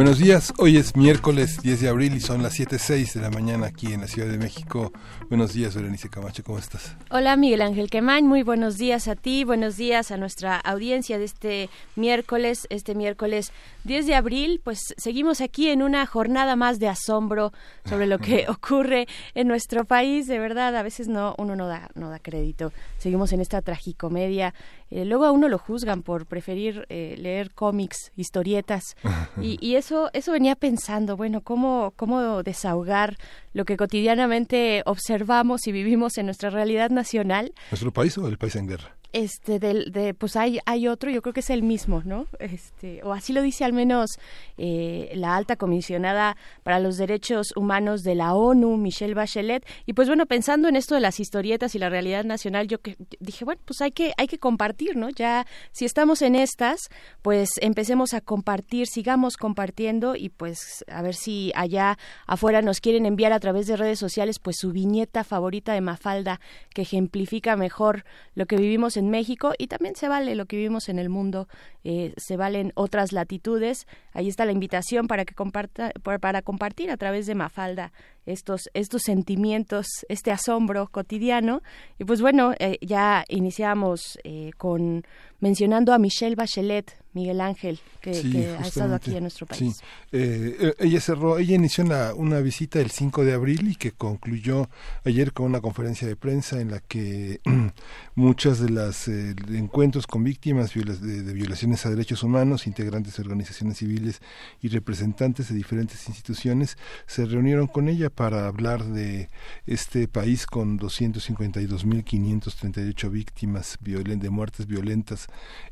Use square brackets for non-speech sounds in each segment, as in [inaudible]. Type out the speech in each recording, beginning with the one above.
Buenos días, hoy es miércoles 10 de abril y son las 7.06 de la mañana aquí en la Ciudad de México. Buenos días, Berenice Camacho, ¿cómo estás? Hola, Miguel Ángel Quemain, muy buenos días a ti, buenos días a nuestra audiencia de este miércoles, este miércoles 10 de abril, pues seguimos aquí en una jornada más de asombro sobre lo que [laughs] ocurre en nuestro país, de verdad, a veces no uno no da no da crédito. Seguimos en esta tragicomedia eh, luego a uno lo juzgan por preferir eh, leer cómics, historietas, [laughs] y, y, eso, eso venía pensando, bueno, ¿cómo, cómo desahogar lo que cotidianamente observamos y vivimos en nuestra realidad nacional. ¿Nuestro país o el país en guerra? Este del de pues hay hay otro yo creo que es el mismo no este o así lo dice al menos eh, la alta comisionada para los derechos humanos de la ONU Michelle Bachelet. Y pues bueno pensando en esto de las historietas y la realidad nacional yo que dije bueno pues hay que hay que compartir no ya si estamos en estas pues empecemos a compartir sigamos compartiendo y pues a ver si allá afuera nos quieren enviar a través de redes sociales pues su viñeta favorita de Mafalda que ejemplifica mejor lo que vivimos en México y también se vale lo que vivimos en el mundo, eh, se valen otras latitudes. Ahí está la invitación para que comparta, para compartir a través de Mafalda estos, estos sentimientos, este asombro cotidiano. Y pues bueno, eh, ya iniciamos eh, con mencionando a Michelle Bachelet, Miguel Ángel, que, ha estado aquí en nuestro país. Sí. Eh, ella cerró, ella inició una, una, visita el 5 de abril y que concluyó ayer con una conferencia de prensa en la que [clears throat] muchas de las encuentros con víctimas de, de, violaciones a derechos humanos, integrantes de organizaciones civiles y representantes de diferentes instituciones se reunieron con ella para hablar de este país con 252.538 víctimas de muertes violentas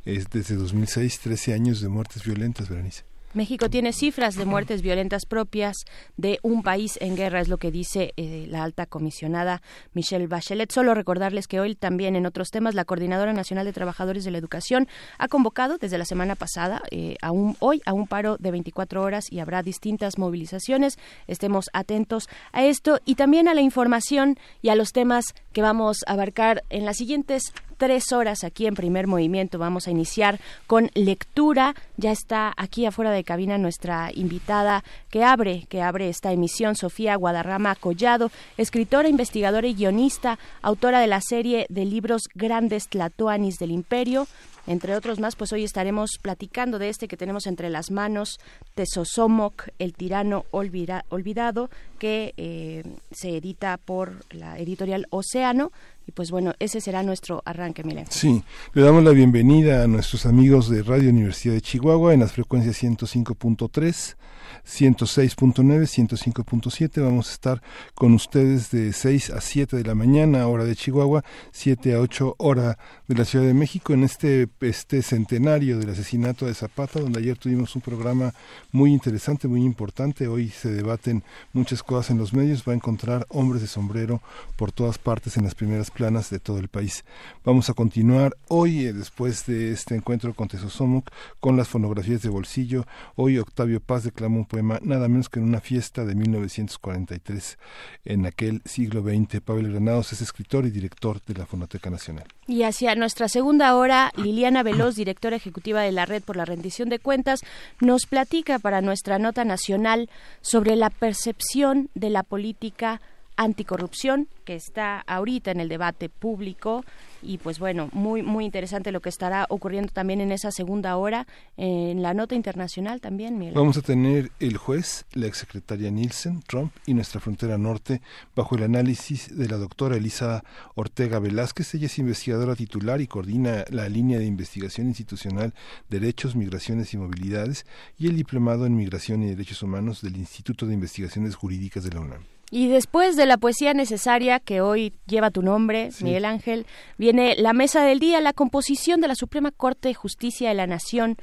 desde 2006, 13 años de muertes violentas, Berenice. México tiene cifras de muertes violentas propias de un país en guerra, es lo que dice eh, la alta comisionada Michelle Bachelet. Solo recordarles que hoy también en otros temas la Coordinadora Nacional de Trabajadores de la Educación ha convocado desde la semana pasada eh, hoy a un paro de 24 horas y habrá distintas movilizaciones. Estemos atentos a esto y también a la información y a los temas que vamos a abarcar en las siguientes tres horas aquí en primer movimiento. Vamos a iniciar con lectura. Ya está aquí afuera de cabina nuestra invitada que abre, que abre esta emisión, Sofía Guadarrama Collado, escritora, investigadora y guionista, autora de la serie de libros Grandes Tlatoanis del Imperio, entre otros más, pues hoy estaremos platicando de este que tenemos entre las manos, Tesosomoc, el tirano olvidado, que eh, se edita por la editorial Océano. Y pues bueno, ese será nuestro arranque, Milen. Sí, le damos la bienvenida a nuestros amigos de Radio Universidad de Chihuahua en las frecuencias 105.3 106.9, 105.7. Vamos a estar con ustedes de 6 a 7 de la mañana, hora de Chihuahua, 7 a 8 hora de la Ciudad de México, en este, este centenario del asesinato de Zapata, donde ayer tuvimos un programa muy interesante, muy importante. Hoy se debaten muchas cosas en los medios. Va a encontrar hombres de sombrero por todas partes en las primeras planas de todo el país. Vamos a continuar hoy, eh, después de este encuentro con Tesosomoc, con las fonografías de bolsillo. Hoy Octavio Paz declamó un poema nada menos que en una fiesta de 1943. En aquel siglo XX, Pablo Granados es escritor y director de la Fonoteca Nacional. Y hacia nuestra segunda hora, Liliana Veloz, directora ejecutiva de la Red por la Rendición de Cuentas, nos platica para nuestra nota nacional sobre la percepción de la política anticorrupción que está ahorita en el debate público y pues bueno, muy muy interesante lo que estará ocurriendo también en esa segunda hora en la nota internacional también. Vamos a tener el juez, la exsecretaria Nielsen, Trump y nuestra frontera norte bajo el análisis de la doctora Elisa Ortega Velázquez. Ella es investigadora titular y coordina la línea de investigación institucional Derechos, Migraciones y Movilidades y el diplomado en Migración y Derechos Humanos del Instituto de Investigaciones Jurídicas de la UNAM. Y después de la poesía necesaria, que hoy lleva tu nombre, Miguel Ángel, viene la mesa del día, la composición de la Suprema Corte de Justicia de la Nación,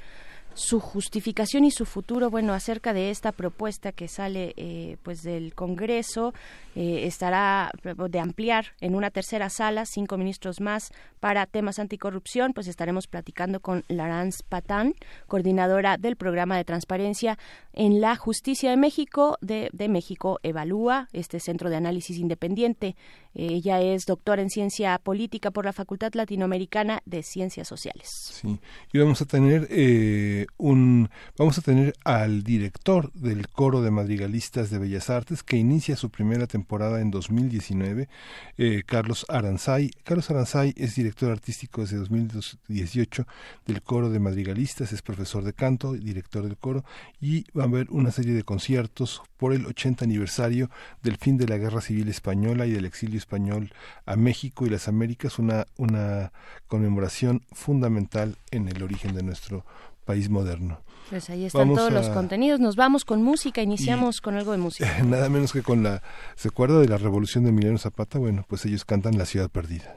su justificación y su futuro, bueno, acerca de esta propuesta que sale eh, pues del Congreso, eh, estará de ampliar en una tercera sala cinco ministros más para temas anticorrupción, pues estaremos platicando con Laurence Patán, coordinadora del programa de transparencia en la Justicia de México, de, de México Evalúa, este centro de análisis independiente. Ella es doctora en ciencia política por la Facultad Latinoamericana de Ciencias Sociales. Sí, y vamos a tener eh, un vamos a tener al director del coro de madrigalistas de Bellas Artes que inicia su primera temporada en 2019, eh, Carlos Aranzay. Carlos Aranzay es director artístico desde 2018 del coro de madrigalistas, es profesor de canto, director del coro y va a haber una serie de conciertos por el 80 aniversario del fin de la Guerra Civil Española y del exilio español a México y las Américas, una, una conmemoración fundamental en el origen de nuestro país moderno. Pues ahí están todos los contenidos. Nos vamos con música, iniciamos con algo de música. [laughs] Nada menos que con la... ¿Se acuerda de la revolución de Emiliano Zapata? Bueno, pues ellos cantan La ciudad perdida.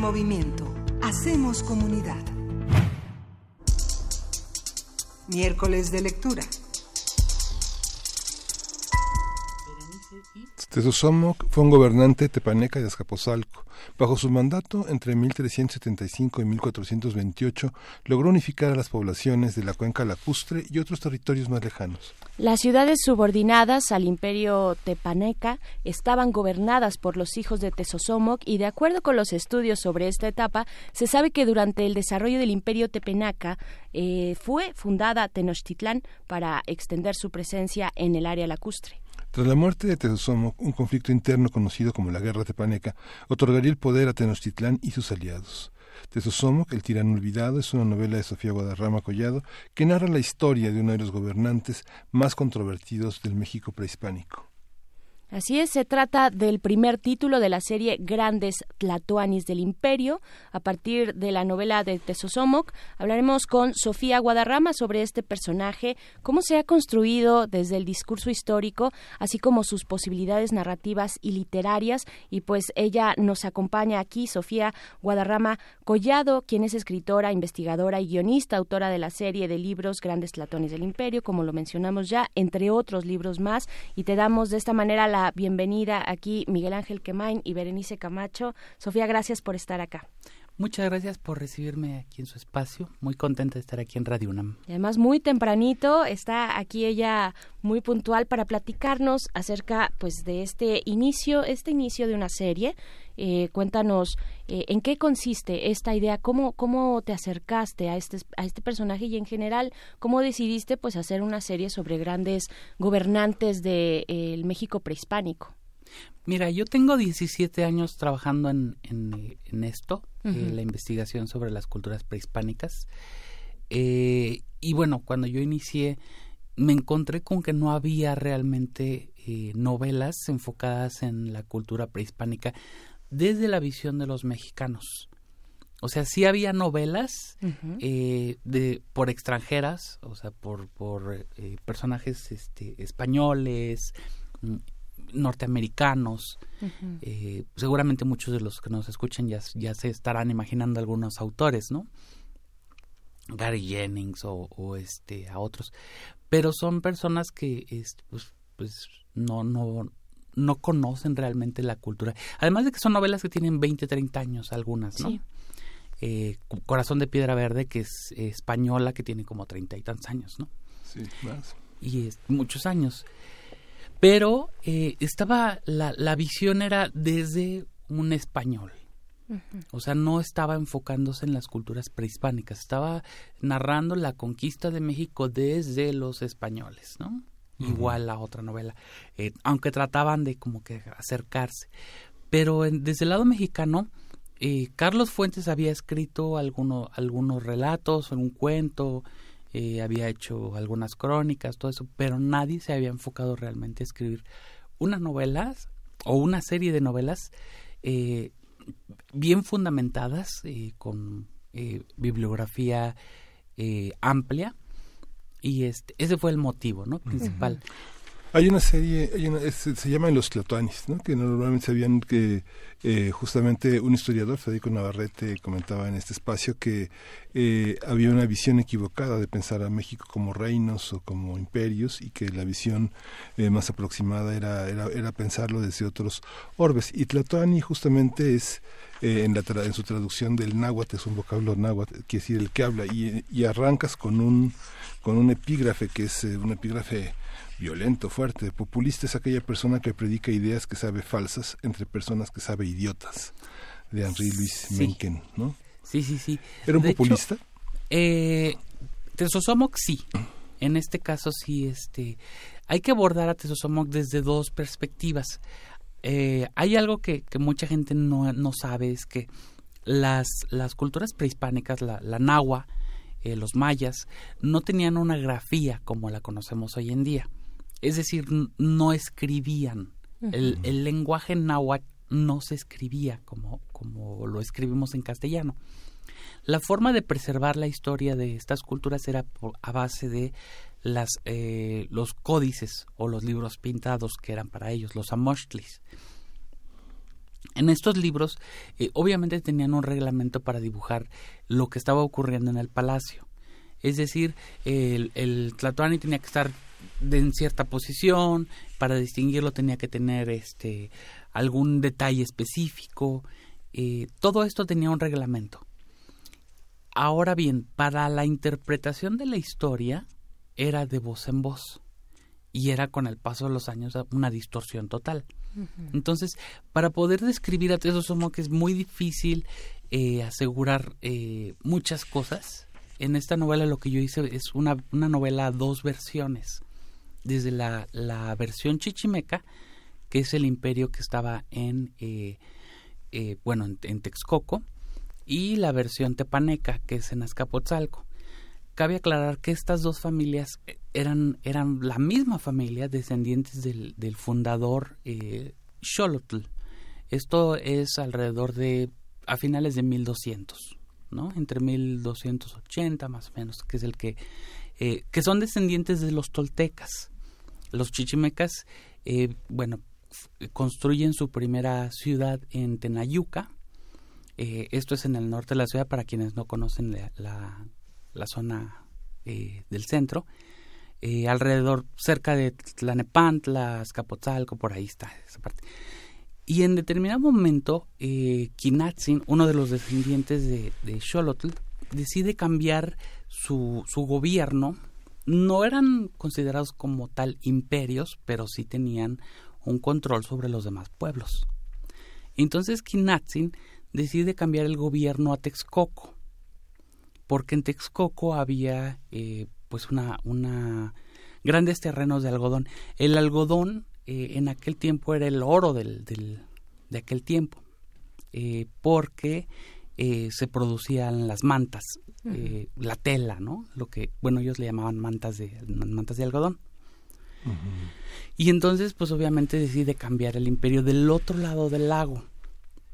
Movimiento. Hacemos comunidad. Miércoles de lectura. Tezosomoc fue un gobernante tepaneca de Azcapotzalco. Bajo su mandato, entre 1375 y 1428, logró unificar a las poblaciones de la cuenca lacustre y otros territorios más lejanos. Las ciudades subordinadas al imperio tepaneca estaban gobernadas por los hijos de Tezosomoc y de acuerdo con los estudios sobre esta etapa, se sabe que durante el desarrollo del imperio tepenaca eh, fue fundada Tenochtitlán para extender su presencia en el área lacustre. Tras la muerte de Tezosomoc, un conflicto interno conocido como la Guerra Tepaneca otorgaría el poder a Tenochtitlán y sus aliados. Tezosomoc, El tirano olvidado, es una novela de Sofía Guadarrama Collado que narra la historia de uno de los gobernantes más controvertidos del México prehispánico. Así es, se trata del primer título de la serie Grandes Tlatoanis del Imperio. A partir de la novela de Tesosomoc, hablaremos con Sofía Guadarrama sobre este personaje, cómo se ha construido desde el discurso histórico, así como sus posibilidades narrativas y literarias. Y pues ella nos acompaña aquí, Sofía Guadarrama Collado, quien es escritora, investigadora y guionista, autora de la serie de libros Grandes Tlatoanis del Imperio, como lo mencionamos ya, entre otros libros más. Y te damos de esta manera la bienvenida aquí Miguel Ángel Quemain y Berenice Camacho. Sofía, gracias por estar acá. Muchas gracias por recibirme aquí en su espacio. Muy contenta de estar aquí en Radio UNAM. además, muy tempranito está aquí ella muy puntual para platicarnos acerca pues de este inicio, este inicio de una serie. Eh, cuéntanos eh, en qué consiste esta idea, cómo, cómo te acercaste a este, a este personaje y en general cómo decidiste pues hacer una serie sobre grandes gobernantes del de, México prehispánico. Mira, yo tengo 17 años trabajando en, en, esto, eh, la investigación sobre las culturas prehispánicas. Eh, y bueno, cuando yo inicié, me encontré con que no había realmente eh, novelas enfocadas en la cultura prehispánica desde la visión de los mexicanos. O sea, sí había novelas de por extranjeras, o sea, por, por personajes este, españoles, norteamericanos. Eh, seguramente muchos de los que nos escuchan ya, ya se estarán imaginando algunos autores, ¿no? Gary Jennings o, este a otros, pero son personas que pues, pues no no no conocen realmente la cultura. Además de que son novelas que tienen 20, 30 años algunas, ¿no? Eh, Corazón de Piedra Verde, que es española, que tiene como treinta y tantos años, ¿no? Sí, más. Y es muchos años pero eh, estaba la, la visión era desde un español. O sea, no estaba enfocándose en las culturas prehispánicas, estaba narrando la conquista de México desde los españoles, ¿no? Igual la otra novela, eh, aunque trataban de como que acercarse. Pero desde el lado mexicano, eh, Carlos Fuentes había escrito alguno, algunos relatos, un cuento, eh, había hecho algunas crónicas, todo eso, pero nadie se había enfocado realmente a escribir una novela o una serie de novelas eh, bien fundamentadas, eh, con bibliografía amplia, y este, ese fue el motivo ¿no? principal. Hay una serie, hay una, se llama Los Tlatoanis, ¿no? que normalmente sabían que eh, justamente un historiador, Federico Navarrete, comentaba en este espacio que eh, había una visión equivocada de pensar a México como reinos o como imperios y que la visión eh, más aproximada era, era, era, pensarlo desde otros orbes. Y Tlatoani justamente es, en, la en su traducción del náhuatl, es un vocablo náhuatl, quiere decir el que habla, y, y arrancas con un, con un epígrafe que es un epígrafe violento, fuerte. Populista es aquella persona que predica ideas que sabe falsas entre personas que sabe idiotas. De Henri Louis Mencken, ¿no? Sí, sí, sí. ¿Era un populista? eh, Tesosomoc sí. En este caso sí, este, hay que abordar a Tesosomoc desde dos perspectivas. Eh, hay algo que, que mucha gente no, no, sabe, es que las, las culturas prehispánicas, la, la nahua, eh, los mayas, no tenían una grafía como la conocemos hoy en día. Es decir, no escribían. el, el, lenguaje náhuatl no se escribía como, como lo escribimos en castellano. La forma de preservar la historia de estas culturas era a base de las, eh, los códices o los libros pintados que eran para ellos, los amochtlis. En estos libros, eh, obviamente tenían un reglamento para dibujar lo que estaba ocurriendo en el palacio. Es decir, el, el Tlatoani tenía que estar de en cierta posición, para distinguirlo tenía que tener este algún detalle específico, eh, todo esto tenía un reglamento. Ahora bien, para la interpretación de la historia era de voz en voz y era con el paso de los años una distorsión total. Entonces, para poder describir a Tesosomo que es muy difícil eh, asegurar eh, muchas cosas, en esta novela lo que yo hice es una, una novela a dos versiones desde la, la versión chichimeca, que es el imperio que estaba en, eh, eh, bueno, en, Texcoco, y la versión tepaneca, que es en Azcapotzalco. Cabe aclarar que estas dos familias, eh, eran, eran la misma familia, descendientes del, del fundador eh, Xolotl. Esto es alrededor de, a finales de 1200, ¿no? Entre 1280 más o menos, que es el que, eh, que son descendientes de los toltecas. Los chichimecas, eh, bueno, construyen su primera ciudad en Tenayuca. Eh, esto es en el norte de la ciudad para quienes no conocen la, la, zona eh, del centro. Eh, alrededor, cerca de Tlanepantla, Azcapotzalco, por ahí está esa parte. Y en determinado momento, eh, Kinatzin, uno de los descendientes de, de Xolotl, decide cambiar su, su gobierno. No eran considerados como tal imperios, pero sí tenían un control sobre los demás pueblos. Entonces Kinatzin decide cambiar el gobierno a Texcoco, porque en Texcoco había eh, pues una, una grandes terrenos de algodón. El algodón eh, en aquel tiempo era el oro del, del de aquel tiempo, eh, porque eh, se producían las mantas, eh, la tela, ¿no? Lo que, bueno, ellos le llamaban mantas de, mantas de algodón. Y entonces, pues obviamente decide cambiar el imperio del otro lado del lago.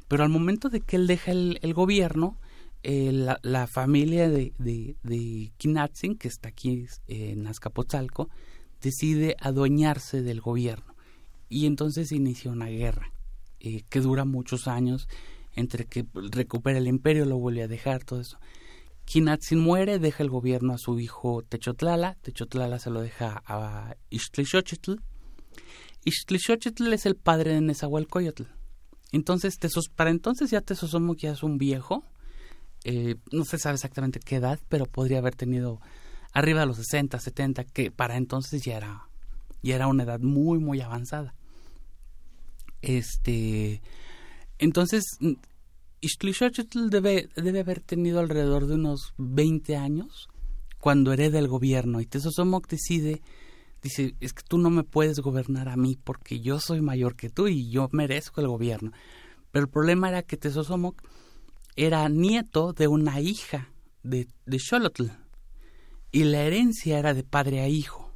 Pero al momento de que él deja el, el gobierno, eh, la, la, familia de, de, de, Kinatzin, que está aquí en Azcapotzalco, decide adueñarse del gobierno. Y entonces inicia una guerra eh, que dura muchos años entre que recupera el imperio, lo vuelve a dejar, todo eso. Kinatzin muere, deja el gobierno a su hijo Techotlala, Techotlala se lo deja a Ixtlixochitl. Ixtlixochitl es el padre de Nezahualcóyotl. Entonces, para entonces ya Tesosomoc ya es un viejo, eh, no se sabe exactamente qué edad, pero podría haber tenido arriba de los 60, 70, que para entonces ya era, ya era una edad muy, muy avanzada. Este, entonces, Ixtlixochitl debe, debe haber tenido alrededor de unos 20 años cuando hereda el gobierno y Tesosomoc decide, dice, es que tú no me puedes gobernar a mí porque yo soy mayor que tú y yo merezco el gobierno. Pero el problema era que Tesosomoc era nieto de una hija de, de Xolotl y la herencia era de padre a hijo.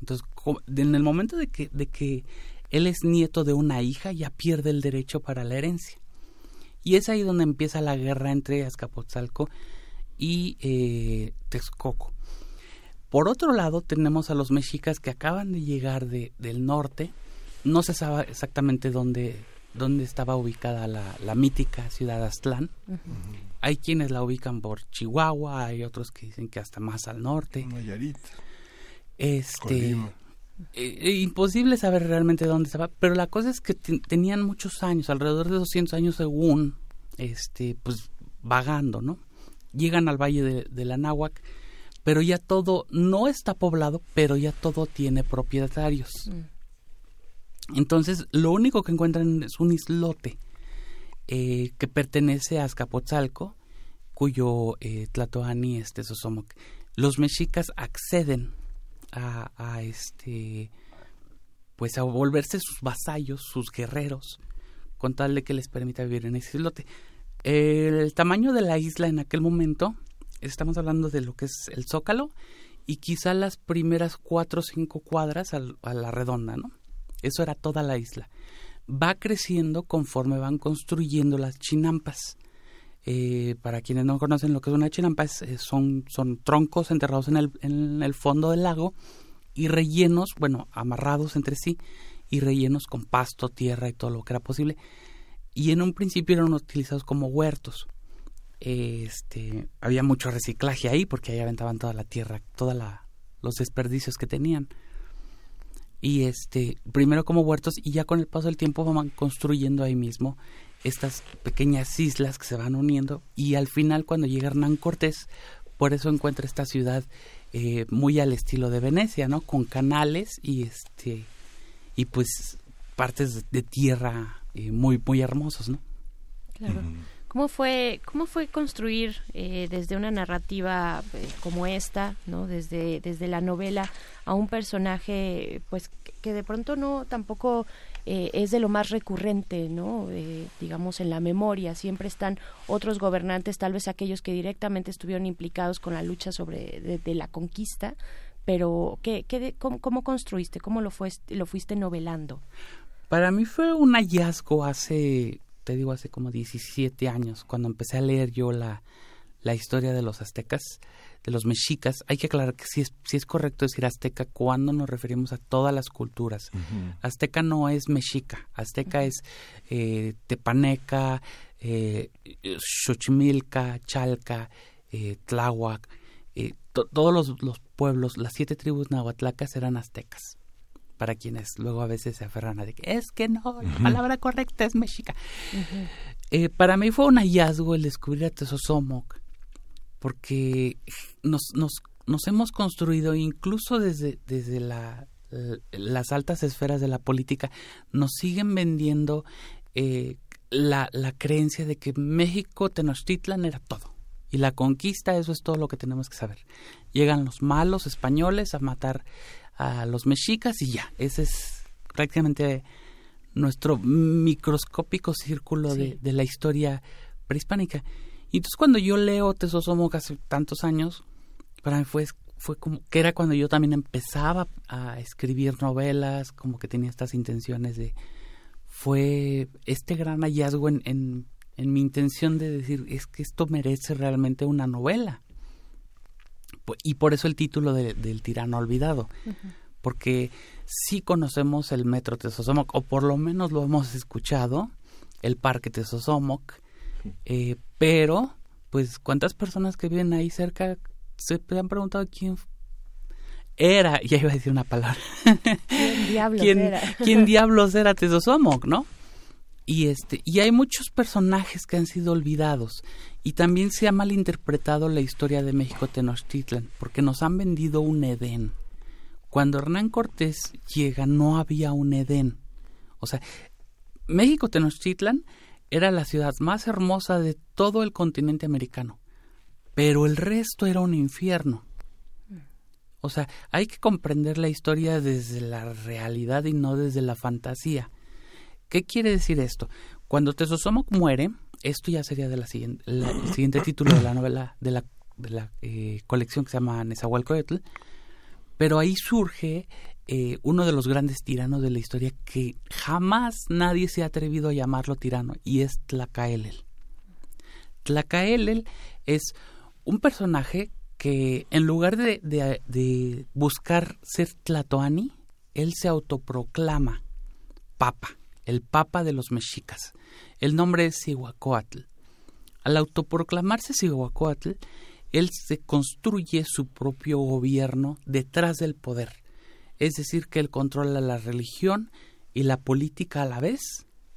Entonces, en el momento de que, de que él es nieto de una hija, ya pierde el derecho para la herencia. Y es ahí donde empieza la guerra entre Azcapotzalco y eh, Texcoco. Por otro lado, tenemos a los mexicas que acaban de llegar de, del norte. No se sabe exactamente dónde, dónde estaba ubicada la, la mítica ciudad Aztlán. Uh -huh. Hay quienes la ubican por Chihuahua, hay otros que dicen que hasta más al norte. Nayarit. Este, eh, imposible saber realmente dónde estaba, pero la cosa es que tenían muchos años, alrededor de 200 años según, este, pues vagando, ¿no? Llegan al valle de, de la Náhuac, pero ya todo no está poblado, pero ya todo tiene propietarios. Mm. Entonces, lo único que encuentran es un islote eh, que pertenece a Azcapotzalco, cuyo eh, Tlatoani este Sosomoc. Los mexicas acceden a, este pues a volverse sus vasallos, sus guerreros, con tal de que les permita vivir en ese islote. El tamaño de la isla en aquel momento, estamos hablando de lo que es el zócalo y quizá las primeras cuatro o cinco cuadras a la redonda, ¿no? Eso era toda la isla. Va creciendo conforme van construyendo las chinampas. Eh, para quienes no conocen lo que es una chinampa, es, es, son, son troncos enterrados en el, en el fondo del lago y rellenos, bueno, amarrados entre sí y rellenos con pasto, tierra y todo lo que era posible. Y en un principio eran utilizados como huertos. Este, había mucho reciclaje ahí porque ahí aventaban toda la tierra, todos los desperdicios que tenían. Y este, primero como huertos y ya con el paso del tiempo van construyendo ahí mismo estas pequeñas islas que se van uniendo y al final cuando llega Hernán Cortés, por eso encuentra esta ciudad eh, muy al estilo de Venecia, ¿no? Con canales y este y pues partes de, tierra eh, muy muy hermosos, ¿no? Claro. Mm. ¿Cómo fue, cómo fue construir eh, desde una narrativa eh, como esta, no, desde, desde la novela a un personaje, pues que de pronto no tampoco eh, es de lo más recurrente, no, eh, digamos en la memoria. Siempre están otros gobernantes, tal vez aquellos que directamente estuvieron implicados con la lucha sobre de, la conquista, pero ¿qué, qué, cómo, construiste? ¿Cómo lo, fue, lo fuiste novelando? Para mí fue un hallazgo hace, te digo, hace como 17 años, cuando empecé a leer yo la, la historia de los aztecas, de los mexicas. Hay que aclarar que si es, si es correcto decir azteca cuando nos referimos a todas las culturas. Azteca no es mexica, azteca es eh, tepaneca, eh, xochimilca, chalca, eh, tláhuac, eh, todos los, los, pueblos, las siete tribus nahuatlacas eran aztecas. Para quienes luego a veces se aferran a de que es que no, la palabra correcta es mexica. Eh, para mí fue un hallazgo el descubrir a Tezosomoc porque nos, nos, nos hemos construido incluso desde, desde la, las altas esferas de la política, nos siguen vendiendo eh, la, la creencia de que México, Tenochtitlan era todo. Y la conquista, eso es todo lo que tenemos que saber. Llegan los malos españoles a matar a los mexicas y ya, ese es prácticamente nuestro microscópico círculo de, de la historia prehispánica. Y entonces cuando yo leo Tesosomoc hace tantos años, para mí fue, fue como que era cuando yo también empezaba a escribir novelas, como que tenía estas intenciones de... Fue este gran hallazgo en, en, en mi intención de decir, es que esto merece realmente una novela. Y por eso el título de, del tirano olvidado. Porque sí conocemos el metro Tesosomoc, o por lo menos lo hemos escuchado, el parque Tesosomoc, eh, pero, pues, ¿cuántas personas que viven ahí cerca se han preguntado quién era? [laughs] Ya iba a decir una palabra. ¿Quién diablos era? [laughs] ¿Quién diablos era Tesosomoc, no? Y, este, y hay muchos personajes que han sido olvidados. Y también se ha malinterpretado la historia de México Tenochtitlan, porque nos han vendido un Edén. Cuando Hernán Cortés llega no había un Edén. O sea, México Tenochtitlan era la ciudad más hermosa de todo el continente americano, pero el resto era un infierno. O sea, hay que comprender la historia desde la realidad y no desde la fantasía. ¿Qué quiere decir esto? Cuando Tesosomoc muere, esto ya sería de la siguiente, el siguiente título de la novela de la, de la eh, colección que se llama Nezahualcóyotl, pero ahí surge eh, uno de los grandes tiranos de la historia que jamás nadie se ha atrevido a llamarlo tirano y es Tlacaelel. Tlacaelel es un personaje que en lugar de, buscar ser Tlatoani, él se autoproclama papa, el papa de los mexicas. El nombre es Cihuacóatl. Al autoproclamarse Cihuacóatl, él se construye su propio gobierno detrás del poder es decir, que él controla la religión y la política a la vez,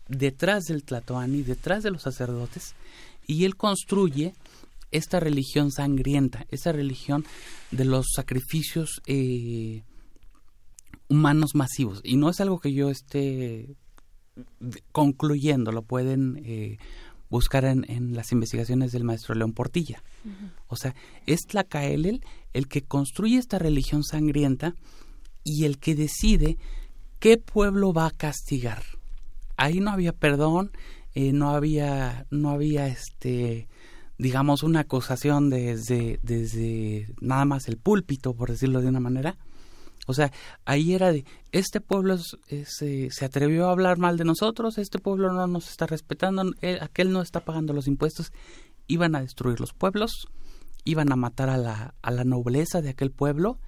detrás del Tlatoani, detrás de los sacerdotes, y él construye esta religión sangrienta, esta religión de los sacrificios eh, humanos masivos. Y no es algo que yo esté concluyendo, lo pueden eh, buscar en, las investigaciones del maestro León Portilla. O sea, es Tlacaelel el que construye esta religión sangrienta y el que decide qué pueblo va a castigar. Ahí no había perdón, eh, no había, no había este, digamos, una acusación desde, desde nada más el púlpito, por decirlo de una manera. O sea, ahí era de, este pueblo eh, se atrevió a hablar mal de nosotros, este pueblo no nos está respetando, aquel no está pagando los impuestos, iban a destruir los pueblos, iban a matar a la, a la nobleza de aquel pueblo,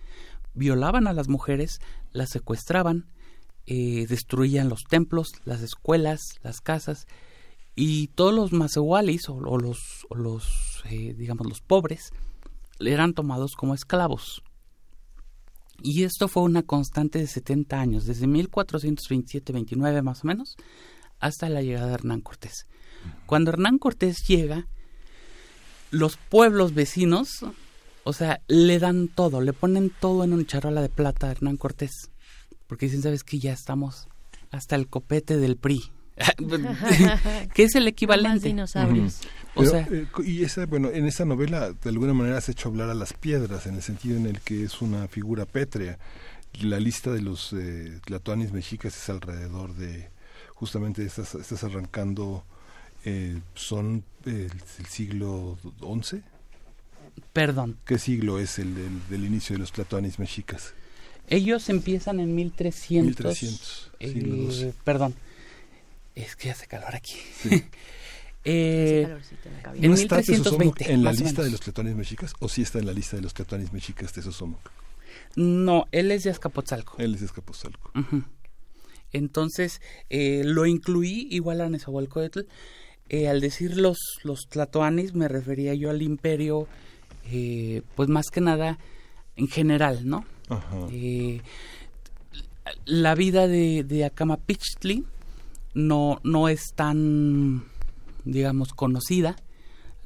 violaban a las mujeres, las secuestraban, eh, destruían los templos, las escuelas, las casas y todos los masehualis o, los, los eh, digamos los pobres eran tomados como esclavos. Y esto fue una constante de 70 años, desde 1427-29 más o menos, hasta la llegada de Hernán Cortés. Cuando Hernán Cortés llega, los pueblos vecinos o sea, le dan todo, le ponen todo en un charola de plata a Hernán Cortés. Porque dicen, ¿sabes qué? Ya estamos hasta el copete del PRI. [laughs] que es el equivalente. dinosaurios. o sea, eh, y esa, bueno, en esa novela de alguna manera has hecho hablar a las piedras, en el sentido en el que es una figura pétrea. La lista de los eh, tlatoanis mexicas es alrededor de, justamente estás, estás arrancando, eh, son el siglo XI Perdón. ¿Qué siglo es el del, inicio de los tlatoanis mexicas? Ellos empiezan en 1300. 1300. Eh, perdón. Es que hace calor aquí. [laughs] Eh, en 1320. ¿En la lista de los tlatoanis mexicas o sí está en la lista de los tlatoanis mexicas de Sosomoc? No, él es de Azcapotzalco. Él es de Azcapotzalco. Entonces, eh, lo incluí igual a Nezahualcóyotl. Eh, al decir los, los tlatoanis, me refería yo al imperio, eh, pues más que nada en general, ¿no? Eh, la vida de, de Acamapichtli no, no es tan, digamos, conocida.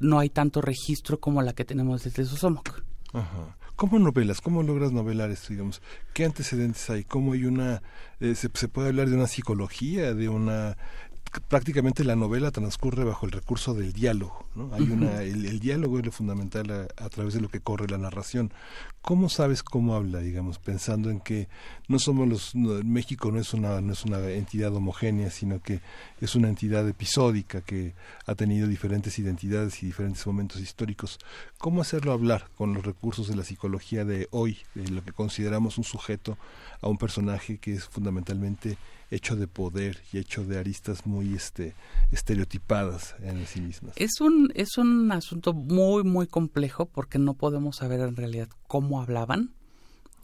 No hay tanto registro como la que tenemos desde Sosomoc. Ajá. ¿Cómo novelas? ¿Cómo logras novelar esto, digamos? ¿Qué antecedentes hay? ¿Cómo hay una... se, se, puede hablar de una psicología, de una prácticamente la novela transcurre bajo el recurso del diálogo. ¿no? Hay una, el, diálogo es lo fundamental a, través de lo que corre la narración. ¿Cómo sabes cómo habla, digamos, pensando en que no somos los México no es una no es una entidad homogénea, sino que es una entidad episódica que ha tenido diferentes identidades y diferentes momentos históricos. ¿Cómo hacerlo hablar con los recursos de la psicología de hoy, de lo que consideramos un sujeto a un personaje que es fundamentalmente hecho de poder y hecho de aristas muy este estereotipadas en sí mismas. Es un es un asunto muy muy complejo porque no podemos saber en realidad cómo hablaban.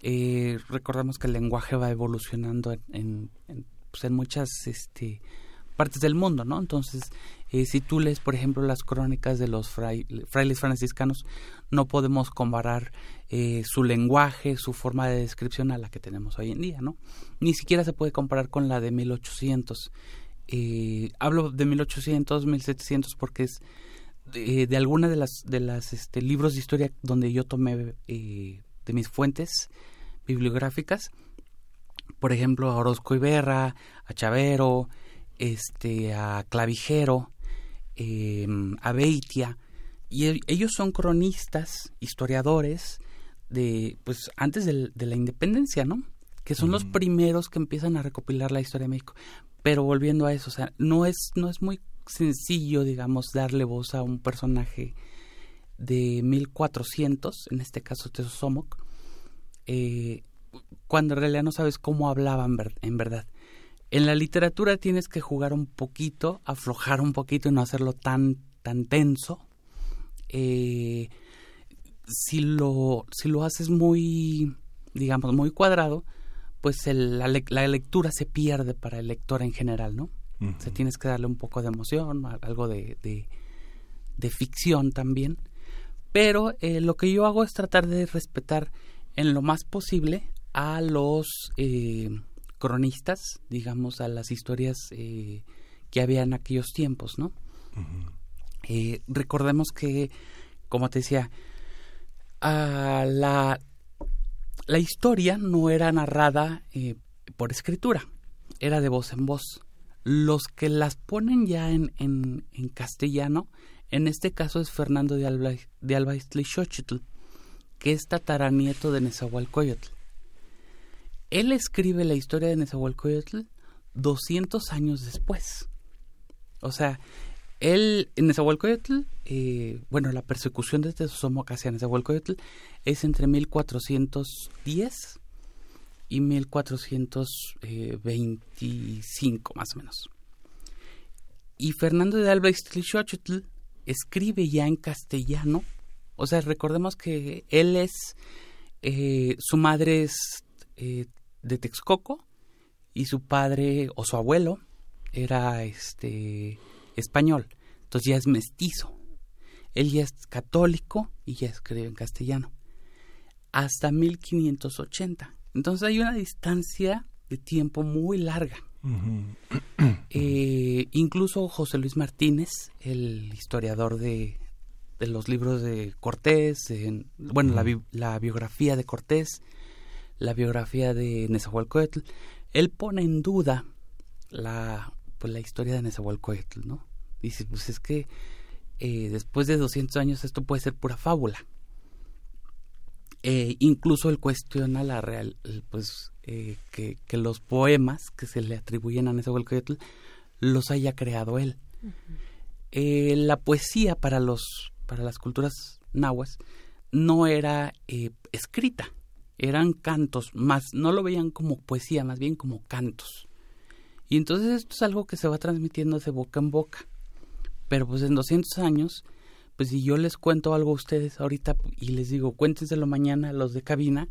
Eh, recordemos que el lenguaje va evolucionando en, en, en, pues muchas este partes del mundo, ¿no? Entonces, eh, si tú lees, por ejemplo, las crónicas de los frailes franciscanos, no podemos comparar eh, su lenguaje, su forma de descripción a la que tenemos hoy en día, ¿no? Ni siquiera se puede comparar con la de 1800. Eh, hablo de 1800, 1700 porque es de, de alguna de las de las este, libros de historia donde yo tomé eh, de mis fuentes bibliográficas, por ejemplo, a Orozco Iberra, a Chavero, este, a Clavijero, eh, a Beitia, y ellos son cronistas, historiadores de, pues, antes de, la independencia, ¿no? Que son los primeros que empiezan a recopilar la historia de México. Pero volviendo a eso, o sea, no es, no es muy sencillo, digamos, darle voz a un personaje de 1400, en este caso Tesosomoc, eh, cuando en realidad no sabes cómo hablaban en verdad. En la literatura tienes que jugar un poquito, aflojar un poquito y no hacerlo tan, tan tenso. Eh, si, lo, si lo haces muy, digamos, muy cuadrado, pues la, lectura se pierde para el lector en general, ¿no? O sea, tienes que darle un poco de emoción, algo de, de, ficción también. Pero eh, lo que yo hago es tratar de respetar en lo más posible a los eh, cronistas, digamos, a las historias eh, que había en aquellos tiempos, ¿no? Eh, recordemos que, como te decía, la, la historia no era narrada eh, por escritura, era de voz en voz. Los que las ponen ya en, en, en castellano, en este caso es Fernando de Alba, de Alba que es tataranieto de Nezahualcóyotl. Él escribe la historia de Nezahualcóyotl 200 años después. O sea, él en Nezahualcóyotl, eh, bueno, la persecución de Tezosomoc hacia Nezahualcóyotl es entre 1410 y 1425 más o menos. Y Fernando de Alba Ixtlixochitl escribe ya en castellano. O sea, recordemos que él es, eh, su madre es eh, de Texcoco y su padre o su abuelo era este español, entonces ya es mestizo. Él ya es católico y ya escribe en castellano. Hasta 1580. Entonces hay una distancia de tiempo muy larga. Eh, incluso José Luis Martínez, el historiador de, de los libros de Cortés, bueno, la, la, biografía de Cortés, la biografía de Nezahualcóyotl, él pone en duda la, pues, la historia de Nezahualcóyotl, ¿no? Dice, pues es que eh, después de 200 años esto puede ser pura fábula. Eh, incluso él cuestiona la real, pues eh, que, que, los poemas que se le atribuyen a Nezahualcóyotl los haya creado él. la poesía para los para las culturas nahuas no era escrita, eran cantos, más no lo veían como poesía, más bien como cantos. Y entonces esto es algo que se va transmitiendo de boca en boca. Pero pues en 200 años, pues si yo les cuento algo a ustedes ahorita y les digo, cuéntenselo mañana a los de cabina,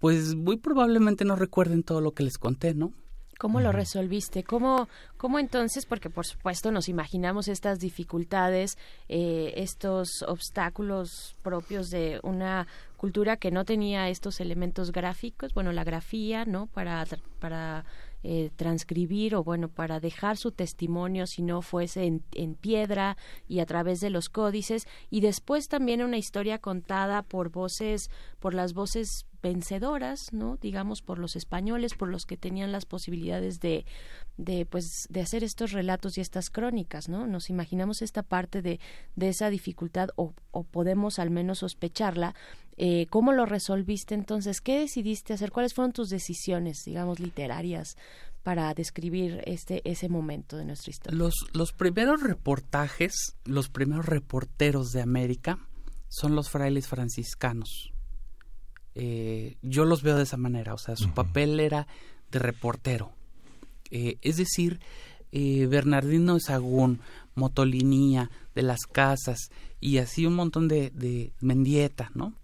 pues muy probablemente no recuerden todo lo que les conté, ¿no? ¿Cómo lo resolviste? ¿Cómo, ¿Cómo entonces, porque por supuesto nos imaginamos estas dificultades, eh, estos obstáculos propios de una cultura que no tenía estos elementos gráficos, bueno, la grafía, ¿no? Para, para eh, transcribir o bueno para dejar su testimonio si no fuese en, en, piedra y a través de los códices y después también una historia contada por voces por las voces vencedoras, ¿no? Digamos por los españoles, por los que tenían las posibilidades de, de pues de hacer estos relatos y estas crónicas, ¿no? Nos imaginamos esta parte de, de esa dificultad o, o podemos al menos sospecharla. Eh, ¿Cómo lo resolviste entonces? ¿Qué decidiste hacer? ¿Cuáles fueron tus decisiones, digamos, literarias para describir este ese momento de nuestra historia? Los, los primeros reportajes, los primeros reporteros de América son los frailes franciscanos eh, yo los veo de esa manera, o sea, su papel era de reportero. Eh, es decir, eh, Bernardino Sagún, Motolinía, de las Casas y así un montón de, de Mendieta, ¿no?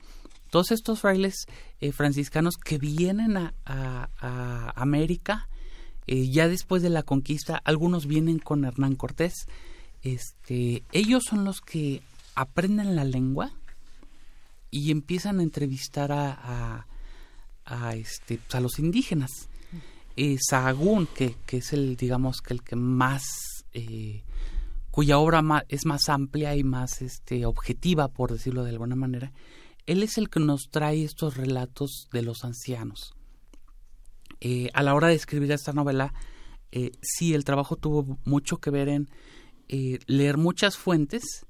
Todos estos frailes franciscanos que vienen a, a, América ya después de la conquista, algunos vienen con Hernán Cortés, este, ellos son los que aprenden la lengua, y empiezan a entrevistar a, a, este, pues, a los indígenas. Eh, Sahagún, que, que, es el, digamos, que el que más, eh, cuya obra es más amplia y más este, objetiva, por decirlo de alguna manera, él es el que nos trae estos relatos de los ancianos. Eh, a la hora de escribir esta novela, eh, sí, el trabajo tuvo mucho que ver en leer muchas fuentes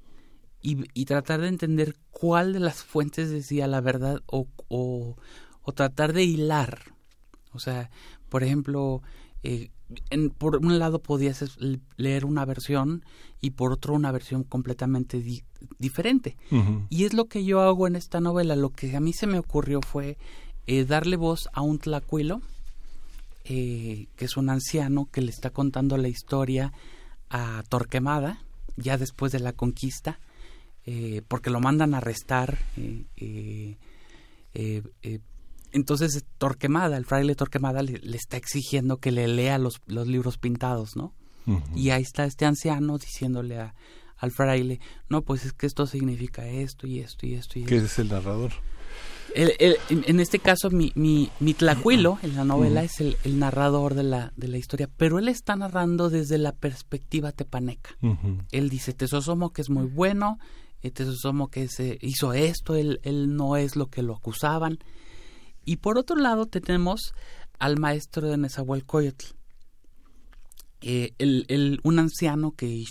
y, tratar de entender cuál de las fuentes decía la verdad o, o, tratar de hilar. O sea, por ejemplo, eh, en, por un lado podías leer una versión y por otro una versión completamente diferente. Y es lo que yo hago en esta novela. Lo que a mí se me ocurrió fue eh, darle voz a un tlacuilo, eh, que es un anciano que le está contando la historia a Torquemada, ya después de la conquista, eh, porque lo mandan a arrestar. Eh, eh, entonces Torquemada, el fraile Torquemada le, está exigiendo que le lea los, los libros pintados, ¿no? Y ahí está este anciano diciéndole a, al fraile, no, pues es que esto significa esto y esto y esto y ¿Qué es el narrador? en, este caso, mi, mi, mi tlacuilo [clears throat] en la novela es el, el, narrador de la, de la historia, pero él está narrando desde la perspectiva tepaneca. Él dice, Tesosomo que es muy bueno, Tesosomo que se hizo esto, él, él no es lo que lo acusaban. Y por otro lado tenemos al maestro de Nezahualcóyotl, eh, el, el, un anciano que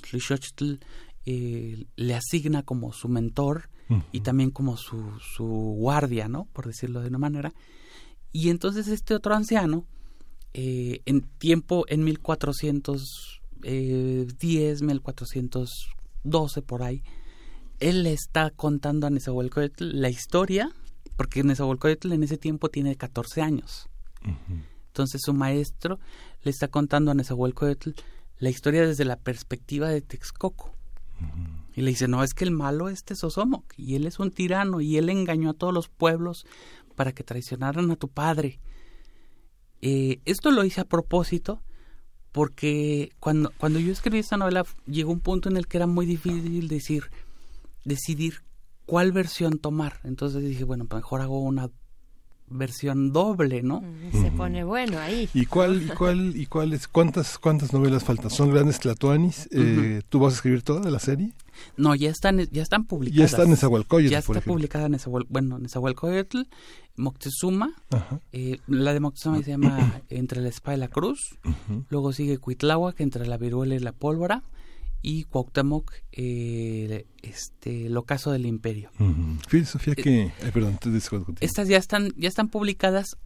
eh, le asigna como su mentor y también como su, su guardia, ¿no? Por decirlo de una manera. Y entonces este otro anciano, eh, en tiempo, en 1410, 1412 por ahí, él le está contando a Nezahualcóyotl la historia, porque Nezahualcóyotl en ese tiempo tiene 14 años. Entonces su maestro le está contando a Nezahualcóyotl la historia desde la perspectiva de Texcoco. Y le dice, no, es que el malo es Tezosomoc, y él es un tirano, y él engañó a todos los pueblos para que traicionaran a tu padre. Eh, esto lo hice a propósito porque cuando, cuando yo escribí esta novela llegó un punto en el que era muy difícil decir, decidir cuál versión tomar. Entonces dije, bueno, pues mejor hago una versión doble, ¿no? Mm, se pone bueno ahí. ¿Y cuál y [laughs] cuál y cuáles cuántas cuántas novelas faltan? ¿Son grandes tlatoanis? Eh, ¿Tú vas a escribir toda de la serie? No, ya están ya están publicadas. Ya está en Nezahualcóyotl, Ya está publicada en Nezahualcóyotl, bueno, Nezahualcóyotl, Moctezuma, eh, la de Moctezuma se llama [clears throat] Entre la espada y la cruz, luego sigue Cuitláhuac, Entre la viruela y la pólvora, y Cuauhtémoc, eh, este, el ocaso del imperio. Filosofía eh, que, perdón, te Estas ya están, ya están publicadas,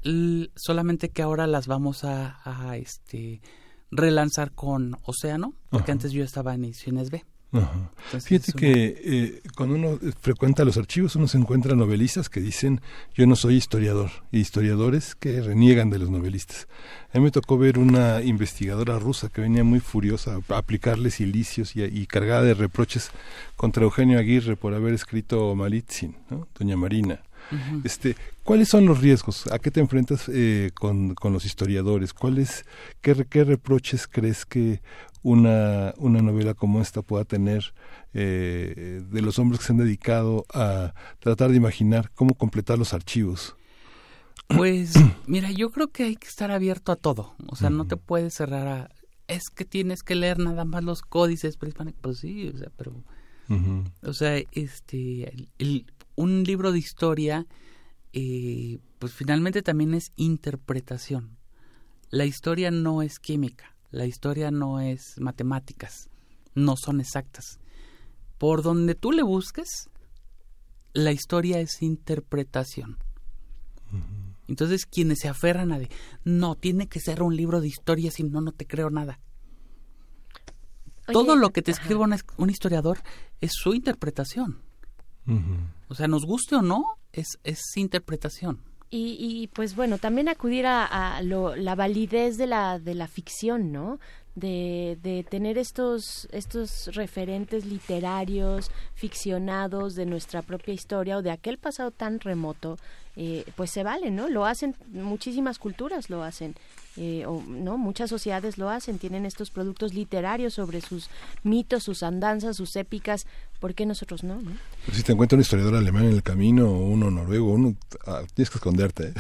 solamente que ahora las vamos a, este, relanzar con Océano, porque antes yo estaba en ediciones B. Fíjate que eh, cuando uno frecuenta los archivos uno se encuentra novelistas que dicen yo no soy historiador y historiadores que reniegan de los novelistas. A mí me tocó ver una investigadora rusa que venía muy furiosa a aplicarle silicios y, cargada de reproches contra Eugenio Aguirre por haber escrito Malitzin, Doña Marina. Este, ¿Cuáles son los riesgos? ¿A qué te enfrentas eh, con, con, los historiadores? ¿Cuáles, qué, qué reproches crees que una, una novela como esta pueda tener eh, de los hombres que se han dedicado a tratar de imaginar cómo completar los archivos? Pues [clears throat] mira, yo creo que hay que estar abierto a todo. O sea, no te puedes cerrar a... Es que tienes que leer nada más los códices prehispánicos. Pues sí, o sea, pero... O sea, este, el, un libro de historia, eh, pues finalmente también es interpretación. La historia no es química. La historia no es matemáticas, no son exactas. Por donde tú le busques, la historia es interpretación. Entonces, quienes se aferran a de, no, tiene que ser un libro de historia, si no, no te creo nada. Todo lo que te escribe un, historiador es su interpretación. O sea, nos guste o no, es, es interpretación. Y, y, pues bueno, también acudir a, la validez de la, de la ficción, ¿no? De, de, tener estos, estos referentes literarios, ficcionados de nuestra propia historia o de aquel pasado tan remoto, eh, pues se vale, ¿no? Lo hacen, muchísimas culturas lo hacen eh, o no muchas sociedades lo hacen tienen estos productos literarios sobre sus mitos sus andanzas sus épicas ¿por qué nosotros no, si te encuentras un historiador alemán en el camino o uno noruego uno ah, tienes que esconderte ¿eh?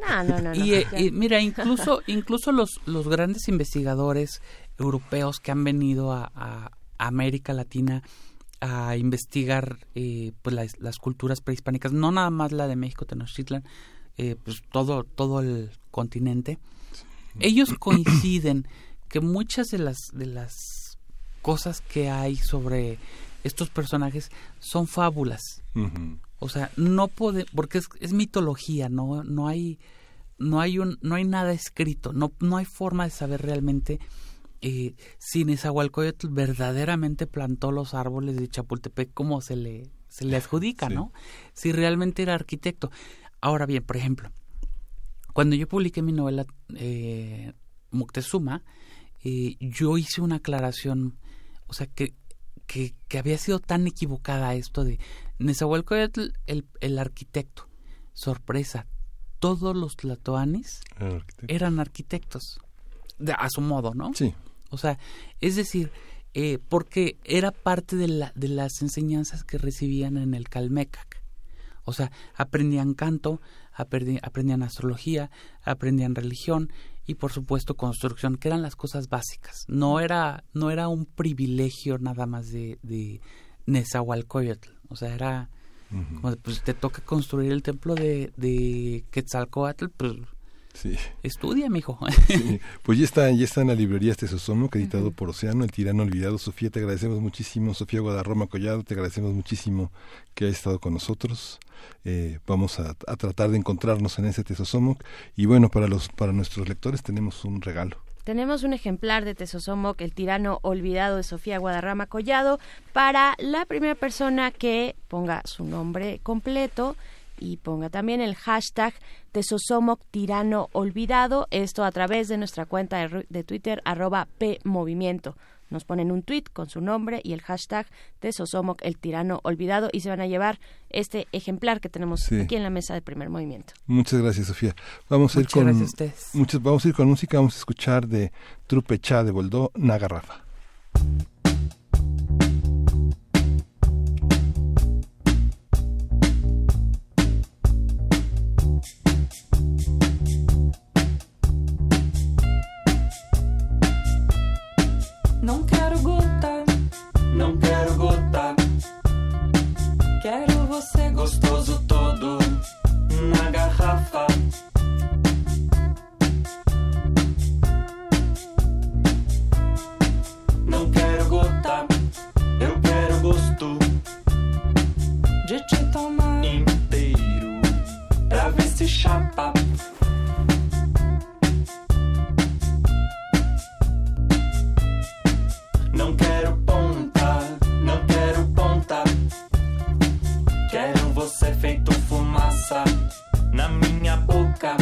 [laughs] no no no, y, mira incluso incluso los los grandes investigadores europeos que han venido a, América Latina a investigar eh, pues las, las, culturas prehispánicas no nada más la de México Tenochtitlan eh, pues todo todo el continente. Ellos coinciden que muchas de las de las cosas que hay sobre estos personajes son fábulas. O sea, no puede porque es, es, mitología, no no hay no hay un no hay nada escrito, no no hay forma de saber realmente eh, si Nezahualcóyotl verdaderamente plantó los árboles de Chapultepec como se le se le adjudica, ¿no? Si realmente era arquitecto. Ahora bien, por ejemplo, cuando yo publiqué mi novela eh, Moctezuma, eh, yo hice una aclaración, o sea, que, que, había sido tan equivocada esto de Nezahualcóyotl, el, el arquitecto. Sorpresa, todos los tlatoanis eran arquitectos, a su modo, ¿no? Sí. O sea, es decir, eh, porque era parte de, la, de las enseñanzas que recibían en el Calmecac. O sea, aprendían canto, aprendían astrología, aprendían religión y por supuesto construcción, que eran las cosas básicas. No era, no era un privilegio nada más de, de Nezahualcóyotl, o sea, era como, pues te toca construir el templo de, de Quetzalcoatl, pues Sí. Estudia, mijo. Sí. Pues ya está, ya está en la librería este Sosomo, editado por Océano, El Tirano Olvidado. Sofía, te agradecemos muchísimo. Sofía Guadarroma Collado, te agradecemos muchísimo que hayas estado con nosotros. Eh, vamos a, tratar de encontrarnos en ese Tesosomoc y bueno, para, los, para nuestros lectores tenemos un regalo. Tenemos un ejemplar de Tesosomoc, el tirano olvidado de Sofía Guadarrama Collado, para la primera persona que ponga su nombre completo y ponga también el hashtag Tesosomoc Tirano Olvidado, esto a través de nuestra cuenta de, de Twitter, arroba PMovimiento nos ponen un tweet con su nombre y el hashtag de Sosomoc, el tirano olvidado, y se van a llevar este ejemplar que tenemos aquí en la mesa de primer movimiento. Muchas gracias, Sofía. Vamos a ir con muchas, vamos a ir con música, vamos a escuchar de Trupe Cha de Boldó, Nagarrafa. gostoso todo na garrafa. Não quero gota, eu quero gosto de te tomar inteiro pra ver se chapa. dança na minha boca.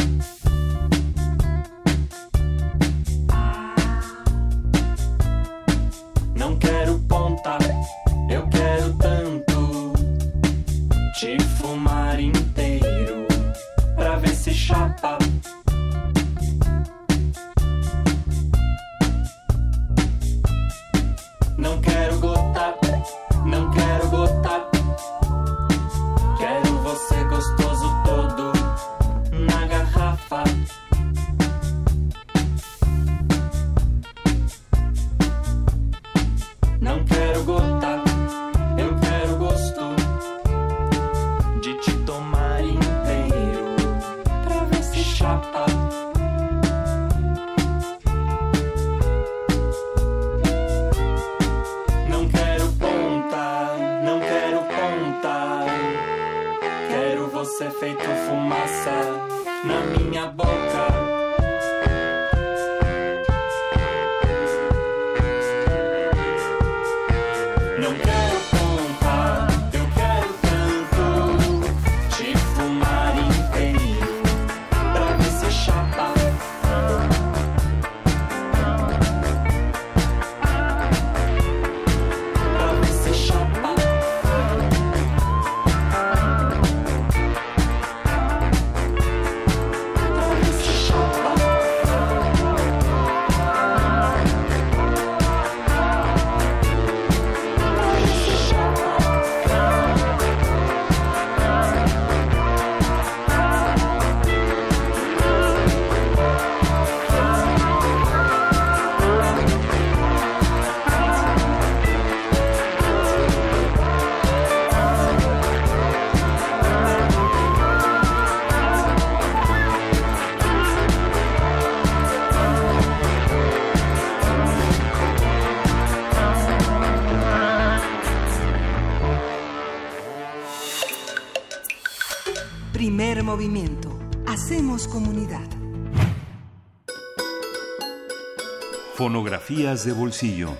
Fonografías de bolsillo.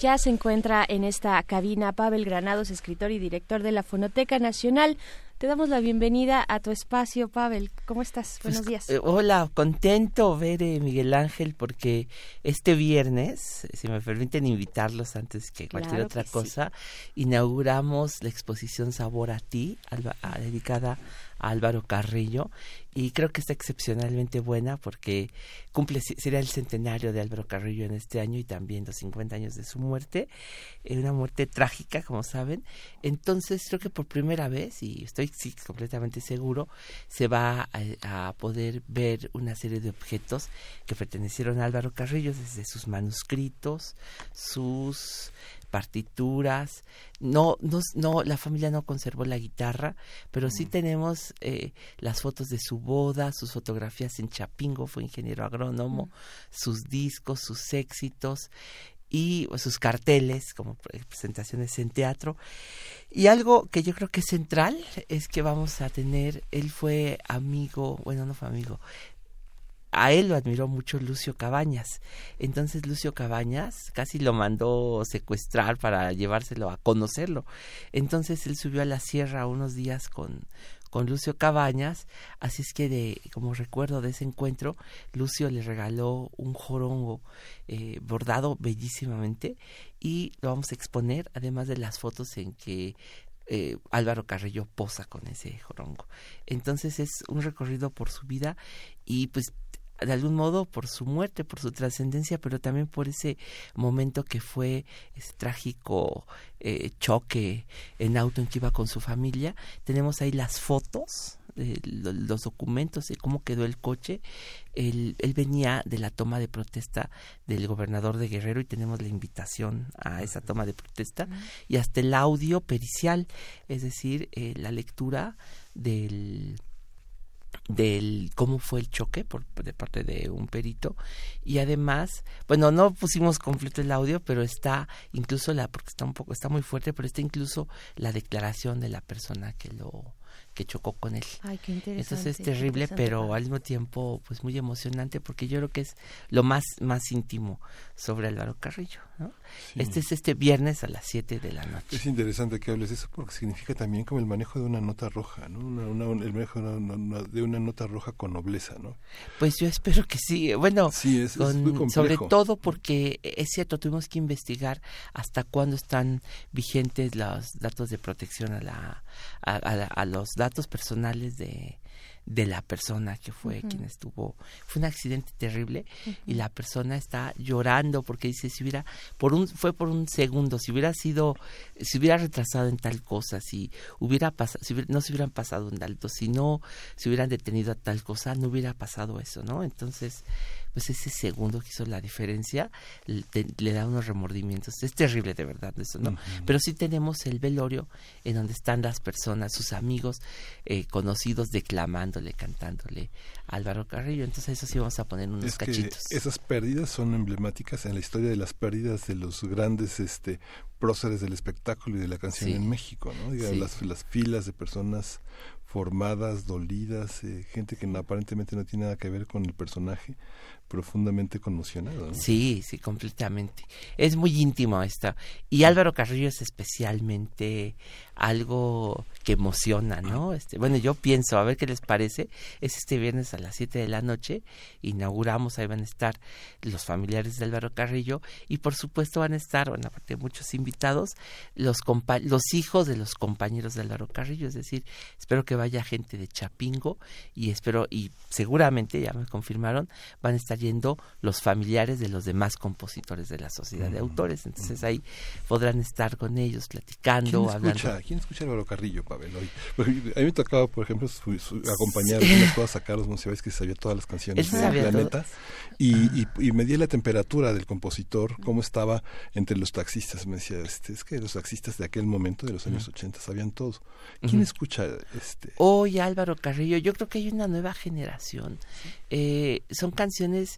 Ya se encuentra en esta cabina Pavel Granados, escritor y director de la Fonoteca Nacional. Te damos la bienvenida a tu espacio, Pavel. ¿Cómo estás? Buenos Pues, días. eh, hola, contento ver eh, Miguel Ángel porque este viernes, si me permiten invitarlos antes que cualquier Claro otra que sí. cosa, inauguramos la exposición Sabor a ti, Alba- a- dedicada a Álvaro Carrillo y creo que está excepcionalmente buena porque cumple será el centenario de Álvaro Carrillo en este año y también los 50 años de su muerte, eh, una muerte trágica, como saben. Entonces creo que por primera vez y estoy completamente seguro se va a, a poder ver una serie de objetos que pertenecieron a Álvaro Carrillo desde sus manuscritos, sus partituras. No, no, no, la familia no conservó la guitarra, pero sí tenemos eh, las fotos de su boda, sus fotografías en Chapingo, fue ingeniero agrónomo, sus discos, sus éxitos y pues, sus carteles como pre- presentaciones en teatro. Y algo que yo creo que es central es que vamos a tener, él fue amigo, bueno, no fue amigo, a él lo admiró mucho Lucio Cabañas. Entonces Lucio Cabañas casi lo mandó secuestrar para llevárselo a conocerlo. Entonces él subió a la sierra unos días con, con Lucio Cabañas, así es que de, como recuerdo de ese encuentro, Lucio le regaló un jorongo eh, bordado bellísimamente y lo vamos a exponer, además de las fotos en que eh, Álvaro Carrillo posa con ese jorongo. Entonces es un recorrido por su vida y pues de algún modo por su muerte, por su trascendencia, pero también por ese momento que fue ese trágico eh, choque en auto en que iba con su familia. Tenemos ahí las fotos, eh, lo- los documentos de cómo quedó el coche. Él, él venía de la toma de protesta del gobernador de Guerrero y tenemos la invitación a esa toma de protesta y hasta el audio pericial, es decir, eh, la lectura del del cómo fue el choque por de parte de un perito. Y además bueno no pusimos completo el audio pero está incluso la porque está un poco está muy fuerte pero está incluso la declaración de la persona que lo que chocó con él. Ay, qué interesante. Entonces es terrible, pero al mismo tiempo pues muy emocionante porque yo creo que es lo más más íntimo sobre Álvaro Carrillo. ¿no? Sí. Este es este viernes a las 7 de la noche. Es interesante que hables de eso porque significa también como el manejo de una nota roja, ¿no? Una, una- el manejo de una, una- de una nota roja con nobleza, ¿no? Pues yo espero que sí. Bueno, Sí, es, es con- muy complejo. sobre todo porque es cierto, tuvimos que investigar hasta cuándo están vigentes los datos de protección a, la, a, a los datos personales de, de la persona que fue quien estuvo. Fue un accidente terrible y la persona está llorando porque dice si hubiera por un fue por un segundo si hubiera sido si hubiera retrasado en tal cosa si hubiera pasado si hubiera- no se hubieran pasado en alto si no se hubieran detenido a tal cosa no hubiera pasado eso no entonces pues ese segundo que hizo la diferencia le, te- le da unos remordimientos es terrible de verdad eso no pero sí tenemos el velorio en donde están las personas sus amigos eh, conocidos declamándole cantándole a Álvaro Carrillo entonces eso sí vamos a poner unos Es que cachitos esas pérdidas son emblemáticas en la historia de las pérdidas de los grandes este próceres del espectáculo y de la canción Sí. en México, ¿no? Diga, Sí. las, las filas de personas formadas, dolidas, eh, gente que no- aparentemente no tiene nada que ver con el personaje, profundamente conmocionado. ¿no? Sí, sí, completamente. Es muy íntimo esta. Y Álvaro Carrillo es especialmente algo que emociona, ¿no? Este, bueno, yo pienso, a ver qué les parece, es este viernes a las 7 de la noche, inauguramos, ahí van a estar los familiares de Álvaro Carrillo y por supuesto van a estar, bueno, aparte de muchos invitados, los, compa- los hijos de los compañeros de Álvaro Carrillo, es decir, espero que vaya gente de Chapingo y espero, y seguramente, ya me confirmaron, van a estar yendo los familiares de los demás compositores de la sociedad de autores. Entonces ahí podrán estar con ellos ¿Quién platicando, hablando. escucha, ¿Quién escucha Álvaro Carrillo, Pavel? Hoy? A mí me tocaba, por ejemplo, su- su- acompañar [laughs] algunas cosas a Carlos Monsiváis, que sabía todas las canciones del todo. planeta, y, y, y medía la temperatura del compositor, cómo estaba entre los taxistas. Me decía, este, es que los taxistas de aquel momento, de los años 80, sabían todo. ¿Quién escucha este? Hoy Álvaro Carrillo, yo creo que hay una nueva generación. Eh, son canciones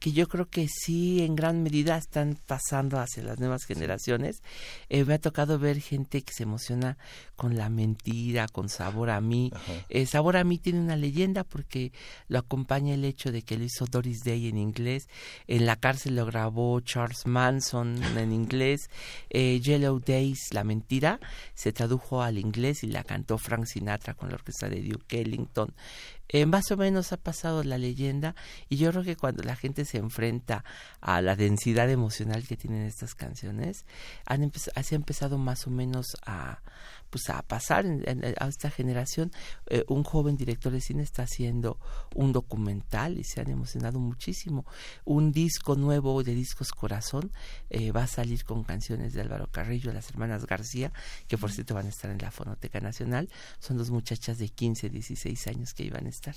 que yo creo que sí en gran medida están pasando hacia las nuevas generaciones. Eh, me ha tocado ver gente que se emociona con la mentira, con sabor a mí. Eh, sabor a mí tiene una leyenda porque lo acompaña el hecho de que lo hizo Doris Day en inglés. En la cárcel lo grabó Charles Manson en inglés. Eh, Yellow Days, La Mentira, se tradujo al inglés y la cantó Frank Sinatra con la orquesta de Duke Ellington. Eh, más o menos ha pasado la leyenda y yo creo que cuando la gente se enfrenta a la densidad emocional que tienen estas canciones, han así ha empezado más o menos a pues a pasar en- en- a esta generación. Eh, un joven director de cine está haciendo un documental y se han emocionado muchísimo. Un disco nuevo de Discos Corazón eh, va a salir con canciones de Álvaro Carrillo, las hermanas García, que por cierto van a estar en la Fonoteca Nacional. Son dos muchachas de 15, 16 años que iban a estar.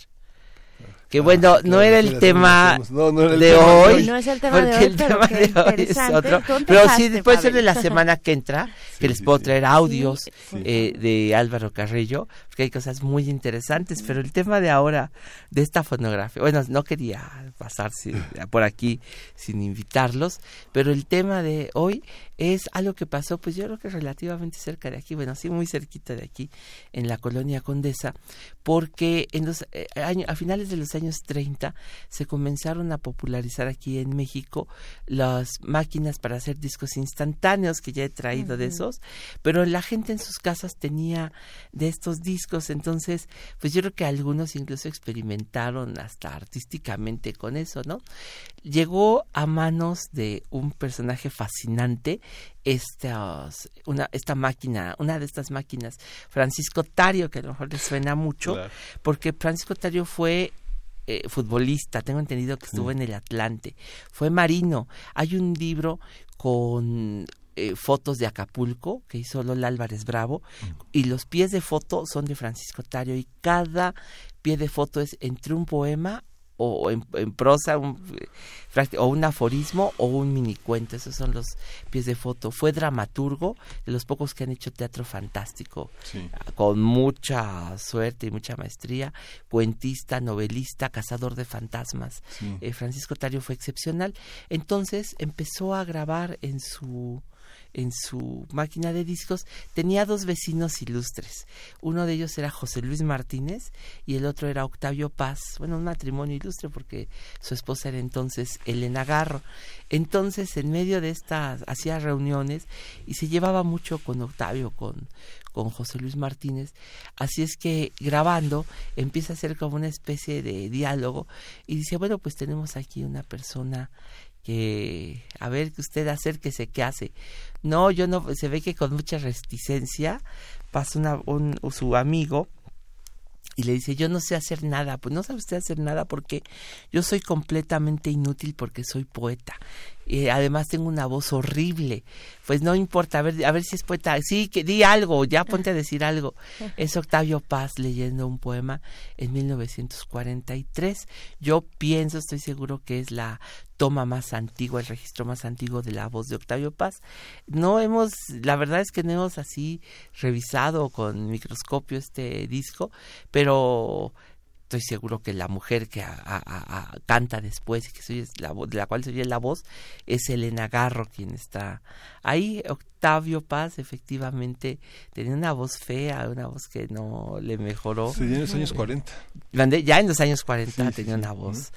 Que bueno, Ah, no claro, era sí, el tema hemos- no, no era el de tema hoy. No es el tema de porque hoy, el pero tema de hoy es otro. ¿Dónde Pero sí, puede ser de la semana que entra, [laughs] que les puedo sí. traer audios Sí, eh, de Álvaro Carrillo, porque hay cosas muy interesantes, pero el tema de ahora, de esta fonografía, bueno, no quería pasarse por aquí sin invitarlos, pero el tema de hoy es algo que pasó, pues yo creo que relativamente cerca de aquí, bueno, sí, muy cerquita de aquí, en la colonia Condesa, porque en los eh, año- a finales de los años 30 se comenzaron a popularizar aquí en México las máquinas para hacer discos instantáneos, que ya he traído de esos, pero la gente en sus casas tenía de estos discos, entonces, pues yo creo que algunos incluso experimentaron hasta artísticamente con eso, ¿no? Llegó a manos de un personaje fascinante, estas, una, esta máquina, una de estas máquinas, Francisco Tario, que a lo mejor les suena mucho, Claro. porque Francisco Tario fue eh, futbolista, tengo entendido que estuvo en el Atlante, fue marino. Hay un libro con eh, fotos de Acapulco que hizo Lola Álvarez Bravo y los pies de foto son de Francisco Tario y cada pie de foto es entre un poema o en, en prosa un, eh, o un aforismo o un minicuento, esos son los pies de foto. Fue dramaturgo de los pocos que han hecho teatro fantástico Sí. con mucha suerte y mucha maestría, cuentista, novelista, cazador de fantasmas. Sí. Eh, Francisco Tario fue excepcional. Entonces empezó a grabar en su en su máquina de discos, tenía dos vecinos ilustres. Uno de ellos era José Luis Martínez y el otro era Octavio Paz. Bueno, un matrimonio ilustre porque su esposa era entonces Elena Garro. Entonces, en medio de estas, hacía reuniones y se llevaba mucho con Octavio, con, con José Luis Martínez. Así es que grabando empieza a ser como una especie de diálogo y dice, bueno, pues tenemos aquí una persona que a ver que usted acérquese qué hace no yo no se ve que con mucha reticencia pasa una, un, su amigo y le dice yo no sé hacer nada pues no sabe usted hacer nada porque yo soy completamente inútil porque soy poeta y además tengo una voz horrible. Pues no importa a ver a ver si es poeta. Sí que di algo ya ponte a decir algo. Es Octavio Paz leyendo un poema en 1943 yo pienso estoy seguro que es la toma más antigua el registro más antiguo de la voz de Octavio Paz. No hemos la verdad es que no hemos así revisado con microscopio este disco pero estoy seguro que la mujer que a, a, a, canta después y que soy la de la cual se oye la voz es Elena Garro quien está ahí. Octavio Paz efectivamente tenía una voz fea una voz que no le mejoró. Sí, en los años 40 ya en los años 40 sí, tenía sí, una voz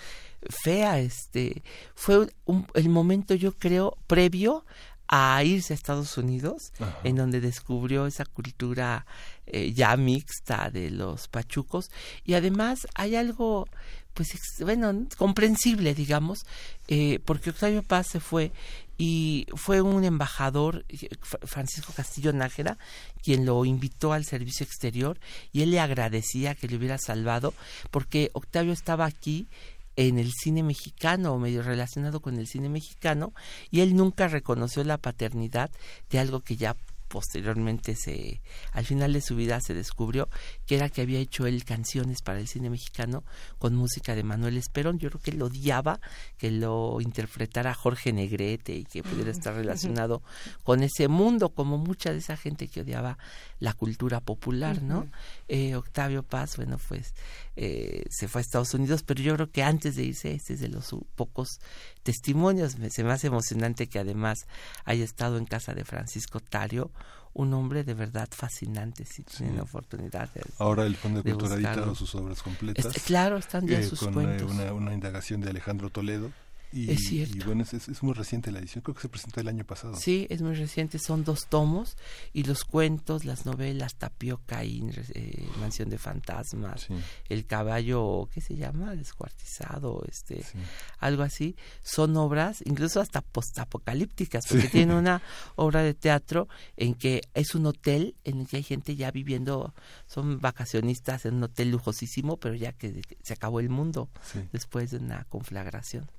fea este fue un, el momento yo creo previo a irse a Estados Unidos, Ajá. en donde descubrió esa cultura eh, ya mixta de los pachucos. Y además hay algo, pues, bueno, comprensible, digamos, eh, porque Octavio Paz se fue y fue un embajador, eh, Francisco Castillo Nájera, quien lo invitó al servicio exterior y él le agradecía que le hubiera salvado porque Octavio estaba aquí en el cine mexicano o medio relacionado con el cine mexicano y él nunca reconoció la paternidad de algo que ya posteriormente se al final de su vida se descubrió que era que había hecho él canciones para el cine mexicano con música de Manuel Esperón. Yo creo que él odiaba que lo interpretara Jorge Negrete y que pudiera estar [laughs] relacionado con ese mundo como mucha de esa gente que odiaba la cultura popular no eh, Octavio Paz bueno pues eh, se fue a Estados Unidos pero yo creo que antes de irse este es de los pocos testimonios. Me, se me hace emocionante que además haya estado en casa de Francisco Tario un hombre de verdad fascinante si sí. tienen la oportunidad de, ahora el Fondo de Cultura ha editado sus obras completas este, claro están ya eh, sus con cuentos una, una, indagación de Alejandro Toledo y, es cierto. y bueno, es, es, muy reciente la edición, creo que se presentó el año pasado. Sí, es muy reciente, son dos tomos y los cuentos, las novelas, Tapioca y eh, Mansión de Fantasmas, sí. El caballo, ¿qué se llama? Descuartizado, este, sí. algo así, son obras incluso hasta postapocalípticas, porque sí. tiene una [laughs] obra de teatro en que es un hotel en el que hay gente ya viviendo, son vacacionistas en un hotel lujosísimo, pero ya que se acabó el mundo después de una conflagración.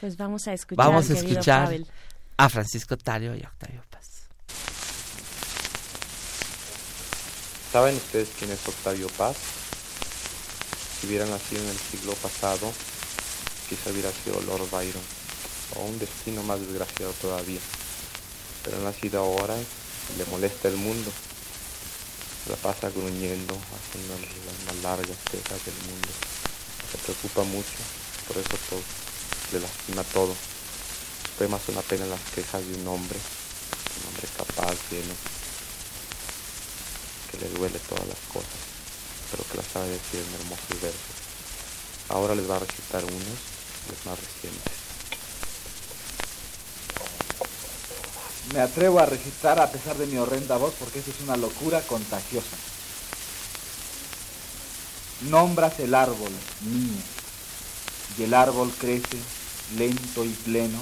Pues vamos a escuchar, vamos a, escuchar Pavel. a Francisco Tario y a Octavio Paz. ¿Saben ustedes quién es Octavio Paz? Si hubiera nacido en el siglo pasado, quizá hubiera sido Lord Byron, o un destino más desgraciado todavía. Pero ha nacido ahora y le molesta el mundo. La pasa gruñendo, haciendo las más largas quejas del mundo. Se preocupa mucho, por eso todo le lastima todo. Los poemas son apenas las quejas de un hombre, un hombre capaz, lleno, que le duele todas las cosas, pero que las sabe decir en hermosos versos. Ahora les va a recitar unos, los más recientes. Me atrevo a recitar a pesar de mi horrenda voz porque esto es una locura contagiosa. Nombras el árbol, niño, y el árbol crece lento y pleno,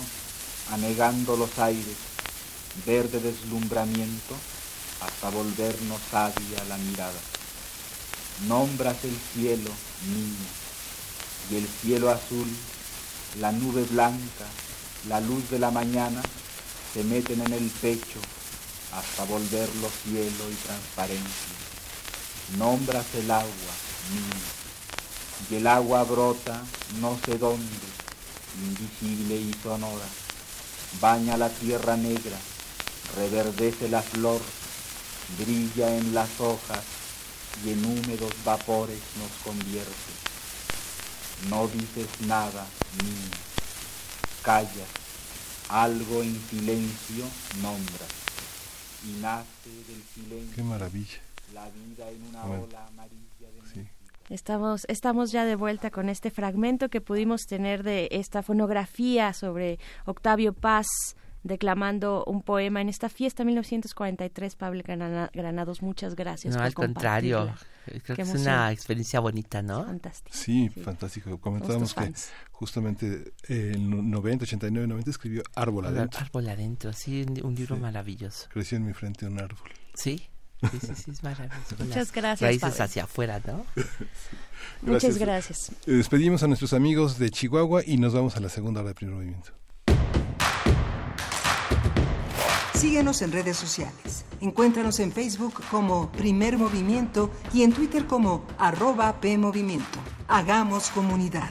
anegando los aires, verde deslumbramiento, hasta volvernos sabia la mirada. Nombras el cielo, niño, y el cielo azul, la nube blanca, la luz de la mañana, se meten en el pecho hasta volverlo cielo y transparencia. Nombras el agua, niño, y el agua brota no sé dónde, invisible y sonora, baña la tierra negra, reverdece la flor, brilla en las hojas y en húmedos vapores nos convierte. No dices nada, niño, calla, algo en silencio nombra. y nace del silencio Qué maravilla. la vida en una Bueno. ola amarilla. Estamos, estamos ya de vuelta con este fragmento que pudimos tener de esta fonografía sobre Octavio Paz declamando un poema en esta fiesta 1943. Pablo Grana- Granados, muchas gracias. No, por al contrario. Creo que es una experiencia bonita, ¿no? Fantástico. Sí, fantástico. Comentábamos que justamente eh, en 90, 89, 90 escribió Árbol adentro. Árbol adentro, sí, un un libro Sí. maravilloso. Creció en mi frente un árbol. Sí, sí, sí, sí, es maravilloso. Muchas gracias, Raíces Pablo. hacia afuera, ¿no? [laughs] Muchas gracias. Eh, Despedimos a nuestros amigos de Chihuahua y nos vamos a la segunda hora de primer movimiento. Síguenos en redes sociales. Encuéntranos en Facebook como Primer Movimiento y en Twitter como arroba PMovimiento. Hagamos comunidad.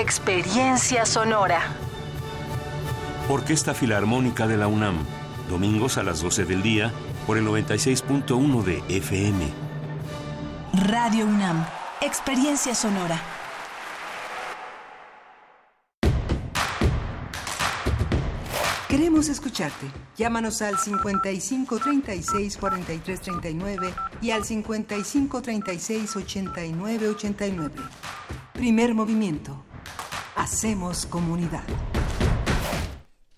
experiencia sonora. Orquesta Filarmónica de la UNAM, domingos a las 12 del día por el 96.1 de FM. Radio UNAM, experiencia sonora. Queremos escucharte. Llámanos al 55 36 43 39 y al 55 36 89 89. Primer movimiento. Hacemos comunidad.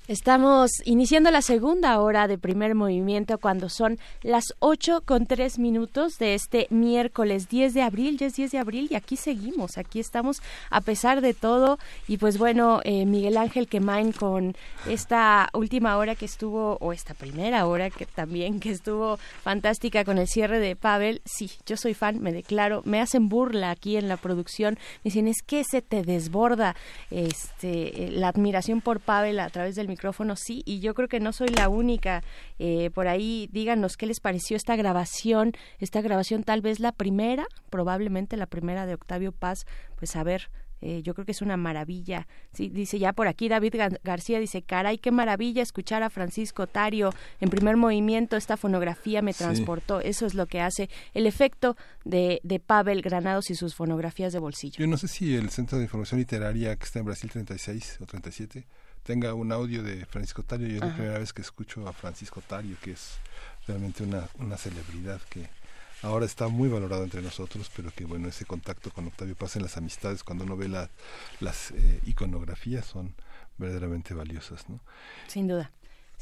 Estamos iniciando la segunda hora de primer movimiento cuando son las 8 con 3 minutos de este miércoles 10 de abril, ya es 10 de abril y aquí seguimos, aquí estamos a pesar de todo. Y pues bueno, eh, Miguel Ángel Quemain con esta última hora que estuvo, o esta primera hora que también que estuvo fantástica con el cierre de Pavel, sí, yo soy fan, me declaro, me hacen burla aquí en la producción, me dicen es que se te desborda este, eh, la admiración por Pavel a través del micrófono, sí, y yo creo que no soy la única. Eh, por ahí díganos qué les pareció esta grabación, esta grabación tal vez la primera, probablemente la primera de Octavio Paz, pues a ver. Eh, yo creo que es una maravilla. Sí, dice ya por aquí David García, dice, caray, qué maravilla escuchar a Francisco Tario en primer movimiento, esta fonografía me transportó. Eso es lo que hace el efecto de, de Pavel Granados y sus fonografías de bolsillo. Yo no sé si el Centro de Información Literaria que está en Brasil 36 o 37 tenga un audio de Francisco Tario. Yo es la primera vez que escucho a Francisco Tario, que es realmente una, una celebridad que ahora está muy valorado entre nosotros, pero que bueno, ese contacto con Octavio Paz en las amistades, cuando uno ve la, las eh, iconografías, son verdaderamente valiosas. ¿no? Sin duda.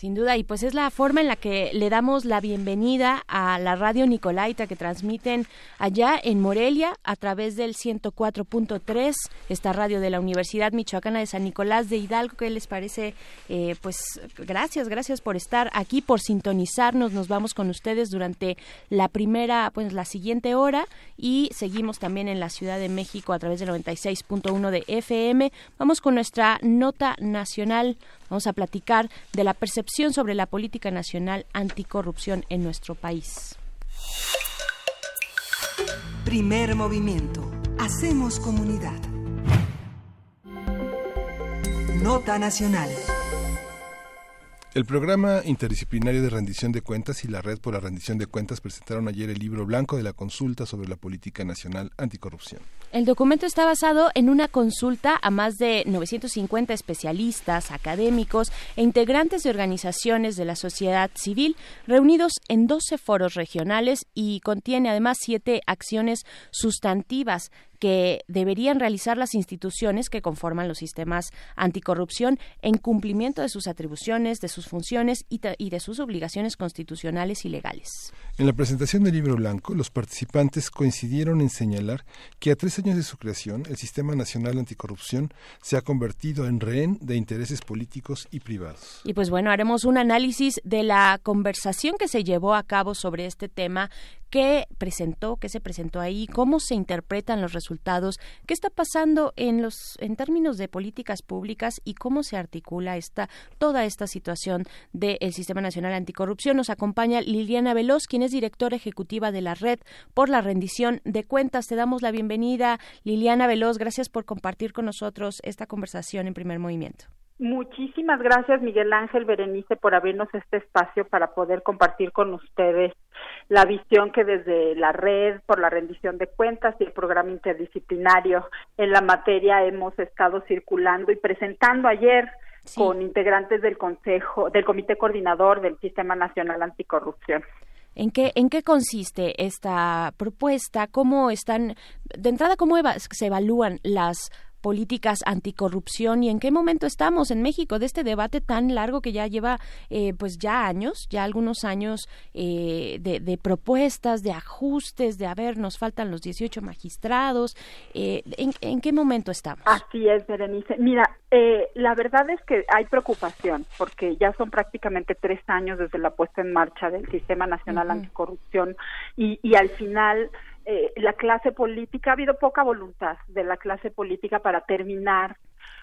Sin duda, y pues es la forma en la que le damos la bienvenida a la radio Nicolaita que transmiten allá en Morelia a través del 104.3, esta radio de la Universidad Michoacana de San Nicolás de Hidalgo. ¿Qué les parece? Eh, pues gracias, gracias por estar aquí, por sintonizarnos. Nos vamos con ustedes durante la primera, pues la siguiente hora y seguimos también en la Ciudad de México a través del 96.1 de FM. Vamos con nuestra nota nacional Vamos a platicar de la percepción sobre la política nacional anticorrupción en nuestro país. Primer movimiento. Hacemos comunidad. Nota nacional. El programa interdisciplinario de rendición de cuentas y la Red por la Rendición de Cuentas presentaron ayer el libro blanco de la consulta sobre la política nacional anticorrupción. El documento está basado en una consulta a más de 950 especialistas, académicos e integrantes de organizaciones de la sociedad civil reunidos en 12 foros regionales y contiene además siete acciones sustantivas que deberían realizar las instituciones que conforman los sistemas anticorrupción en cumplimiento de sus atribuciones, de sus funciones y, de sus obligaciones constitucionales y legales. En la presentación del libro blanco, los participantes coincidieron en señalar que a tres años de su creación, el Sistema Nacional Anticorrupción se ha convertido en rehén de intereses políticos y privados. Y pues bueno, haremos un análisis de la conversación que se llevó a cabo sobre este tema qué presentó, qué se presentó ahí, cómo se interpretan los resultados, qué está pasando en los en términos de políticas públicas y cómo se articula esta toda esta situación del Sistema Nacional Anticorrupción. Nos acompaña Liliana Veloz, quien es directora ejecutiva de la Red por la rendición de cuentas. Te damos la bienvenida, Liliana Veloz. Gracias por compartir con nosotros esta conversación en primer movimiento. Muchísimas gracias, Miguel Ángel Berenice, por abrirnos este espacio para poder compartir con ustedes la visión que desde la red por la rendición de cuentas y el programa interdisciplinario en la materia hemos estado circulando y presentando ayer con integrantes del Consejo, del Comité Coordinador del Sistema Nacional Anticorrupción. ¿En qué, ¿En qué consiste esta propuesta? ¿Cómo están, de entrada, cómo se evalúan las políticas anticorrupción y en qué momento estamos en México de este debate tan largo que ya lleva eh, pues ya años, ya algunos años eh, de, propuestas, de ajustes, de a ver, nos faltan los 18 magistrados. Eh, ¿en, qué momento estamos? Así es, Berenice. Mira, la verdad es que hay preocupación porque ya son prácticamente tres años desde la puesta en marcha del Sistema Nacional Anticorrupción y, y al final eh, la clase política, ha habido poca voluntad de la clase política para terminar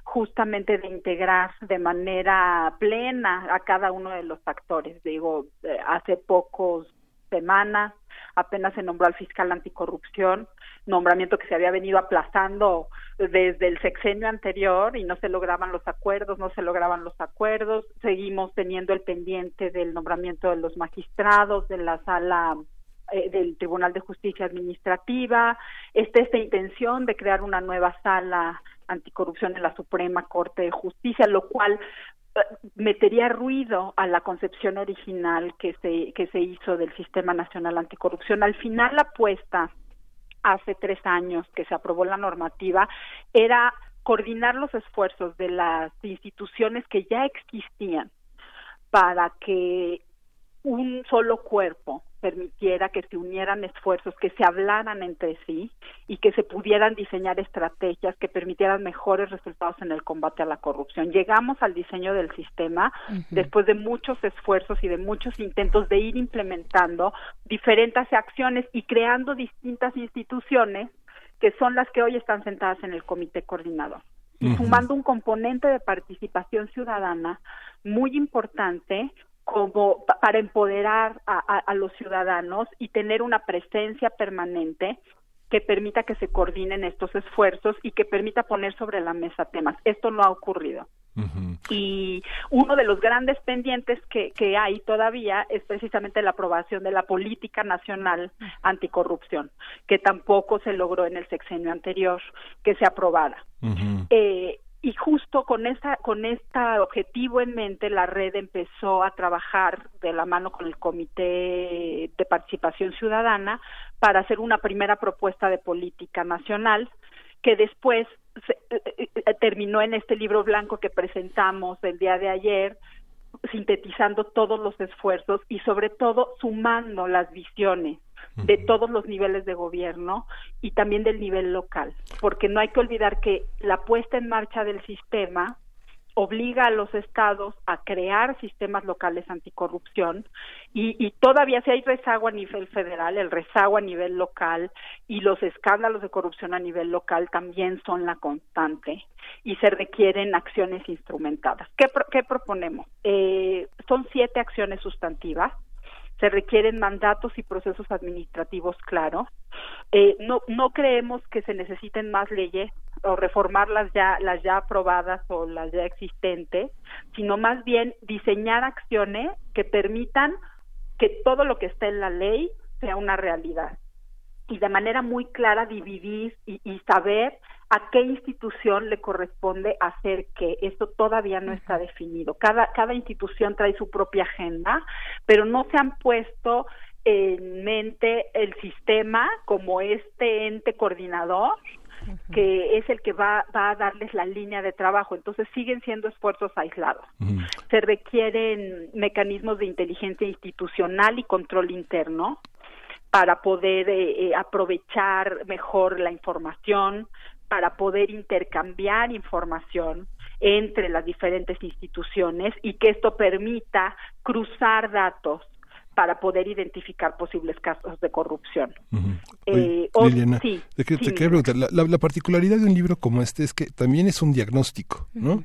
justamente de integrar de manera plena a cada uno de los actores. Digo, eh, hace pocos semanas apenas se nombró al fiscal anticorrupción, nombramiento que se había venido aplazando desde el sexenio anterior y no se lograban los acuerdos, no se lograban los acuerdos. Seguimos teniendo el pendiente del nombramiento de los magistrados de la sala eh, del Tribunal de Justicia Administrativa, está esta intención de crear una nueva sala anticorrupción en la Suprema Corte de Justicia, lo cual eh, metería ruido a la concepción original que se, que se hizo del Sistema Nacional Anticorrupción. Al final la apuesta hace tres años que se aprobó la normativa era coordinar los esfuerzos de las instituciones que ya existían para que un solo cuerpo permitiera que se unieran esfuerzos, que se hablaran entre sí y que se pudieran diseñar estrategias que permitieran mejores resultados en el combate a la corrupción. Llegamos al diseño del sistema después de muchos esfuerzos y de muchos intentos de ir implementando diferentes acciones y creando distintas instituciones que son las que hoy están sentadas en el comité coordinador. Y sumando un componente de participación ciudadana muy importante como para empoderar a, los ciudadanos y tener una presencia permanente que permita que se coordinen estos esfuerzos y que permita poner sobre la mesa temas. Esto no ha ocurrido. Y uno de los grandes pendientes que, que hay todavía es precisamente la aprobación de la política nacional anticorrupción, que tampoco se logró en el sexenio anterior que se aprobara. eh, y justo con esta con este objetivo en mente la red empezó a trabajar de la mano con el comité de participación ciudadana para hacer una primera propuesta de política nacional que después se, eh, eh, terminó en este libro blanco que presentamos el día de ayer sintetizando todos los esfuerzos y sobre todo sumando las visiones de todos los niveles de gobierno y también del nivel local, porque no hay que olvidar que la puesta en marcha del sistema obliga a los estados a crear sistemas locales anticorrupción y, y todavía si hay rezago a nivel federal, el rezago a nivel local y los escándalos de corrupción a nivel local también son la constante y se requieren acciones instrumentadas. ¿Qué, pro- qué proponemos? Eh, son siete acciones sustantivas se requieren mandatos y procesos administrativos claros. Eh, no, no creemos que se necesiten más leyes o reformar las ya, las ya aprobadas o las ya existentes, sino más bien diseñar acciones que permitan que todo lo que está en la ley sea una realidad y de manera muy clara dividir y, y saber a qué institución le corresponde hacer qué. Esto todavía no está definido. Cada, cada institución trae su propia agenda, pero no se han puesto en mente el sistema como este ente coordinador que es el que va, va a darles la línea de trabajo. Entonces siguen siendo esfuerzos aislados. Se requieren mecanismos de inteligencia institucional y control interno para poder eh, eh, aprovechar mejor la información, para poder intercambiar información entre las diferentes instituciones y que esto permita cruzar datos para poder identificar posibles casos de corrupción. Eh, o- Liliana, sí, te, sí, quería preguntar, la, la- la particularidad de un libro como este es que también es un diagnóstico, ¿no?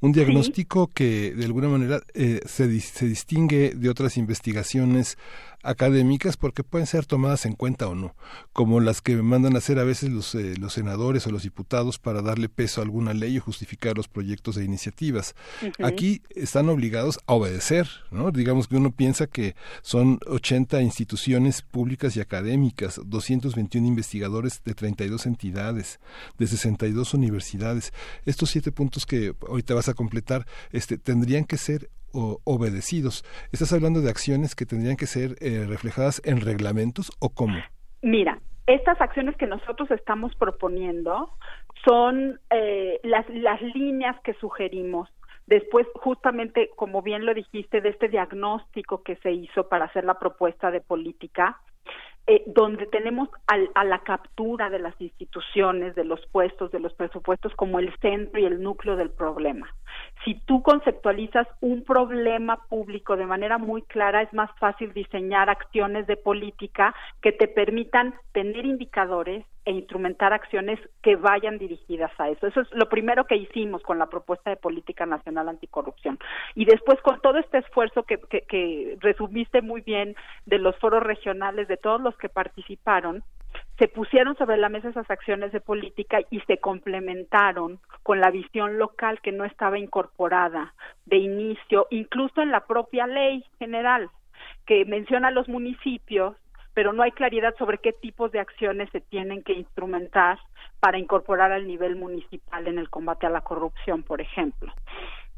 Un diagnóstico que de alguna manera eh, se, se distingue de otras investigaciones académicas porque pueden ser tomadas en cuenta o no, como las que mandan a hacer a veces los, eh, los senadores o los diputados para darle peso a alguna ley o justificar los proyectos de iniciativas. Aquí están obligados a obedecer, ¿no? Digamos que uno piensa que son 80 instituciones públicas y académicas, 221 investigadores de 32 entidades, de 62 universidades. Estos siete puntos que ahorita vas a completar, este, tendrían que ser o- obedecidos. ¿Estás hablando de acciones que tendrían que ser eh, reflejadas en reglamentos o cómo? Mira, estas acciones que nosotros estamos proponiendo son eh, las, las líneas que sugerimos. Después, justamente, como bien lo dijiste, de este diagnóstico que se hizo para hacer la propuesta de política, eh, donde tenemos al- a la captura de las instituciones, de los puestos, de los presupuestos como el centro y el núcleo del problema. Si tú conceptualizas un problema público de manera muy clara, es más fácil diseñar acciones de política que te permitan tener indicadores e instrumentar acciones que vayan dirigidas a eso. Eso es lo primero que hicimos con la propuesta de política nacional anticorrupción. Y después con todo este esfuerzo que, que, que resumiste muy bien de los foros regionales, de todos los que participaron, se pusieron sobre la mesa esas acciones de política y se complementaron con la visión local que no estaba incorporada de inicio, incluso en la propia ley general, que menciona a los municipios, pero no hay claridad sobre qué tipos de acciones se tienen que instrumentar para incorporar al nivel municipal en el combate a la corrupción, por ejemplo.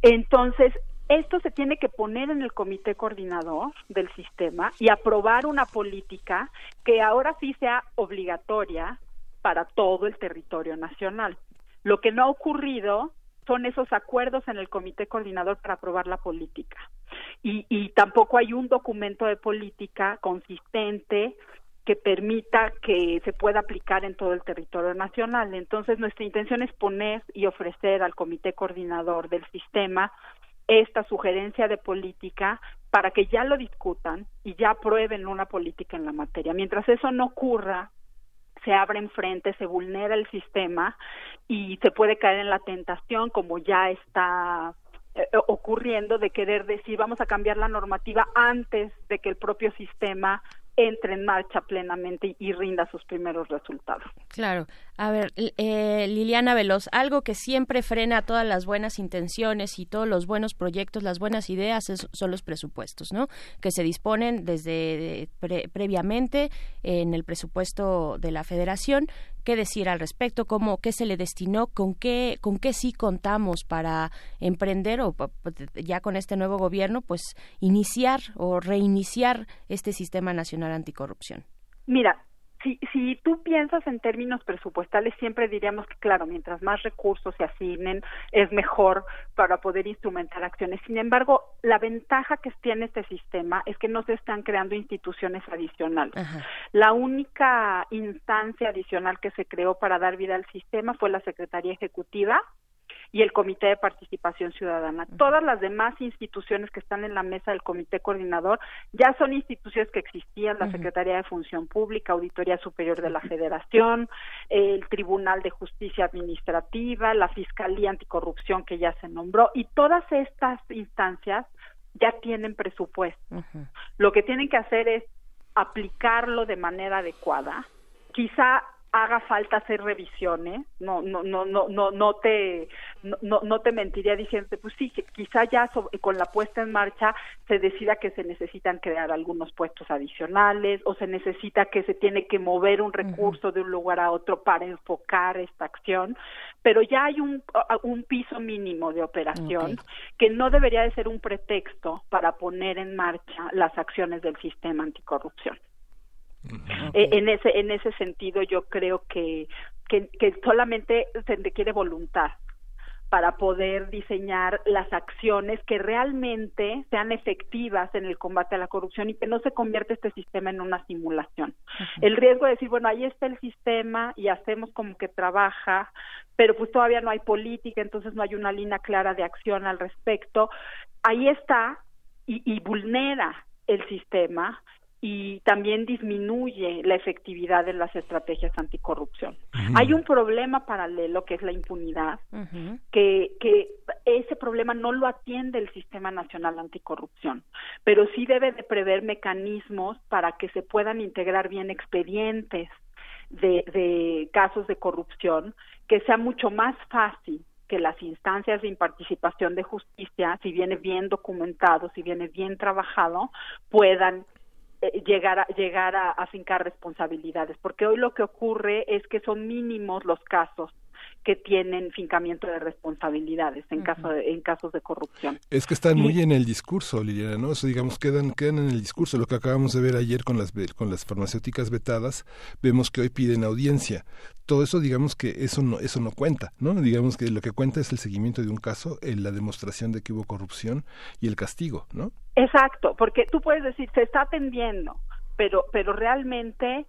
Entonces, esto se tiene que poner en el comité coordinador del sistema y aprobar una política que ahora sí sea obligatoria para todo el territorio nacional. Lo que no ha ocurrido son esos acuerdos en el comité coordinador para aprobar la política. Y, y tampoco hay un documento de política consistente que permita que se pueda aplicar en todo el territorio nacional. Entonces, nuestra intención es poner y ofrecer al comité coordinador del sistema esta sugerencia de política para que ya lo discutan y ya aprueben una política en la materia. Mientras eso no ocurra, se abre enfrente, se vulnera el sistema y se puede caer en la tentación, como ya está eh, ocurriendo, de querer decir vamos a cambiar la normativa antes de que el propio sistema entre en marcha plenamente y, rinda sus primeros resultados. Claro. A ver, eh, Liliana Veloz, algo que siempre frena todas las buenas intenciones y todos los buenos proyectos, las buenas ideas, son los presupuestos, ¿no? Que se disponen desde previamente en el presupuesto de la Federación qué decir al respecto, cómo, qué se le destinó, con qué, con qué sí contamos para emprender o ya con este nuevo gobierno, pues iniciar o reiniciar este sistema nacional anticorrupción. Mira, si, si tú piensas en términos presupuestales, siempre diríamos que, claro, mientras más recursos se asignen, es mejor para poder instrumentar acciones. Sin embargo, la ventaja que tiene este sistema es que no se están creando instituciones adicionales. La única instancia adicional que se creó para dar vida al sistema fue la Secretaría Ejecutiva, y el Comité de Participación Ciudadana. Todas las demás instituciones que están en la mesa del Comité Coordinador ya son instituciones que existían, la Secretaría de Función Pública, Auditoría Superior de la Federación, el Tribunal de Justicia Administrativa, la Fiscalía Anticorrupción que ya se nombró, y todas estas instancias ya tienen presupuesto. Lo que tienen que hacer es aplicarlo de manera adecuada. Quizá haga falta hacer revisiones no no no no no no te no, no te mentiría diciendo pues sí quizá ya con la puesta en marcha se decida que se necesitan crear algunos puestos adicionales o se necesita que se tiene que mover un recurso de un lugar a otro para enfocar esta acción pero ya hay un, un piso mínimo de operación que no debería de ser un pretexto para poner en marcha las acciones del sistema anticorrupción eh, en ese en ese sentido yo creo que, que, solamente se requiere voluntad para poder diseñar las acciones que realmente sean efectivas en el combate a la corrupción y que no se convierta este sistema en una simulación. El riesgo de decir, bueno, ahí está el sistema y hacemos como que trabaja, pero pues todavía no hay política, entonces no hay una línea clara de acción al respecto. Ahí está y, y vulnera el sistema y también disminuye la efectividad de las estrategias anticorrupción. Hay un problema paralelo que es la impunidad, que, que ese problema no lo atiende el Sistema Nacional Anticorrupción, pero sí debe de prever mecanismos para que se puedan integrar bien expedientes de, de casos de corrupción, que sea mucho más fácil que las instancias de participación de justicia, si viene bien documentado, si viene bien trabajado, puedan eh, llegar a llegar a afincar responsabilidades porque hoy lo que ocurre es que son mínimos los casos que tienen fincamiento de responsabilidades en caso en casos de corrupción. Es que están muy en el discurso, Liliana, ¿no? Eso digamos quedan quedan en el discurso. Lo que acabamos de ver ayer con las con las farmacéuticas vetadas, vemos que hoy piden audiencia. Todo eso digamos que eso no eso no cuenta, ¿no? Digamos que lo que cuenta es el seguimiento de un caso, en la demostración de que hubo corrupción y el castigo, ¿no? Exacto, porque tú puedes decir se está atendiendo, pero pero realmente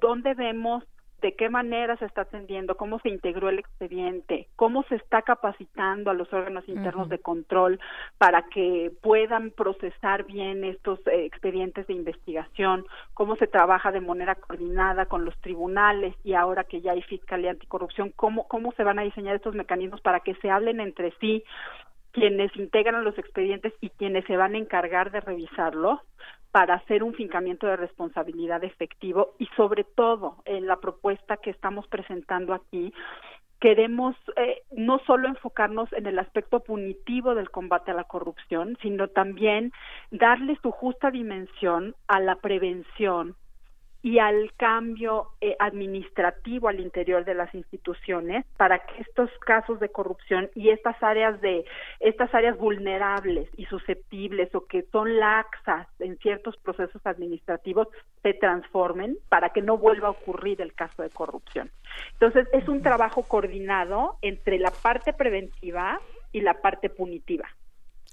dónde vemos de qué manera se está atendiendo, cómo se integró el expediente, cómo se está capacitando a los órganos internos de control para que puedan procesar bien estos eh, expedientes de investigación, cómo se trabaja de manera coordinada con los tribunales y ahora que ya hay fiscalía anticorrupción, cómo, cómo se van a diseñar estos mecanismos para que se hablen entre sí quienes integran los expedientes y quienes se van a encargar de revisarlos para hacer un fincamiento de responsabilidad efectivo y sobre todo en la propuesta que estamos presentando aquí queremos eh, no solo enfocarnos en el aspecto punitivo del combate a la corrupción, sino también darle su justa dimensión a la prevención, y al cambio eh, administrativo al interior de las instituciones para que estos casos de corrupción y estas áreas de estas áreas vulnerables y susceptibles o que son laxas en ciertos procesos administrativos se transformen para que no vuelva a ocurrir el caso de corrupción. Entonces, es un trabajo coordinado entre la parte preventiva y la parte punitiva.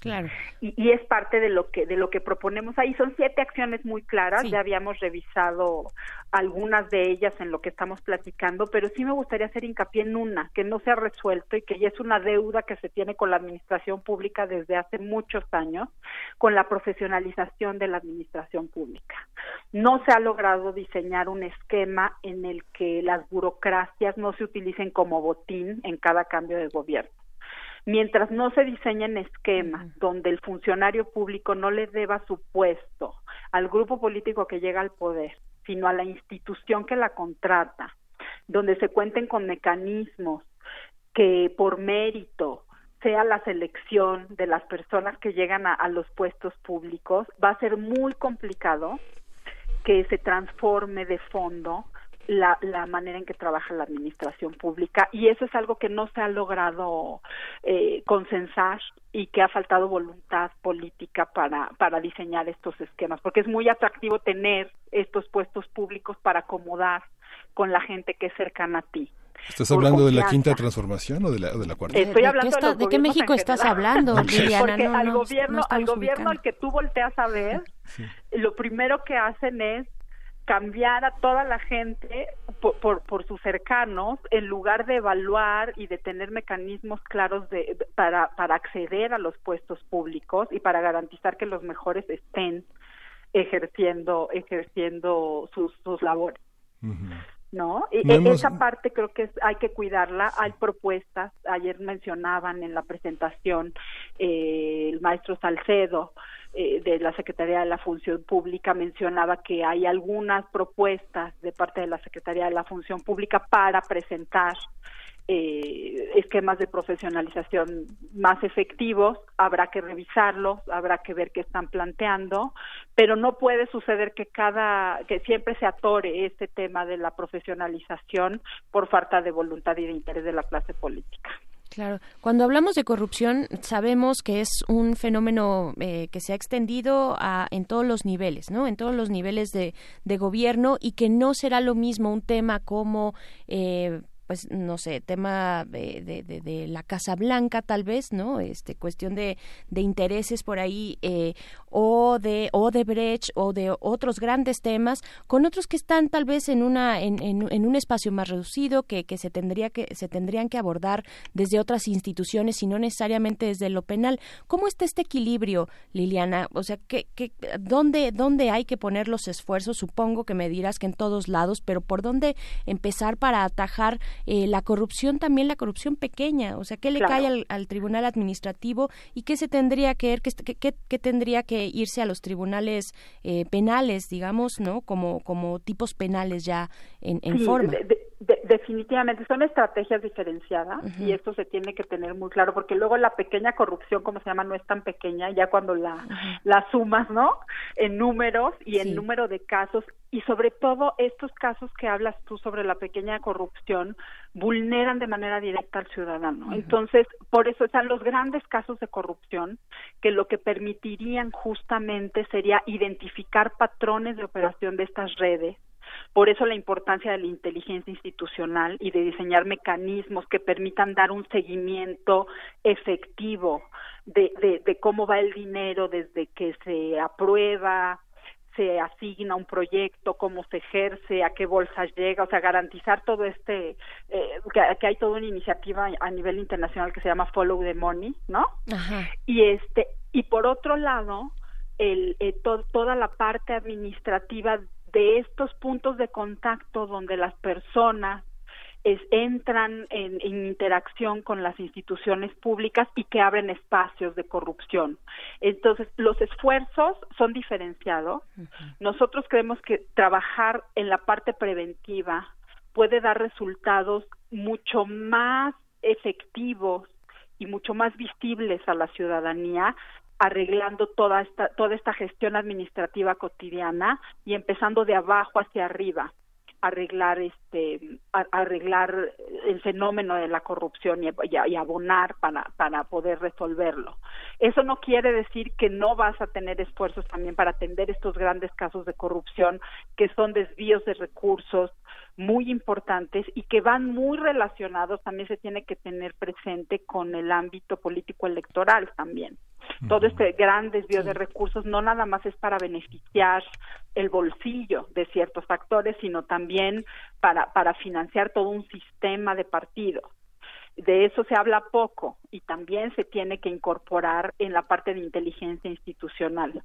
Claro. Y, es parte de lo que de lo que proponemos ahí. Son siete acciones muy claras. Ya habíamos revisado algunas de ellas en lo que estamos platicando, pero sí me gustaría hacer hincapié en una que no se ha resuelto y que ya es una deuda que se tiene con la administración pública desde hace muchos años, con la profesionalización de la administración pública. No se ha logrado diseñar un esquema en el que las burocracias no se utilicen como botín en cada cambio de gobierno mientras no se diseñen esquemas donde el funcionario público no le deba su puesto al grupo político que llega al poder, sino a la institución que la contrata, donde se cuenten con mecanismos que por mérito sea la selección de las personas que llegan a, a los puestos públicos, va a ser muy complicado que se transforme de fondo la, la manera en que trabaja la administración pública y eso es algo que no se ha logrado eh, consensar y que ha faltado voluntad política para, para diseñar estos esquemas, porque es muy atractivo tener estos puestos públicos para acomodar con la gente que es cercana a ti. ¿Estás hablando de la quinta transformación o de la, de la cuarta? Estoy hablando ¿De, qué, de, los ¿de qué México estás hablando, Liliana? Porque No, al no, gobierno, no al gobierno al que tú volteas a ver, lo primero que hacen es cambiar a toda la gente por, por, sus cercanos en lugar de evaluar y de tener mecanismos claros de, para, para acceder a los puestos públicos y para garantizar que los mejores estén ejerciendo ejerciendo sus, sus labores ¿no? Y No e- hemos- esa parte creo que es- hay que cuidarla. Hay propuestas. Ayer mencionaban en la presentación eh, el maestro Salcedo eh, de la Secretaría de la Función Pública mencionaba que hay algunas propuestas de parte de la Secretaría de la Función Pública para presentar eh, esquemas de profesionalización más efectivos, habrá que revisarlos, habrá que ver qué están planteando, pero no puede suceder que cada que siempre se atore este tema de la profesionalización por falta de voluntad y de interés de la clase política. Claro, cuando hablamos de corrupción sabemos que es un fenómeno eh, que se ha extendido a, en todos los niveles, ¿no? En todos los niveles de, de gobierno y que no será lo mismo un tema como eh, pues no sé, tema de, de, de, de la Casa Blanca tal vez, ¿no? Este cuestión de, intereses por ahí eh, o de o de Brecht o de otros grandes temas con otros que están tal vez en una en, en, en un espacio más reducido que, que se tendría que se tendrían que abordar desde otras instituciones y no necesariamente desde lo penal. ¿Cómo está este equilibrio, Liliana? O sea, ¿qué, qué, dónde, ¿dónde hay que poner los esfuerzos? Supongo que me dirás que en todos lados, pero ¿por dónde empezar para atajar eh, la corrupción, también la corrupción pequeña? O sea, ¿qué le Claro. cae al, al Tribunal Administrativo y qué se tendría que qué, qué, qué tendría que irse a los tribunales eh, penales, digamos, ¿no? Como, como tipos penales ya en, en Sí, forma. de- de- de- definitivamente son estrategias diferenciadas y esto se tiene que tener muy claro porque luego la pequeña corrupción como se llama no es tan pequeña ya cuando la la sumas no en números y en número de casos y sobre todo estos casos que hablas tú sobre la pequeña corrupción vulneran de manera directa al ciudadano. Entonces por eso están los grandes casos de corrupción que lo que permitirían justamente sería identificar patrones de operación de estas redes por eso la importancia de la inteligencia institucional y de diseñar mecanismos que permitan dar un seguimiento efectivo de, de, de cómo va el dinero desde que se aprueba, se asigna un proyecto, cómo se ejerce, a qué bolsas llega, o sea, garantizar todo este, eh, que, que hay toda una iniciativa a nivel internacional que se llama Follow the Money, ¿no? Ajá. y este y por otro lado el, eh, to- toda la parte administrativa de estos puntos de contacto donde las personas es- entran en, en interacción con las instituciones públicas y que abren espacios de corrupción. Entonces, los esfuerzos son diferenciados. Nosotros creemos que trabajar en la parte preventiva puede dar resultados mucho más efectivos y mucho más visibles a la ciudadanía arreglando toda esta toda esta gestión administrativa cotidiana y empezando de abajo hacia arriba arreglar este arreglar el fenómeno de la corrupción y- y abonar para para poder resolverlo. Eso no quiere decir que no vas a tener esfuerzos también para atender estos grandes casos de corrupción que son desvíos de recursos muy importantes y que van muy relacionados también se tiene que tener presente con el ámbito político electoral también todo este gran desvío de recursos no nada más es para beneficiar el bolsillo de ciertos actores, sino también para, para financiar todo un sistema de partidos. De eso se habla poco y también se tiene que incorporar en la parte de inteligencia institucional.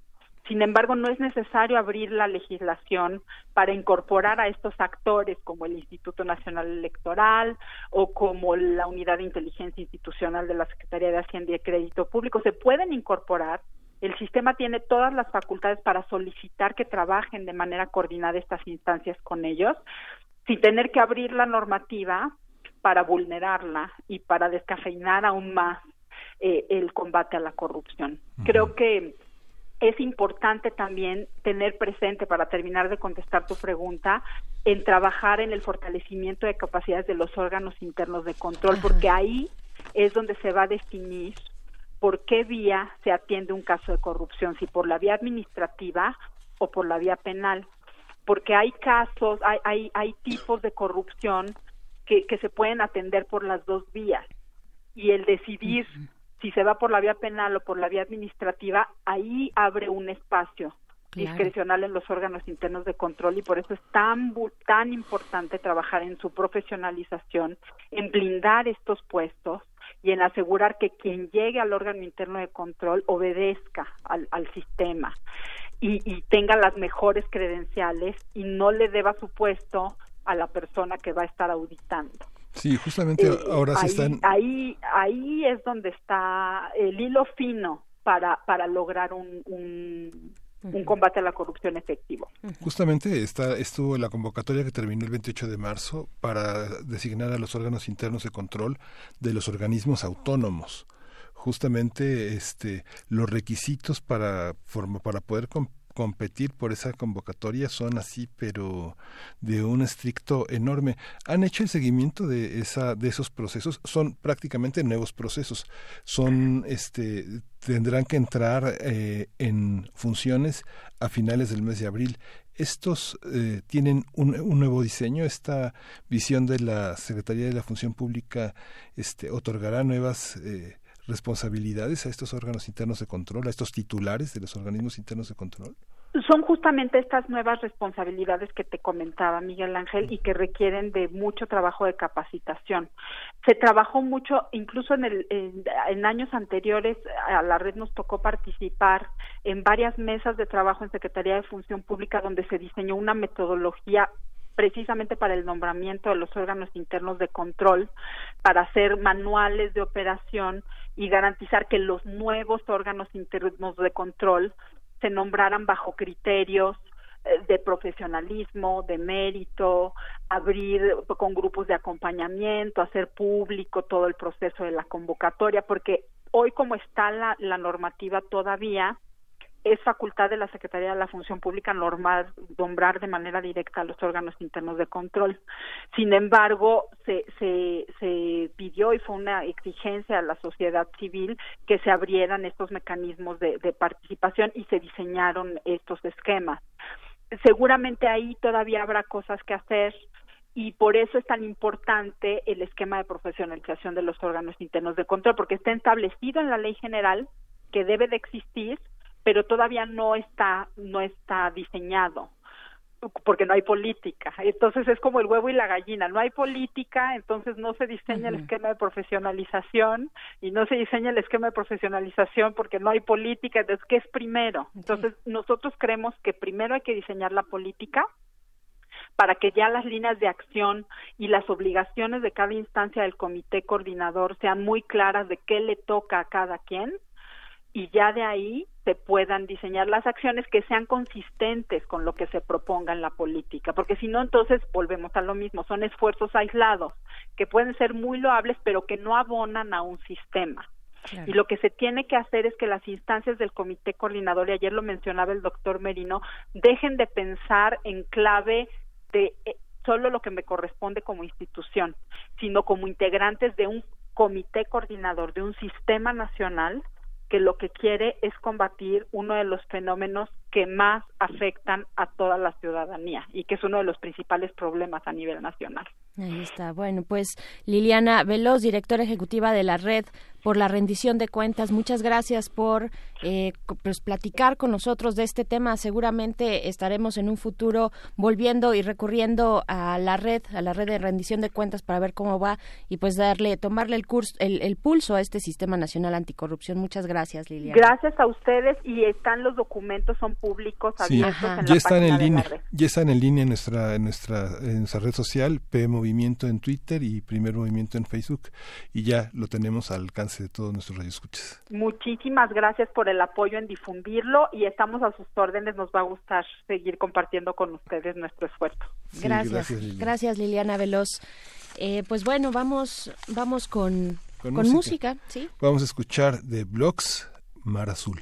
Sin embargo, no es necesario abrir la legislación para incorporar a estos actores como el Instituto Nacional Electoral o como la Unidad de Inteligencia Institucional de la Secretaría de Hacienda y Crédito Público. Se pueden incorporar el sistema tiene todas las facultades para solicitar que trabajen de manera coordinada estas instancias con ellos, sin tener que abrir la normativa para vulnerarla y para descafeinar aún más eh, el combate a la corrupción. Creo que es importante también tener presente, para terminar de contestar tu pregunta, en trabajar en el fortalecimiento de capacidades de los órganos internos de control, porque ahí es donde se va a definir por qué vía se atiende un caso de corrupción, si por la vía administrativa o por la vía penal, porque hay casos, hay, hay, hay tipos de corrupción que, que se pueden atender por las dos vías. Y el decidir si se va por la vía penal o por la vía administrativa, ahí abre un espacio discrecional en los órganos internos de control y por eso es tan tan importante trabajar en su profesionalización, en blindar estos puestos y en asegurar que quien llegue al órgano interno de control obedezca al, al sistema y, y tenga las mejores credenciales y no le deba su puesto a la persona que va a estar auditando. Sí, justamente Eh, ahora se ahí, están... ahí ahí es donde está el hilo fino para para lograr un, un, un combate a la corrupción efectivo. Justamente está, estuvo la convocatoria que terminó el 28 de marzo para designar a los órganos internos de control de los organismos autónomos. Justamente este, los requisitos para, forma- para poder competir por esa convocatoria son así, pero de un estricto enorme. ¿Han hecho el seguimiento de esa de esos procesos? Son prácticamente nuevos procesos. Son este tendrán que entrar eh, en funciones a finales del mes de abril. Estos eh, tienen un, nuevo diseño. Esta visión de la Secretaría de la Función Pública este, otorgará nuevas eh, responsabilidades a estos órganos internos de control, a estos titulares de los organismos internos de control. Son justamente estas nuevas responsabilidades que te comentaba Miguel Ángel y que requieren de mucho trabajo de capacitación. Se trabajó mucho, incluso en, el, en, años anteriores a la red nos tocó participar en varias mesas de trabajo en Secretaría de Función Pública donde se diseñó una metodología precisamente para el nombramiento de los órganos internos de control, para hacer manuales de operación y garantizar que los nuevos órganos internos de control se nombraran bajo criterios eh, de profesionalismo, de mérito, abrir con grupos de acompañamiento, hacer público todo el proceso de la convocatoria, porque hoy como está la, la normativa todavía, es facultad de la Secretaría de la Función Pública normar, nombrar de manera directa a los órganos internos de control. Sin embargo, se, se, se pidió y fue una exigencia a la sociedad civil que se abrieran estos mecanismos de, de participación y se diseñaron estos esquemas. Seguramente ahí todavía habrá cosas que hacer y por eso es tan importante el esquema de profesionalización de los órganos internos de control, porque está establecido en la ley general que debe de existir, pero todavía no está no está diseñado porque no hay política. Entonces es como el huevo y la gallina, no hay política, entonces no se diseña el esquema de profesionalización y no se diseña el esquema de profesionalización porque no hay política, entonces ¿qué es primero? Entonces nosotros creemos que primero hay que diseñar la política para que ya las líneas de acción y las obligaciones de cada instancia del comité coordinador sean muy claras de qué le toca a cada quien y ya de ahí se puedan diseñar las acciones que sean consistentes con lo que se proponga en la política, porque si no, entonces volvemos a lo mismo, son esfuerzos aislados que pueden ser muy loables, pero que no abonan a un sistema. Y lo que se tiene que hacer es que las instancias del comité coordinador, y ayer lo mencionaba el doctor Merino, dejen de pensar en clave de eh, solo lo que me corresponde como institución, sino como integrantes de un comité coordinador, de un sistema nacional que lo que quiere es combatir uno de los fenómenos que más afectan a toda la ciudadanía y que es uno de los principales problemas a nivel nacional. Ahí está. Bueno, pues Liliana Veloz, directora ejecutiva de la red por la rendición de cuentas, muchas gracias por eh, pues, platicar con nosotros de este tema. Seguramente estaremos en un futuro volviendo y recurriendo a la red, a la red de rendición de cuentas para ver cómo va y pues darle, tomarle el curso, el, el pulso a este sistema nacional anticorrupción. Muchas gracias, Liliana. Gracias a ustedes y están los documentos, son públicos Sí, abiertos en ya la están página en de la línea, red. ya están en línea en nuestra, en nuestra, en nuestra red social, P Movimiento en Twitter y Primer Movimiento en Facebook, y ya lo tenemos al alcance de todos nuestros radioescuchas. Muchísimas gracias por el apoyo en difundirlo y estamos a sus órdenes. Nos va a gustar seguir compartiendo con ustedes nuestro esfuerzo. Sí, gracias, gracias, Liliana. gracias Liliana Veloz. Eh, pues bueno, vamos, vamos con, Con con música. música, ¿sí? Vamos a escuchar de Blogs Mar Azul.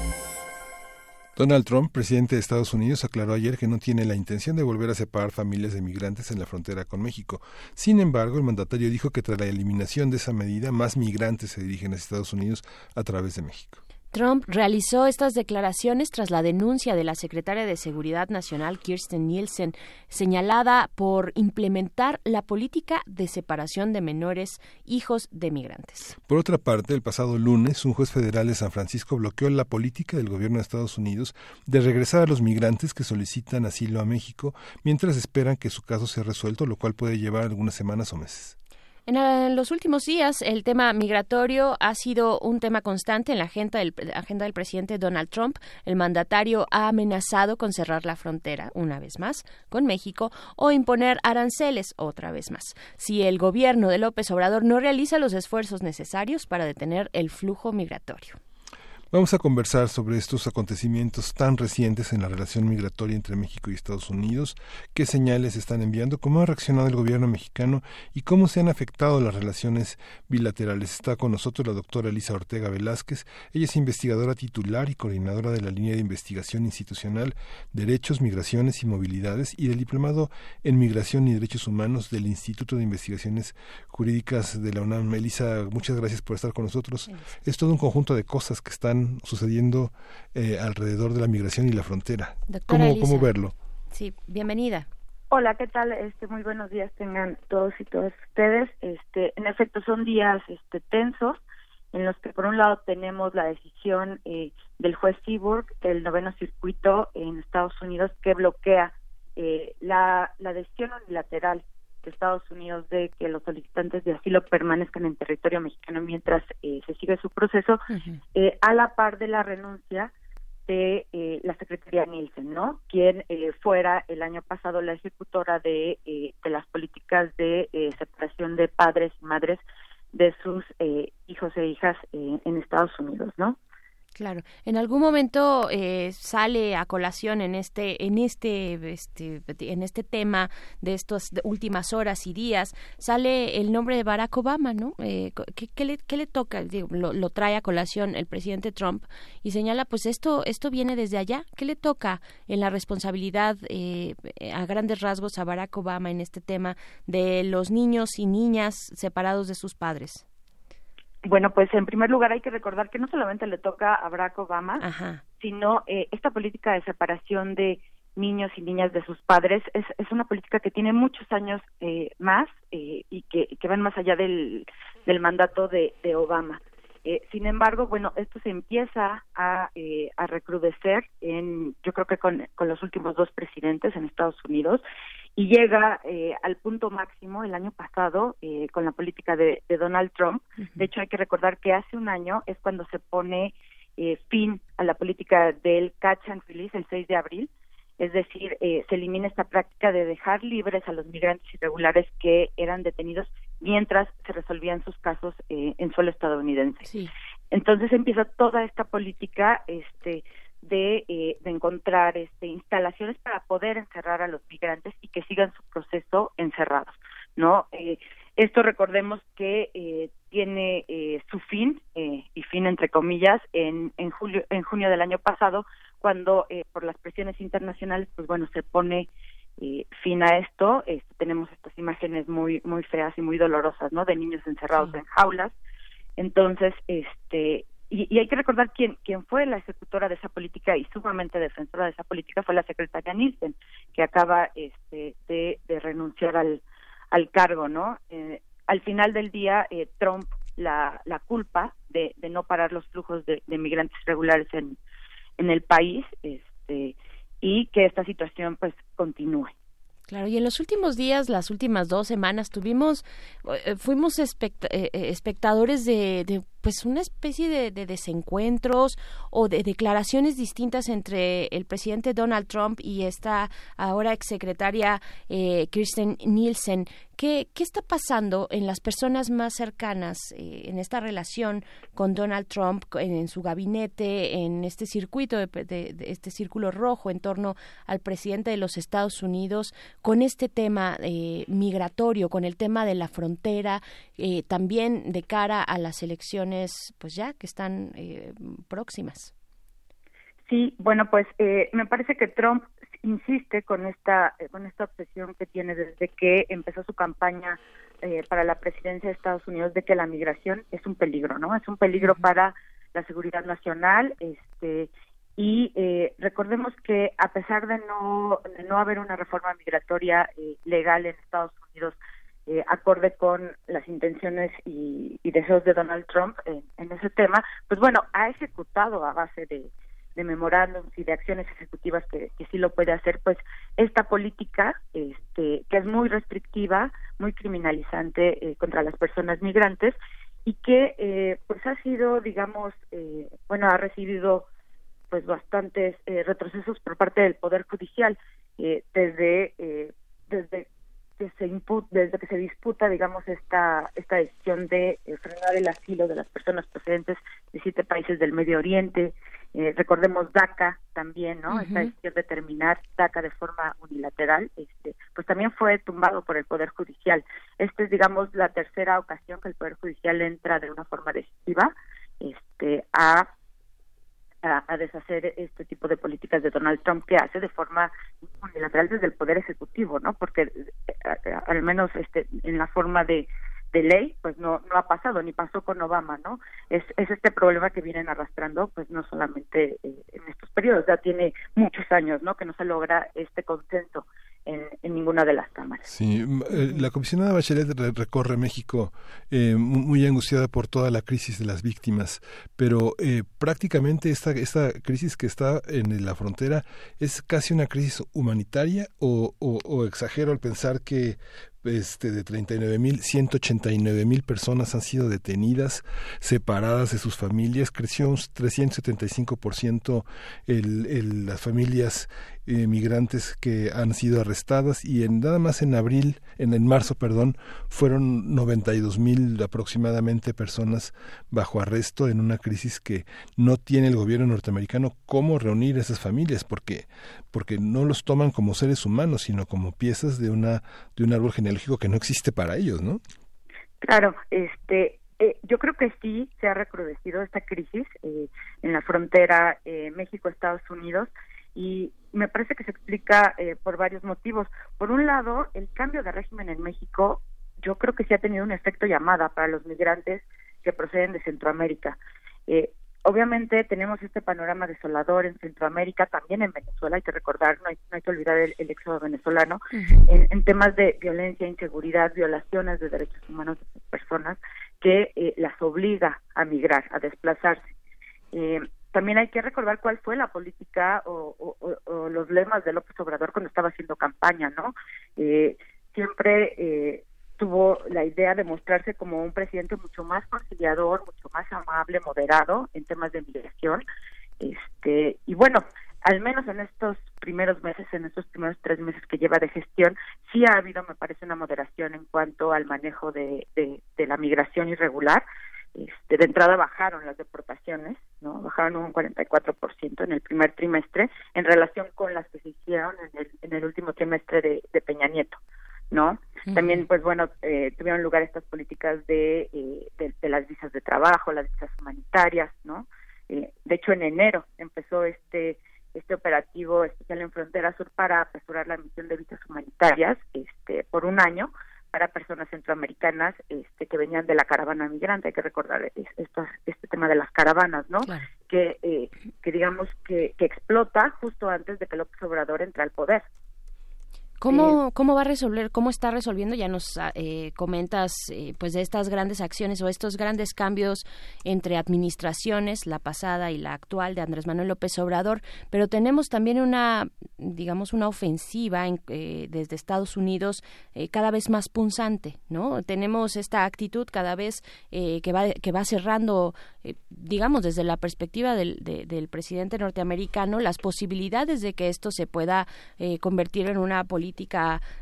Donald Trump, presidente de Estados Unidos, aclaró ayer que no tiene la intención de volver a separar familias de migrantes en la frontera con México. Sin embargo, el mandatario dijo que tras la eliminación de esa medida, más migrantes se dirigen a Estados Unidos a través de México. Trump realizó estas declaraciones tras la denuncia de la secretaria de Seguridad Nacional, Kirsten Nielsen, señalada por implementar la política de separación de menores hijos de migrantes. Por otra parte, el pasado lunes, un juez federal de San Francisco bloqueó la política del gobierno de Estados Unidos de regresar a los migrantes que solicitan asilo a México mientras esperan que su caso sea resuelto, lo cual puede llevar algunas semanas o meses. En, eh, los últimos días, el tema migratorio ha sido un tema constante en la agenda del, agenda del presidente Donald Trump. El mandatario ha amenazado con cerrar la frontera, una vez más, con México o imponer aranceles, otra vez más, si el gobierno de López Obrador no realiza los esfuerzos necesarios para detener el flujo migratorio. Vamos a conversar sobre estos acontecimientos tan recientes en la relación migratoria entre México y Estados Unidos, qué señales están enviando, cómo ha reaccionado el gobierno mexicano y cómo se han afectado las relaciones bilaterales. Está con nosotros la doctora Elisa Ortega Velázquez. Ella es investigadora titular y coordinadora de la línea de investigación institucional Derechos, Migraciones y Movilidades y del diplomado en Migración y Derechos Humanos del Instituto de Investigaciones Jurídicas de la UNAM. Elisa, muchas gracias por estar con nosotros. Es todo un conjunto de cosas que están sucediendo eh, alrededor de la migración y la frontera. Doctora ¿Cómo. ¿Cómo verlo? Sí, bienvenida. Hola, ¿qué tal? Este, muy buenos días tengan todos y todas ustedes. Este, en efecto, son días este, tensos en los que por un lado tenemos la decisión eh, del juez Seaburg, el noveno circuito en Estados Unidos, que bloquea eh, la, la decisión unilateral de Estados Unidos de que los solicitantes de asilo permanezcan en territorio mexicano mientras eh, se sigue su proceso, eh, a la par de la renuncia de eh, la Secretaría Nielsen, ¿no? Quien eh, fuera el año pasado la ejecutora de, eh, de las políticas de separación de padres y madres de sus eh, hijos e hijas en Estados Unidos, ¿no? Claro, en algún momento eh, sale a colación en este, en este, este, en este tema de estas últimas horas y días sale el nombre de Barack Obama, ¿no? Eh, ¿qué, qué le, qué le toca? Digo, lo, lo trae a colación el presidente Trump y señala, pues esto, esto viene desde allá. ¿Qué le toca en la responsabilidad eh, a grandes rasgos a Barack Obama en este tema de los niños y niñas separados de sus padres? Bueno, pues en primer lugar hay que recordar que no solamente le toca a Barack Obama, sino eh, esta política de separación de niños y niñas de sus padres es, es una política que tiene muchos años eh, más eh, y que, que van más allá del, del mandato de, de Obama. Eh, sin embargo, bueno, esto se empieza a, eh, a recrudecer en, yo creo que con, con los últimos dos presidentes en Estados Unidos y llega eh, al punto máximo el año pasado eh, con la política de, de Donald Trump. De hecho, hay que recordar que hace un año es cuando se pone eh, fin a la política del catch and release el 6 de abril. Es decir, eh, se elimina esta práctica de dejar libres a los migrantes irregulares que eran detenidos mientras se resolvían sus casos eh, en suelo estadounidense. Entonces empieza toda esta política este, de, eh, de encontrar este, instalaciones para poder encerrar a los migrantes y que sigan su proceso encerrados, ¿no? Eh, esto recordemos que eh, tiene eh, su fin eh, y fin entre comillas en, en julio en junio del año pasado cuando eh, por las presiones internacionales pues bueno se pone eh, fin a esto. Este, tenemos estas imágenes muy muy feas y muy dolorosas no de niños encerrados en jaulas. Entonces este y, y hay que recordar quién quién fue la ejecutora de esa política y sumamente defensora de esa política fue la secretaria Nielsen que acaba este de, renunciar al al cargo no eh, al final del día eh, Trump la, la culpa de, de no parar los flujos de, de migrantes regulares en, en el país este y que esta situación pues continúe. Claro, y en los últimos días, las últimas dos semanas, tuvimos, eh, fuimos espect eh, espectadores de, pues, una especie de, de, desencuentros o de declaraciones distintas entre el presidente Donald Trump y esta ahora exsecretaria eh, Kirsten Nielsen. ¿Qué, ¿Qué está pasando en las personas más cercanas eh, en esta relación con Donald Trump, en, su gabinete, en este circuito, de, de, de, este círculo rojo en torno al presidente de los Estados Unidos, con este tema eh, migratorio, con el tema de la frontera, eh, también de cara a las elecciones, pues ya que están eh, próximas? Sí, bueno, pues eh, me parece que Trump insiste con esta eh, con esta obsesión que tiene desde que empezó su campaña eh, para la presidencia de Estados Unidos de que la migración es un peligro, ¿no? Es un peligro para la seguridad nacional, este y eh, recordemos que a pesar de no de no haber una reforma migratoria eh, legal en Estados Unidos eh, acorde con las intenciones y, y, deseos de Donald Trump en, ese tema, pues bueno, ha ejecutado a base de, de memorándums y de acciones ejecutivas que, sí lo puede hacer, pues esta política, este, que es muy restrictiva, muy criminalizante eh, contra las personas migrantes y que eh, pues ha sido, digamos, eh, bueno, ha recibido pues bastantes eh, retrocesos por parte del poder judicial desde desde que se impu- desde que se disputa digamos esta esta decisión de eh, frenar el asilo de las personas procedentes de siete países del Medio Oriente. Eh, recordemos DACA también no esta decisión de terminar DACA de forma unilateral este pues también fue tumbado por el poder judicial. Esta es digamos la tercera ocasión que el poder judicial entra de una forma decisiva este a a, a deshacer este tipo de políticas de Donald Trump que hace de forma unilateral desde el poder ejecutivo, ¿no? Porque eh, eh, al menos este en la forma de de ley, pues no no ha pasado ni pasó con Obama, ¿no? Es es este problema que vienen arrastrando, pues no solamente eh, en estos periodos, ya tiene muchos años, ¿no? Que no se logra este consenso en, ninguna de las cámaras. Sí, eh, la comisionada Bachelet re- recorre México eh, mu- muy angustiada por toda la crisis de las víctimas, pero eh, prácticamente esta, esta crisis que está en la frontera es casi una crisis humanitaria o, o, o exagero al pensar que este, de 39 mil, 189 mil personas han sido detenidas, separadas de sus familias, creció un 375% el, el, las familias eh, migrantes que han sido arrestadas y en nada más en abril, en, en marzo, perdón, fueron 92 mil aproximadamente personas bajo arresto en una crisis que no tiene el gobierno norteamericano cómo reunir esas familias porque porque no los toman como seres humanos sino como piezas de una de un árbol genealógico que no existe para ellos, ¿no? Claro, este, eh, yo creo que sí se ha recrudecido esta crisis eh, en la frontera eh, México-Estados Unidos y me parece que se explica eh, por varios motivos. Por un lado, el cambio de régimen en México, yo creo que sí ha tenido un efecto llamada para los migrantes que proceden de Centroamérica. Eh, obviamente tenemos este panorama desolador en Centroamérica, también en Venezuela, hay que recordar, no hay, no hay que olvidar el, el éxodo venezolano, en, en temas de violencia, inseguridad, violaciones de derechos humanos de personas, que eh, las obliga a migrar, a desplazarse. Eh, también hay que recordar cuál fue la política o, o- o- o los lemas de López Obrador cuando estaba haciendo campaña, ¿no? Eh, siempre eh, tuvo la idea de mostrarse como un presidente mucho más conciliador, mucho más amable, moderado en temas de migración. Este, y bueno, al menos en estos primeros meses, en estos primeros tres meses que lleva de gestión, sí ha habido, me parece, una moderación en cuanto al manejo de, de, de la migración irregular. Este, de entrada bajaron las deportaciones, ¿no? Bajaron un 44% en el primer trimestre en relación con las que se hicieron en el, en el último trimestre de, de Peña Nieto, ¿no? También, pues bueno, eh, tuvieron lugar estas políticas de, eh, de, de las visas de trabajo, las visas humanitarias, ¿no? Eh, de hecho, en enero empezó este este operativo especial en Frontera Sur para apresurar la emisión de visas humanitarias este, por un año para personas centroamericanas este, que venían de la caravana migrante. Hay que recordar es- este tema de las caravanas, ¿no? Que, eh, que digamos que, que explota justo antes de que López Obrador entre al poder. ¿Cómo, ¿Cómo va a resolver, cómo está resolviendo? Ya nos ah, eh, comentas eh, pues de estas grandes acciones o estos grandes cambios entre administraciones, la pasada y la actual de Andrés Manuel López Obrador, pero tenemos también una, digamos, una ofensiva en- eh, desde Estados Unidos eh, cada vez más punzante, ¿no? Tenemos esta actitud cada vez eh, que, va, que va cerrando, eh, digamos, desde la perspectiva del, de- del presidente norteamericano, las posibilidades de que esto se pueda eh, convertir en una política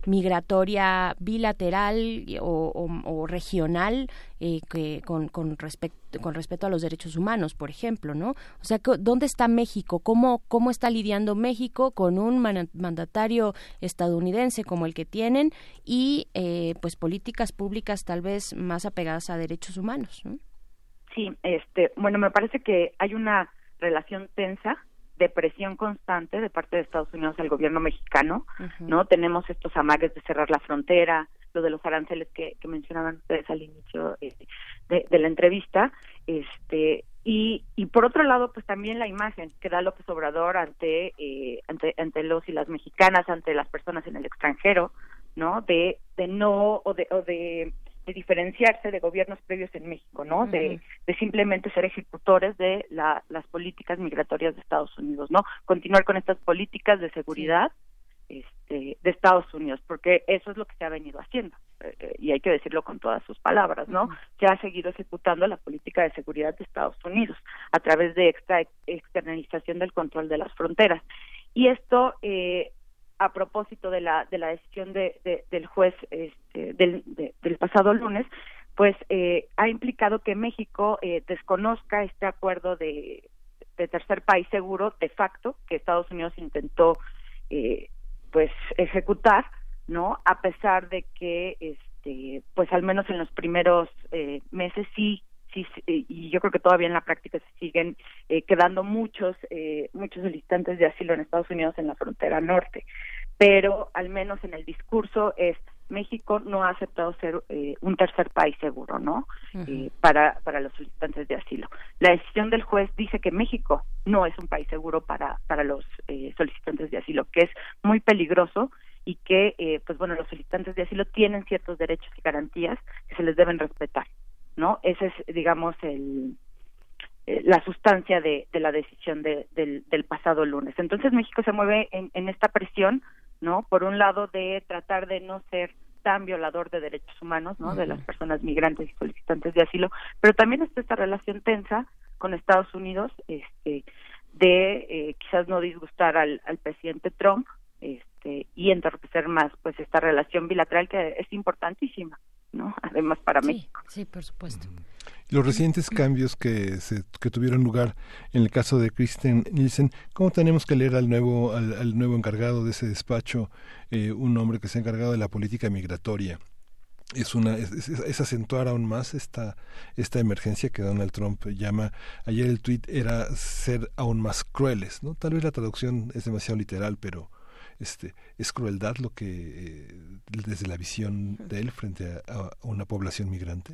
migratoria bilateral o, regional eh, que con, con, respect- con respeto a los derechos humanos, por ejemplo, ¿no? O sea, ¿dónde está México? ¿Cómo, cómo está lidiando México con un man- mandatario estadounidense como el que tienen y eh, pues políticas públicas tal vez más apegadas a derechos humanos? ¿no? Sí, este, bueno, me parece que hay una relación tensa de presión constante de parte de Estados Unidos al gobierno mexicano, ¿no? Tenemos estos amagues de cerrar la frontera, lo de los aranceles que, que mencionaban ustedes al inicio eh, de, de la entrevista, este, y, y por otro lado, pues también la imagen que da López Obrador ante, eh, ante, ante los y las mexicanas, ante las personas en el extranjero, ¿no? De, de no, o de, o de de diferenciarse de gobiernos previos en México, ¿no? De, de simplemente ser ejecutores de la- las políticas migratorias de Estados Unidos, ¿no? Continuar con estas políticas de seguridad este, de Estados Unidos, porque eso es lo que se ha venido haciendo, eh, eh, y hay que decirlo con todas sus palabras, ¿no? Se ha seguido ejecutando la política de seguridad de Estados Unidos a través de extra externalización del control de las fronteras. Y esto, eh, a propósito de la, de la decisión de, de- del juez este, del, de- del pasado lunes, pues eh, ha implicado que México eh, desconozca este acuerdo de, de tercer país seguro de facto que Estados Unidos intentó eh, pues ejecutar no a pesar de que este pues al menos en los primeros eh, meses sí sí sí, y yo creo que todavía en la práctica se siguen eh, quedando muchos eh, muchos solicitantes de asilo en Estados Unidos en la frontera norte pero al menos en el discurso es México no ha aceptado ser eh, un tercer país seguro, ¿no? Eh, para para los solicitantes de asilo. La decisión del juez dice que México no es un país seguro para para los eh, solicitantes de asilo, que es muy peligroso y que, eh, pues bueno, los solicitantes de asilo tienen ciertos derechos y garantías que se les deben respetar, ¿no? Ese es, digamos, el eh, la sustancia de, de la decisión de- del, del pasado lunes. Entonces México se mueve en, en esta presión, ¿no? Por un lado de tratar de no ser tan violador de derechos humanos, ¿no? De las personas migrantes y solicitantes de asilo, pero también está esta relación tensa con Estados Unidos, este, de eh, quizás no disgustar al, al presidente Trump, este, y entorpecer más, pues esta relación bilateral que es importantísima, ¿no? Además para México. Sí, por supuesto. Los recientes cambios que, se, que tuvieron lugar en el caso de Kristen Nielsen, ¿cómo tenemos que leer al nuevo, al, al nuevo encargado de ese despacho, eh, un hombre que se ha encargado de la política migratoria? Es, una, es, es- es acentuar aún más esta, esta emergencia que Donald Trump llama, ayer el tuit era ser aún más crueles, ¿no? Tal vez la traducción es demasiado literal, pero este, es crueldad lo que, eh, desde la visión de él frente a- a una población migrante.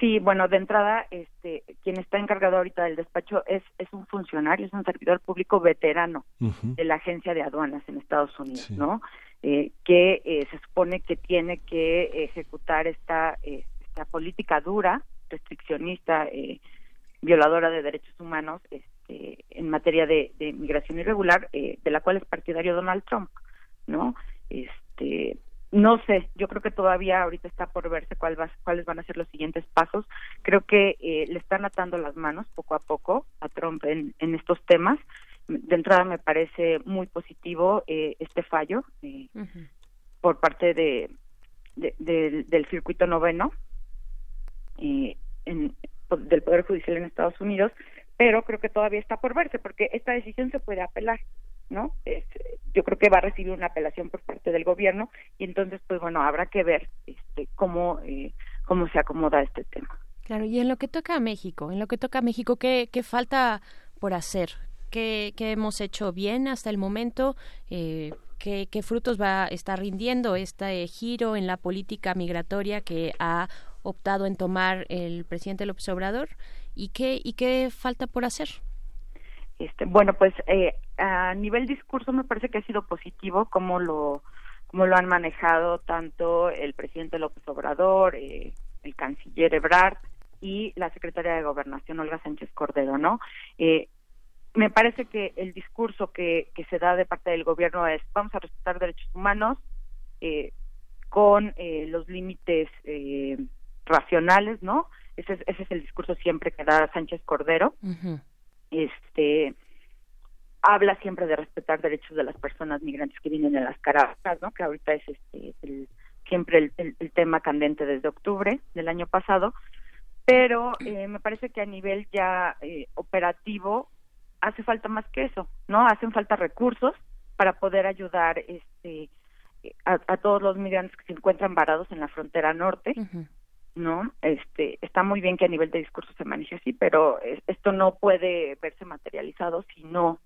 Sí, bueno, de entrada, este, quien está encargado ahorita del despacho es, es un funcionario, es un servidor público veterano de la Agencia de Aduanas en Estados Unidos, ¿no? Eh, que eh, se supone que tiene que ejecutar esta, esta política dura, restriccionista, eh, violadora de derechos humanos este, en materia de, de migración irregular, eh, de la cual es partidario Donald Trump, ¿no? Este, no sé, yo creo que todavía ahorita está por verse cuál va- cuáles van a ser los siguientes pasos. Creo que eh, le están atando las manos poco a poco a Trump en, en estos temas. De entrada me parece muy positivo eh, este fallo eh, por parte de, de- del- del circuito noveno eh, en- del Poder Judicial en Estados Unidos, pero creo que todavía está por verse porque esta decisión se puede apelar. ¿no? Es, yo creo que va a recibir una apelación por parte del gobierno y entonces, pues bueno, habrá que ver este, cómo, eh, cómo se acomoda este tema. Claro, y en lo que toca a México, en lo que toca a México, ¿qué, qué falta por hacer? ¿Qué, qué hemos hecho bien hasta el momento? Eh, ¿qué, ¿Qué frutos va a estar rindiendo este giro en la política migratoria que ha optado en tomar el presidente López Obrador? ¿Y qué, y qué falta por hacer? Este, bueno, pues eh, a nivel discurso me parece que ha sido positivo como lo como lo han manejado tanto el presidente López Obrador, eh, el canciller Ebrard y la secretaria de Gobernación Olga Sánchez Cordero, ¿no? Eh, me parece que el discurso que, que se da de parte del gobierno es vamos a respetar derechos humanos eh, con eh, los límites eh, racionales, ¿no? Ese es, ese es el discurso siempre que da Sánchez Cordero este habla siempre de respetar derechos de las personas migrantes que vienen en las caravanas, ¿no? Que ahorita es este el, siempre el, el- el tema candente desde octubre del año pasado, pero eh, me parece que a nivel ya eh, operativo hace falta más que eso, ¿no? Hacen falta recursos para poder ayudar este a, a todos los migrantes que se encuentran varados en la frontera norte. ¿No? Este, está muy bien que a nivel de discurso se maneje así, pero es- esto no puede verse materializado si no,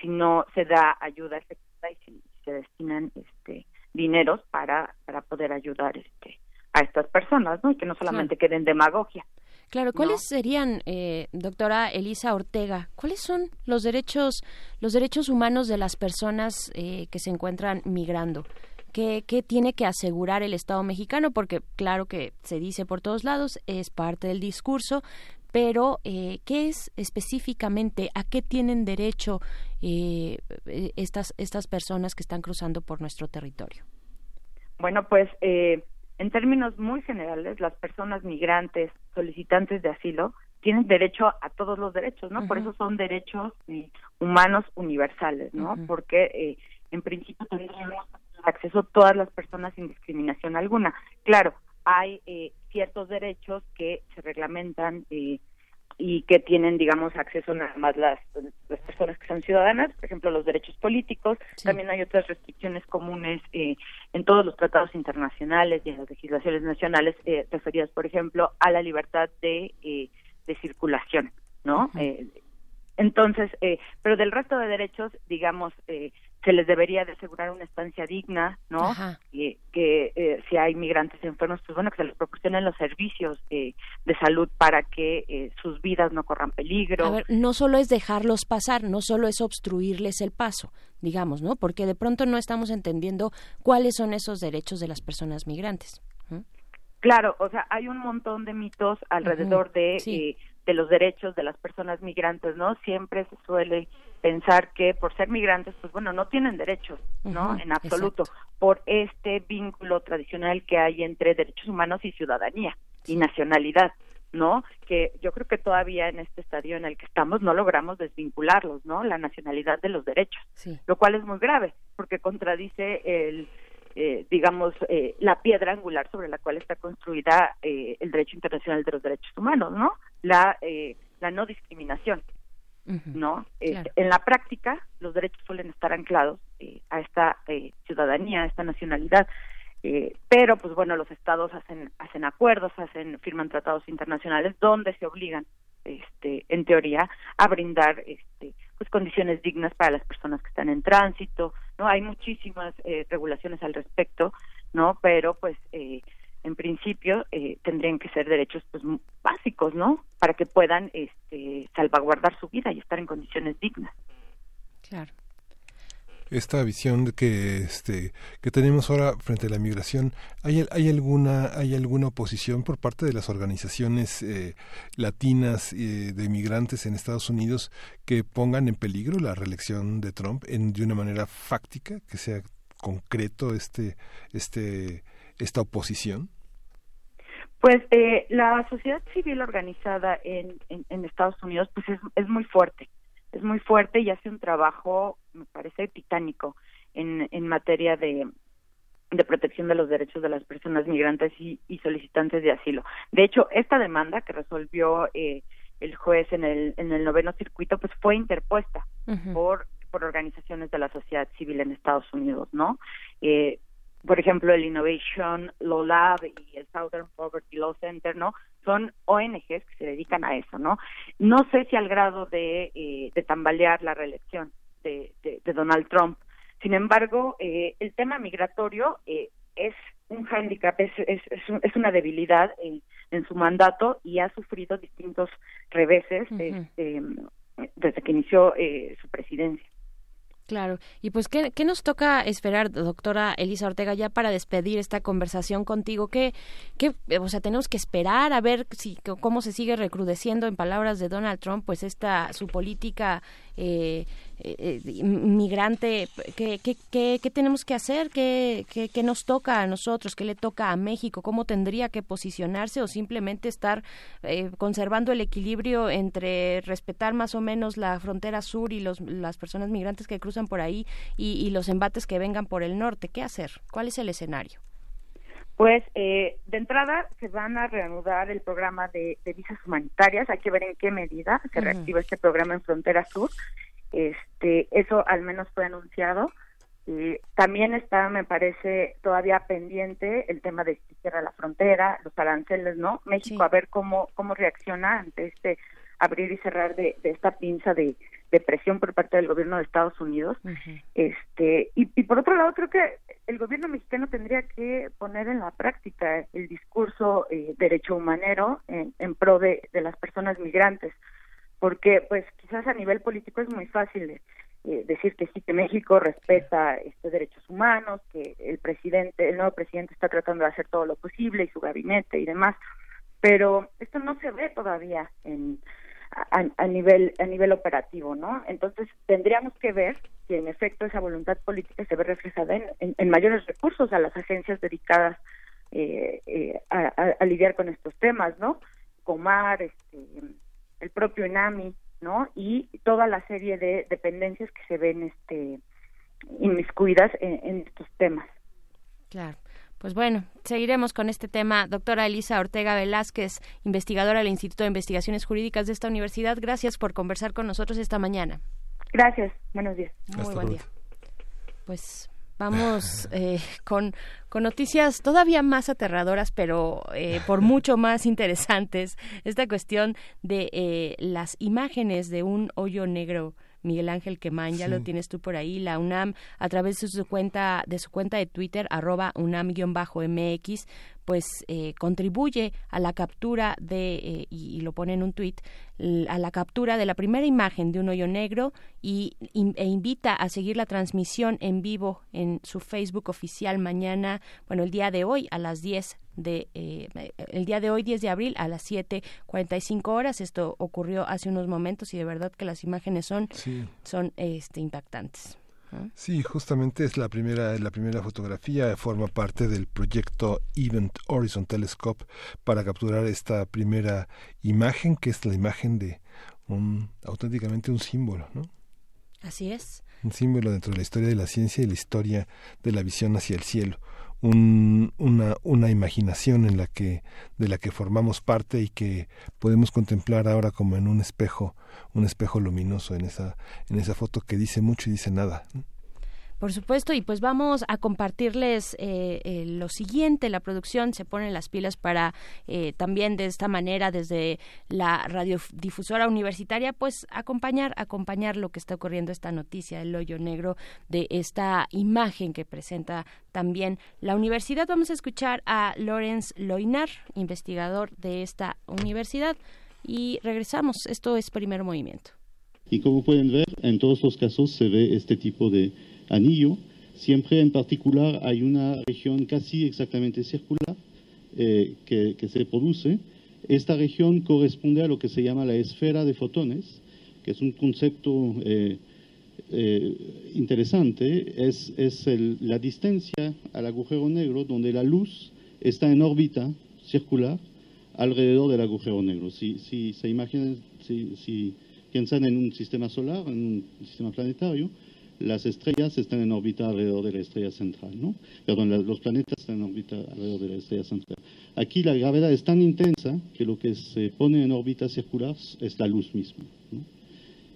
si no se da ayuda efectiva y si se destinan este dineros para, para poder ayudar este a estas personas, ¿no? Y que no solamente queden demagogia. Claro, ¿cuáles serían, eh, doctora Elisa Ortega, cuáles son los derechos, los derechos humanos de las personas eh, que se encuentran migrando? ¿Qué, ¿Qué tiene que asegurar el Estado mexicano? Porque claro que se dice por todos lados, es parte del discurso, pero eh, ¿qué es específicamente? ¿A qué tienen derecho eh, eh, estas, estas personas que están cruzando por nuestro territorio? Bueno, pues eh, en términos muy generales, las personas migrantes, solicitantes de asilo, tienen derecho a todos los derechos, ¿no? Por eso son derechos eh, humanos universales, ¿no? Porque eh, en principio tendríamos acceso a todas las personas sin discriminación alguna. Claro, hay eh, ciertos derechos que se reglamentan eh, y que tienen, digamos, acceso nada más las, las personas que son ciudadanas, por ejemplo, los derechos políticos. También hay otras restricciones comunes eh, en todos los tratados internacionales y en las legislaciones nacionales eh, referidas, por ejemplo, a la libertad de, eh, de circulación, ¿no? Eh, entonces, eh, pero del resto de derechos, digamos, eh, se les debería de asegurar una estancia digna, ¿no? Ajá. Que eh, si hay migrantes enfermos, pues bueno, que se les proporcionen los servicios eh, de salud para que eh, sus vidas no corran peligro. A ver, no solo es dejarlos pasar, no solo es obstruirles el paso, digamos, ¿no? Porque de pronto no estamos entendiendo cuáles son esos derechos de las personas migrantes. ¿Mm? Claro, o sea, hay un montón de mitos alrededor de, sí. eh, de los derechos de las personas migrantes, ¿no? Siempre se suele pensar que por ser migrantes, pues bueno, no tienen derechos, ¿no? En absoluto, por este vínculo tradicional que hay entre derechos humanos y ciudadanía y nacionalidad, ¿no? Que yo creo que todavía en este estadio en el que estamos no logramos desvincularlos, ¿no? La nacionalidad de los derechos, lo cual es muy grave, porque contradice el eh, digamos, eh, la piedra angular sobre la cual está construida eh, el derecho internacional de los derechos humanos, ¿no? La, eh, la no discriminación, ¿no? Eh, Claro. En la práctica, los derechos suelen estar anclados eh, a esta eh, ciudadanía, a esta nacionalidad, eh, pero, pues bueno, los estados hacen hacen acuerdos, hacen firman tratados internacionales donde se obligan, este, en teoría, a brindar, este, pues condiciones dignas para las personas que están en tránsito, ¿no? Hay muchísimas eh, regulaciones al respecto, ¿no? Pero pues eh, en principio eh, tendrían que ser derechos pues básicos, ¿no? Para que puedan este salvaguardar su vida y estar en condiciones dignas. Claro. Esta visión que este que tenemos ahora frente a la migración hay hay alguna hay alguna oposición por parte de las organizaciones eh, latinas eh, de migrantes en Estados Unidos que pongan en peligro la reelección de Trump en de una manera fáctica que sea concreto este este esta oposición Pues eh, la sociedad civil organizada en, en, Estados Unidos pues es, es muy fuerte, es muy fuerte y hace un trabajo, me parece, titánico en, en materia de, de protección de los derechos de las personas migrantes y, y solicitantes de asilo. De hecho, esta demanda que resolvió eh, el juez en el, en el noveno circuito pues fue interpuesta por, por organizaciones de la sociedad civil en Estados Unidos, ¿no? Eh, por ejemplo, el Innovation Law Lab y el Southern Poverty Law Center, ¿no? Son ONGs que se dedican a eso, ¿no? No sé si al grado de, eh, de tambalear la reelección de, de, de Donald Trump. Sin embargo, eh, el tema migratorio eh, es un hándicap, es, es, es, un- es una debilidad en, en su mandato y ha sufrido distintos reveses este, desde que inició eh, su presidencia. Claro. Y pues, ¿qué, qué nos toca esperar, doctora Elisa Ortega, ya para despedir esta conversación contigo? ¿Qué, qué, o sea, tenemos que esperar a ver si cómo se sigue recrudeciendo, en palabras de Donald Trump, pues esta su política eh, eh, eh, migrante. ¿Qué, qué, qué, qué tenemos que hacer? ¿Qué, qué, qué nos toca a nosotros? ¿Qué le toca a México? ¿Cómo tendría que posicionarse o simplemente estar eh, conservando el equilibrio entre respetar más o menos la frontera sur y los, las personas migrantes que cruzan por ahí y, y los embates que vengan por el norte? ¿Qué hacer? ¿Cuál es el escenario? Pues eh, de entrada se van a reanudar el programa de, de visas humanitarias. Hay que ver en qué medida se reactiva este programa en Frontera Sur. Este, eso al menos fue anunciado. Eh, también está, me parece, todavía pendiente el tema de si cierra la frontera, los aranceles, ¿no? México a ver cómo cómo reacciona ante este abrir y cerrar de, de esta pinza de, de presión por parte del gobierno de Estados Unidos. Este, y, y por otro lado, creo que el gobierno mexicano tendría que poner en la práctica el discurso eh, derecho humanero en, en pro de, de las personas migrantes, porque pues quizás a nivel político es muy fácil eh, decir que sí que México respeta este derechos humanos, que el presidente, el nuevo presidente está tratando de hacer todo lo posible y su gabinete y demás, pero esto no se ve todavía en a, nivel a nivel operativo, ¿no? Entonces tendríamos que ver si en efecto esa voluntad política se ve reflejada en, en- en mayores recursos a las agencias dedicadas eh, eh, a- a lidiar con estos temas, ¿no? Comar, este, el propio INAMI, ¿no? Y toda la serie de dependencias que se ven este inmiscuidas en, en estos temas. Claro. Pues bueno, seguiremos con este tema. Doctora Elisa Ortega Velázquez, investigadora del Instituto de Investigaciones Jurídicas de esta universidad, gracias por conversar con nosotros esta mañana. Gracias, buenos días. Muy buen día. Pues vamos eh, con, con noticias todavía más aterradoras, pero eh, por [laughs] mucho más interesantes. Esta cuestión de eh, las imágenes de un hoyo negro. Miguel Ángel Quemán, ya Sí. lo tienes tú por ahí. La UNAM, a través de su cuenta, de su cuenta de Twitter, arroba UNAM-MX, pues eh, contribuye a la captura de, eh, y, y lo pone en un tuit, a la captura de la primera imagen de un hoyo negro y, in- e invita a seguir la transmisión en vivo en su Facebook oficial mañana, bueno, el día de hoy a las 10 de, eh, el día de hoy 10 de abril a las 7.45 horas. Esto ocurrió hace unos momentos y de verdad que las imágenes son, Sí. son este, impactantes. Sí, justamente es la primera, la primera fotografía, forma parte del proyecto Event Horizon Telescope para capturar esta primera imagen, que es la imagen de un auténticamente un símbolo, ¿no? Así es. Un símbolo dentro de la historia de la ciencia y la historia de la visión hacia el cielo. Un- una, una imaginación en la que, de la que formamos parte y que podemos contemplar ahora como en un espejo, un espejo luminoso en esa, en esa foto que dice mucho y dice nada. Por supuesto, y pues vamos a compartirles eh, eh, lo siguiente. La producción se pone las pilas para eh, también de esta manera, desde la radiodifusora universitaria, pues acompañar, acompañar lo que está ocurriendo, esta noticia, el hoyo negro de esta imagen que presenta también la universidad. Vamos a escuchar a Lorenz Loinar, investigador de esta universidad, y regresamos. Esto es primer movimiento. Y como pueden ver, en todos los casos se ve este tipo de anillo. Siempre en particular hay una región casi exactamente circular eh, que, se produce. Esta región corresponde a lo que se llama la esfera de fotones, que es un concepto eh, eh, interesante. Es, es la distancia al agujero negro donde la luz está en órbita circular alrededor del agujero negro. Si, si se imaginan, si, si piensan en un sistema solar, en un sistema planetario, las estrellas están en órbita alrededor de la estrella central, ¿no? Perdón, los planetas están en órbita alrededor de la estrella central. Aquí la gravedad es tan intensa que lo que se pone en órbita circular es la luz misma, ¿no?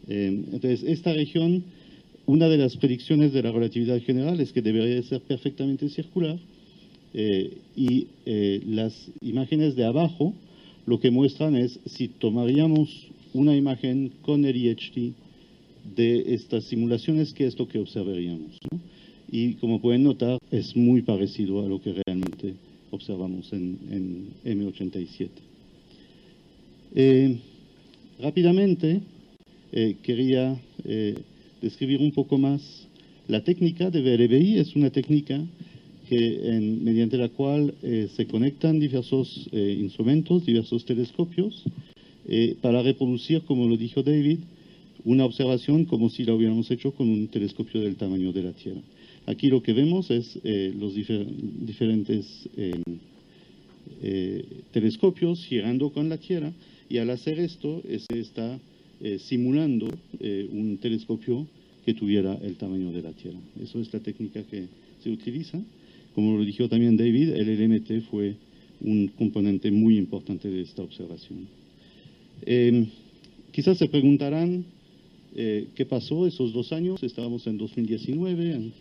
Eh, entonces, esta región, una de las predicciones de la relatividad general es que debería de ser perfectamente circular eh, y eh, las imágenes de abajo lo que muestran es si tomaríamos una imagen con el IHT de estas simulaciones, qué es lo que observaríamos. ¿no? Y como pueden notar, es muy parecido a lo que realmente observamos en, en M87. Eh, rápidamente, eh, quería eh, describir un poco más la técnica de VLBI. Es una técnica que, mediante la cual se conectan diversos instrumentos, diversos telescopios, para reproducir, como lo dijo David, una observación como si la hubiéramos hecho con un telescopio del tamaño de la Tierra. Aquí lo que vemos es eh, los difer- diferentes eh, eh, telescopios girando con la Tierra y al hacer esto se está eh, simulando un telescopio que tuviera el tamaño de la Tierra. Eso es la técnica que se utiliza. Como lo dijo también David, el LMT fue un componente muy importante de esta observación. Eh, quizás se preguntarán eh, qué pasó esos dos años. Estábamos en 2019, en-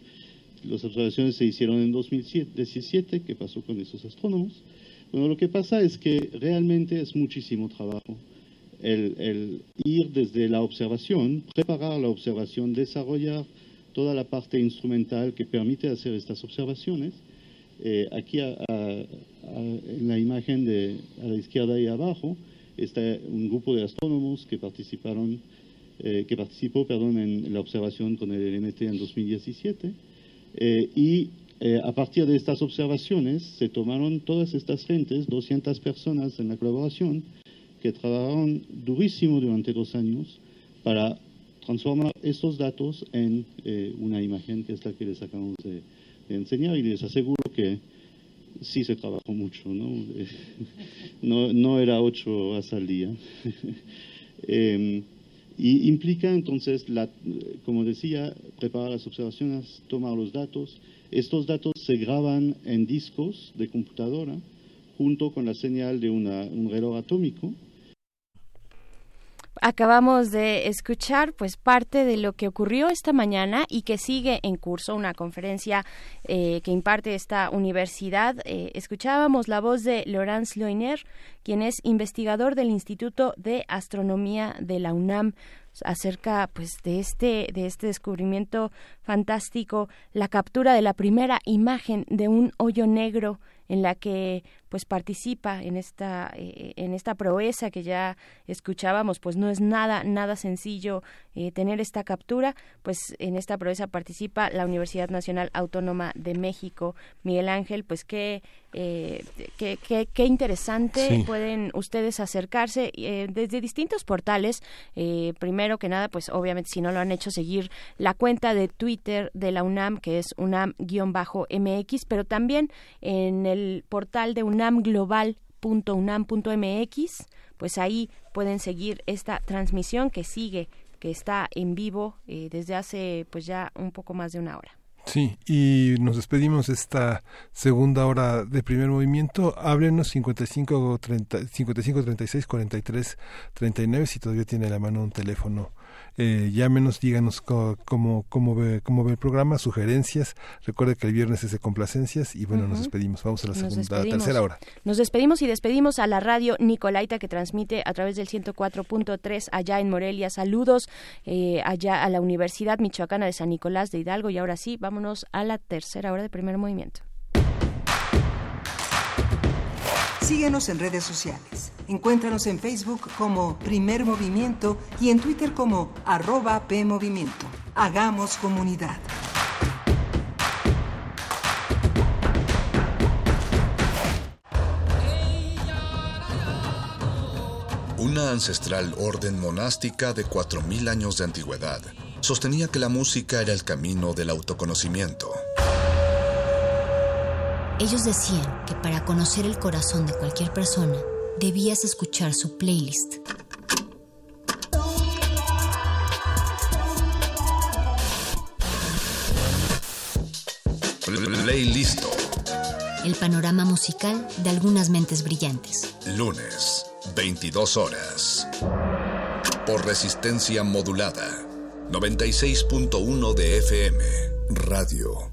las observaciones se hicieron en 2017, ¿qué pasó con esos astrónomos? Bueno, lo que pasa es que realmente es muchísimo trabajo el, el ir desde la observación, preparar la observación, desarrollar toda la parte instrumental que permite hacer estas observaciones. Eh, aquí a- a- a- en la imagen de, a la izquierda y abajo está un grupo de astrónomos que participaron eh, que participó perdón, en la observación con el LMT en 2017. Eh, y eh, a partir de estas observaciones se tomaron todas estas gentes, 200 personas en la colaboración, que trabajaron durísimo durante dos años para transformar estos datos en eh, una imagen que es la que les acabamos de, enseñar y les aseguro que sí se trabajó mucho, ¿no? [laughs] No, no era ocho horas al día. [laughs] Eh, y implica entonces, la, como decía, preparar las observaciones, tomar los datos. Estos datos se graban en discos de computadora junto con la señal de una, un reloj atómico. Acabamos de escuchar pues parte de lo que ocurrió esta mañana y que sigue en curso una conferencia eh, que imparte esta universidad. Eh, escuchábamos la voz de Laurence Loiner, quien es investigador del Instituto de Astronomía de la UNAM acerca pues de este de este descubrimiento fantástico la captura de la primera imagen de un hoyo negro en la que pues participa en esta eh, en esta proeza que ya escuchábamos pues no es nada nada sencillo eh, tener esta captura. Pues en esta proeza participa la Universidad Nacional Autónoma de México. Miguel Ángel pues qué eh, qué, qué, qué interesante Sí. pueden ustedes acercarse desde distintos portales. Primero que nada pues obviamente si no lo han hecho seguir la cuenta de Twitter de la UNAM que es UNAM-MX pero también en el portal de unamglobal.unam.mx pues ahí pueden seguir esta transmisión que sigue que está en vivo eh, desde hace pues ya un poco más de una hora Sí, y nos despedimos de esta segunda hora de primer movimiento. Háblenos 55, 30, 55 36 43 39 si todavía tiene la mano un teléfono. Eh, llámenos, díganos cómo, cómo, ve, cómo ve el programa, sugerencias. Recuerde que el viernes es de complacencias y bueno, nos despedimos. Vamos a la segunda, tercera hora. Nos despedimos y despedimos a la radio Nicolaita que transmite a través del 104.3 allá en Morelia. Saludos eh, allá a la Universidad Michoacana de San Nicolás de Hidalgo. Y ahora sí, vámonos a la tercera hora de primer movimiento. Síguenos en redes sociales. Encuéntranos en Facebook como Primer Movimiento y en Twitter como arroba PMovimiento. Hagamos comunidad. Una ancestral orden monástica de 4.000 años de antigüedad sostenía que la música era el camino del autoconocimiento. Ellos decían que para conocer el corazón de cualquier persona, debías escuchar su playlist. Playlisto, El panorama musical de algunas mentes brillantes. lunes, 22 horas. Por resistencia modulada, 96.1 de FM, Radio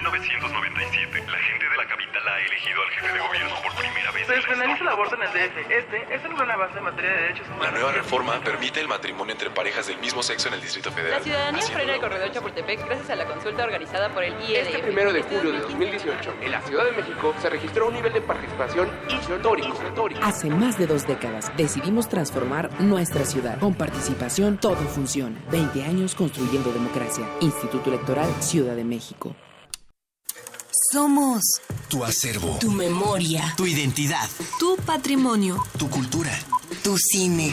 1997, la gente de la capital ha elegido al jefe de gobierno por primera vez. Se despenaliza el aborto en el DF. Este es el gran avance en materia de derechos humanos. La nueva reforma permite el matrimonio entre parejas del mismo sexo en el Distrito Federal. La ciudadanía frena el corredor Chapultepec gracias a la consulta organizada por el IEDF. Este primero de julio de 2018, en la Ciudad de México, se registró un nivel de participación histórico. histórico. Hace más de dos décadas decidimos transformar nuestra ciudad. Con participación todo funciona. 20 años construyendo democracia. Instituto Electoral Ciudad de México. Somos Tu acervo. tu memoria, Tu identidad. tu patrimonio, Tu cultura. tu cine.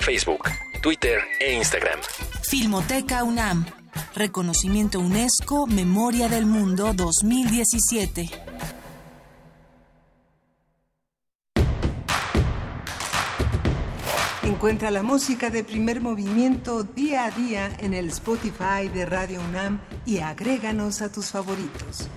Facebook, Twitter e Instagram. Filmoteca UNAM. Reconocimiento UNESCO Memoria del Mundo 2017. Encuentra la música de primer movimiento día a día en el Spotify de Radio UNAM y agréganos a tus favoritos.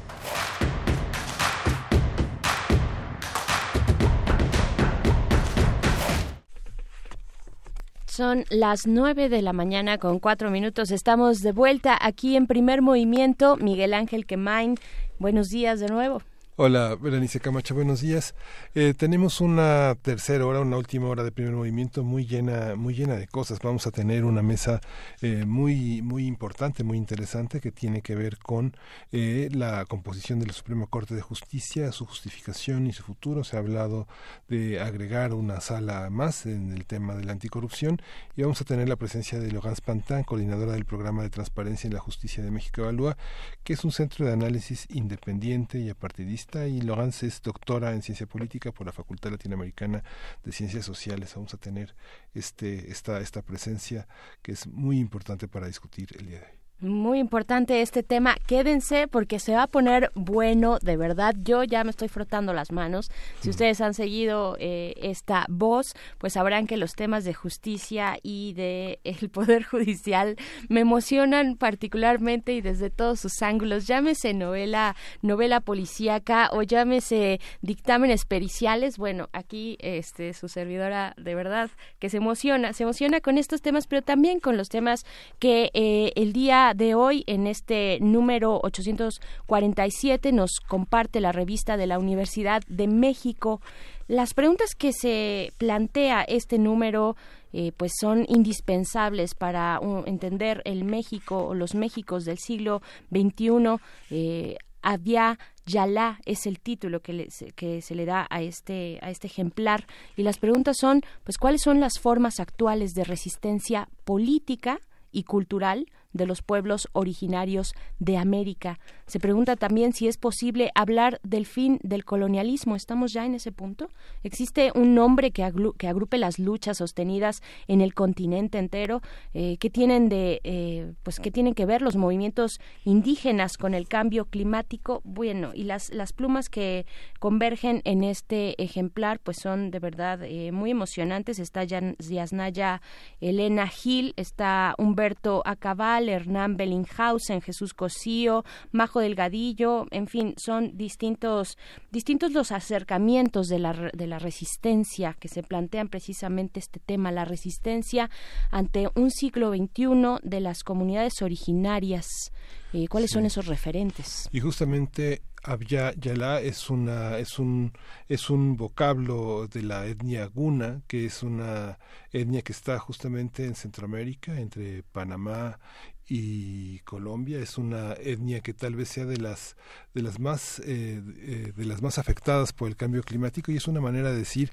Son las nueve de la mañana con cuatro minutos. Estamos de vuelta aquí en primer movimiento. Miguel Ángel Quemain, buenos días de nuevo. Hola, Berenice Camacho, buenos días. Eh, tenemos una tercera hora, una última hora de primer movimiento muy llena, muy llena de cosas. Vamos a tener una mesa eh, muy, muy importante, muy interesante que tiene que ver con eh, la composición de la Suprema Corte de Justicia, su justificación y su futuro. Se ha hablado de agregar una sala más en el tema de la anticorrupción y vamos a tener la presencia de Logan Pantán, coordinadora del programa de transparencia en la justicia de México Evalúa, que es un centro de análisis independiente y apartidista y Laurence es doctora en ciencia política por la Facultad Latinoamericana de Ciencias Sociales. Vamos a tener este, esta, esta presencia que es muy importante para discutir el día de hoy. Muy importante este tema. Quédense porque se va a poner bueno, de verdad. Yo ya me estoy frotando las manos. Si ustedes han seguido eh, esta voz, pues sabrán que los temas de justicia y de el [laughs] poder judicial me emocionan particularmente y desde todos sus ángulos. Llámese novela, novela policíaca o llámese dictámenes periciales. Bueno, aquí este su servidora de verdad que se emociona, se emociona con estos temas, pero también con los temas que eh, el día de hoy, en este número 847, nos comparte la revista de la Universidad de México. Las preguntas que se plantea este número eh, pues son indispensables para entender el México o los Méxicos del siglo XXI. Eh, Avia Yalá es el título que, que se le da a este, a este ejemplar. Y las preguntas son, pues, ¿cuáles son las formas actuales de resistencia política y cultural de los pueblos originarios de América. Se pregunta también si es posible hablar del fin del colonialismo. ¿Estamos ya en ese punto? ¿Existe un nombre que, que agrupe las luchas sostenidas en el continente entero? Eh, ¿Qué tienen de, eh, pues, qué tienen que ver los movimientos indígenas con el cambio climático? Bueno, y las, las plumas que convergen en este ejemplar, pues son de verdad eh, muy emocionantes. Está Yasnaya Elena Gil, está Humberto Acabal, Hernán Bellinghausen, Jesús Cosío, Majo Delgadillo, en fin, son distintos, distintos los acercamientos de la, de la resistencia que se plantean precisamente este tema, la resistencia ante un siglo XXI de las comunidades originarias. Eh, ¿Cuáles sí. son esos referentes? Y justamente Abya Yala es una es un es un vocablo de la etnia guna que es una etnia que está justamente en Centroamérica entre Panamá y Colombia es una etnia que tal vez sea de las de las más eh, eh, de las más afectadas por el cambio climático y es una manera de decir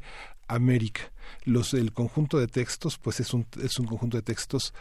América. Los el conjunto de textos pues es un es un conjunto de textos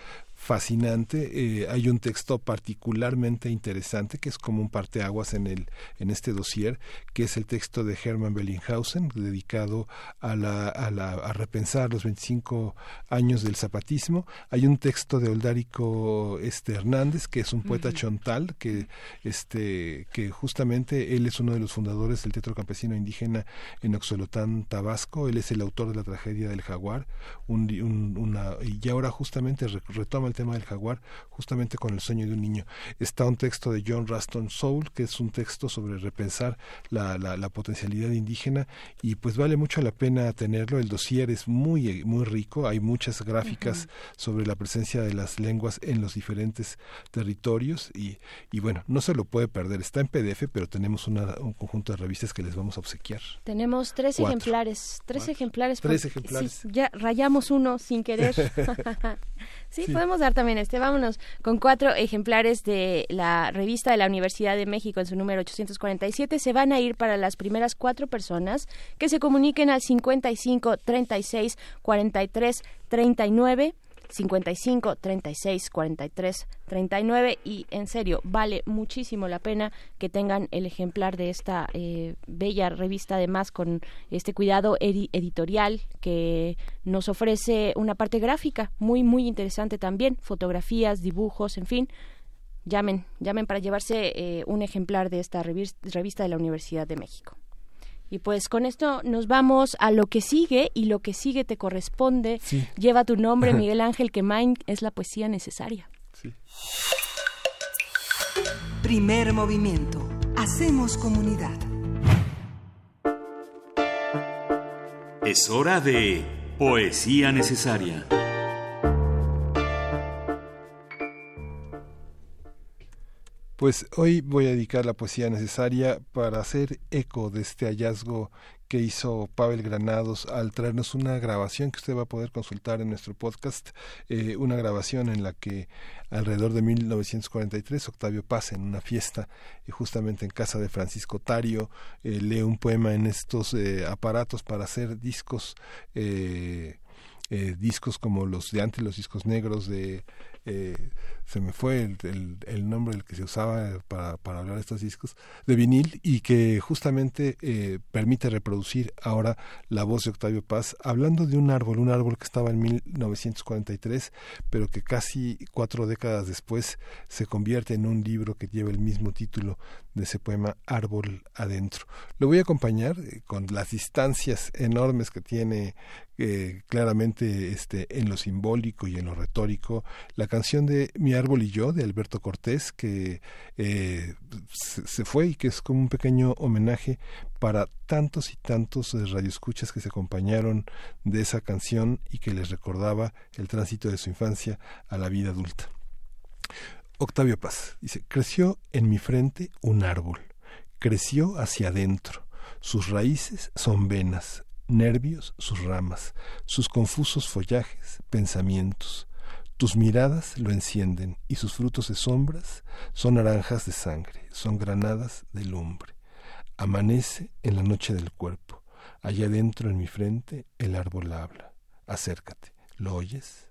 fascinante. Eh, hay un texto particularmente interesante que es como un parteaguas en el en este dossier, que es el texto de Hermann Bellinghausen dedicado a la, a, la, a repensar los 25 años del zapatismo. Hay un texto de Oldárico este Hernández, que es un poeta uh -huh. chontal, que este que justamente él es uno de los fundadores del Teatro Campesino Indígena en Oxolotán, Tabasco. Él es el autor de la tragedia del jaguar, un, un, una, y ahora justamente retoma el tema del jaguar justamente con el sueño de un niño. Está un texto de John Raston Soul, que es un texto sobre repensar la, la, la, potencialidad indígena y pues vale mucho la pena tenerlo. El dossier es muy, muy rico, hay muchas gráficas uh -huh. sobre la presencia de las lenguas en los diferentes territorios y, y bueno, no se lo puede perder. Está en PDF, pero tenemos una- un conjunto de revistas que les vamos a obsequiar. Tenemos tres Cuatro. ejemplares, tres ejemplares. Tres ejemplares. sí, ya rayamos uno sin querer. [laughs] [laughs] sí, Sí. podemos dar también este. Vámonos con cuatro ejemplares de la revista de la Universidad de México en su número 847. Se van a ir para las primeras cuatro personas que se comuniquen al 55 36 43 39. 55 36 43 39 y en serio vale muchísimo la pena que tengan el ejemplar de esta eh, bella revista. Además con este cuidado edi- editorial que nos ofrece una parte gráfica muy muy interesante también. Fotografías dibujos en fin. Llamen llamen para llevarse eh, un ejemplar de esta revis- revista de la Universidad de México y pues con esto nos vamos a lo que sigue y lo que sigue te corresponde. Sí. Lleva tu nombre, [laughs] Miguel Ángel Quemain, es la poesía necesaria. Primer movimiento. Hacemos comunidad. Es hora de poesía necesaria. Pues hoy voy a dedicar la poesía necesaria para hacer eco de este hallazgo que hizo Pavel Granados al traernos una grabación que usted va a poder consultar en nuestro podcast, eh, una grabación en la que alrededor de 1943 Octavio Paz en una fiesta eh, justamente en casa de Francisco Tario eh, lee un poema en estos eh, aparatos para hacer discos eh, discos como los de antes, los discos negros de... eh, se me fue el, el- nombre del que se usaba para, para hablar de estos discos, de vinil, y que justamente eh, permite reproducir ahora la voz de Octavio Paz, hablando de un árbol, un árbol que estaba en 1943, pero que casi cuatro décadas después se convierte en un libro que lleva el mismo título de ese poema Árbol Adentro. Lo voy a acompañar eh, con las distancias enormes que tiene eh, claramente este, en lo simbólico y en lo retórico, la canción de Mi árbol y yo de Alberto Cortés, que eh, se, se fue y que es como un pequeño homenaje para tantos y tantos radioescuchas que se acompañaron de esa canción y que les recordaba el tránsito de su infancia a la vida adulta. Octavio Paz dice, creció en mi frente un árbol, creció hacia adentro, sus raíces son venas, nervios sus ramas, sus confusos follajes, pensamientos. Tus miradas lo encienden y sus frutos de sombras son naranjas de sangre, son granadas de lumbre. Amanece en la noche del cuerpo, allá adentro en mi frente el árbol habla. Acércate, ¿lo oyes?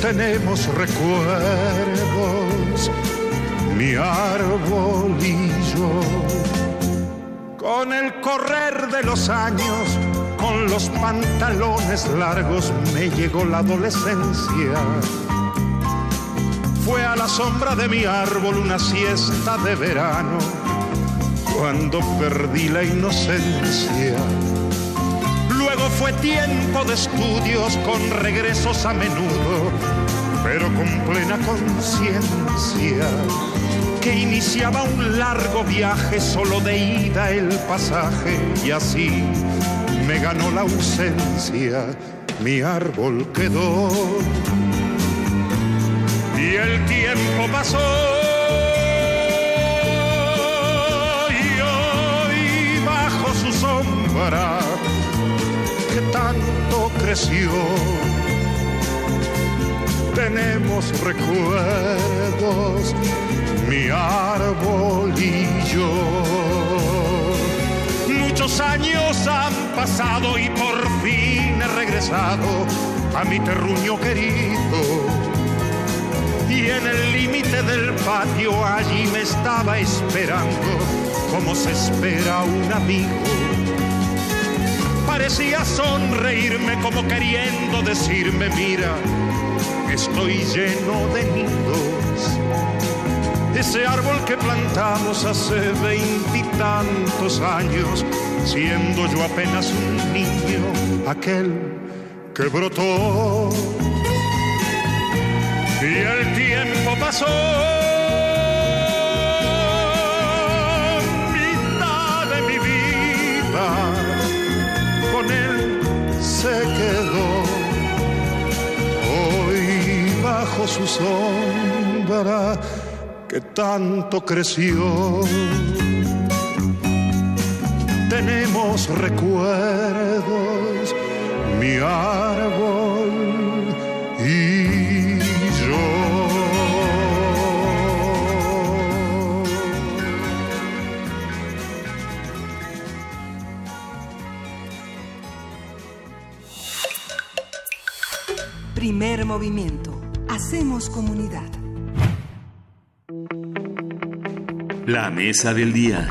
tenemos recuerdos, mi árbol y yo. Con el correr de los años, con los pantalones largos, me llegó la adolescencia. Fue a la sombra de mi árbol una siesta de verano, cuando perdí la inocencia. Fue tiempo de estudios con regresos a menudo, pero con plena conciencia que iniciaba un largo viaje solo de ida el pasaje y así me ganó la ausencia. Mi árbol quedó y el tiempo pasó y hoy bajo su sombra tanto creció. Tenemos recuerdos mi árbol y yo. Muchos años han pasado y por fin he regresado a mi terruño querido. Y en el límite del patio allí me estaba esperando como se espera un amigo. Parecía sonreírme como queriendo decirme, mira, estoy lleno de nidos. Ese árbol que plantamos hace veintitantos años, siendo yo apenas un niño, aquel que brotó y el tiempo pasó. Bajo su sombra que tanto creció. Tenemos recuerdos, mi árbol y Primer movimiento. Hacemos comunidad. La mesa del día.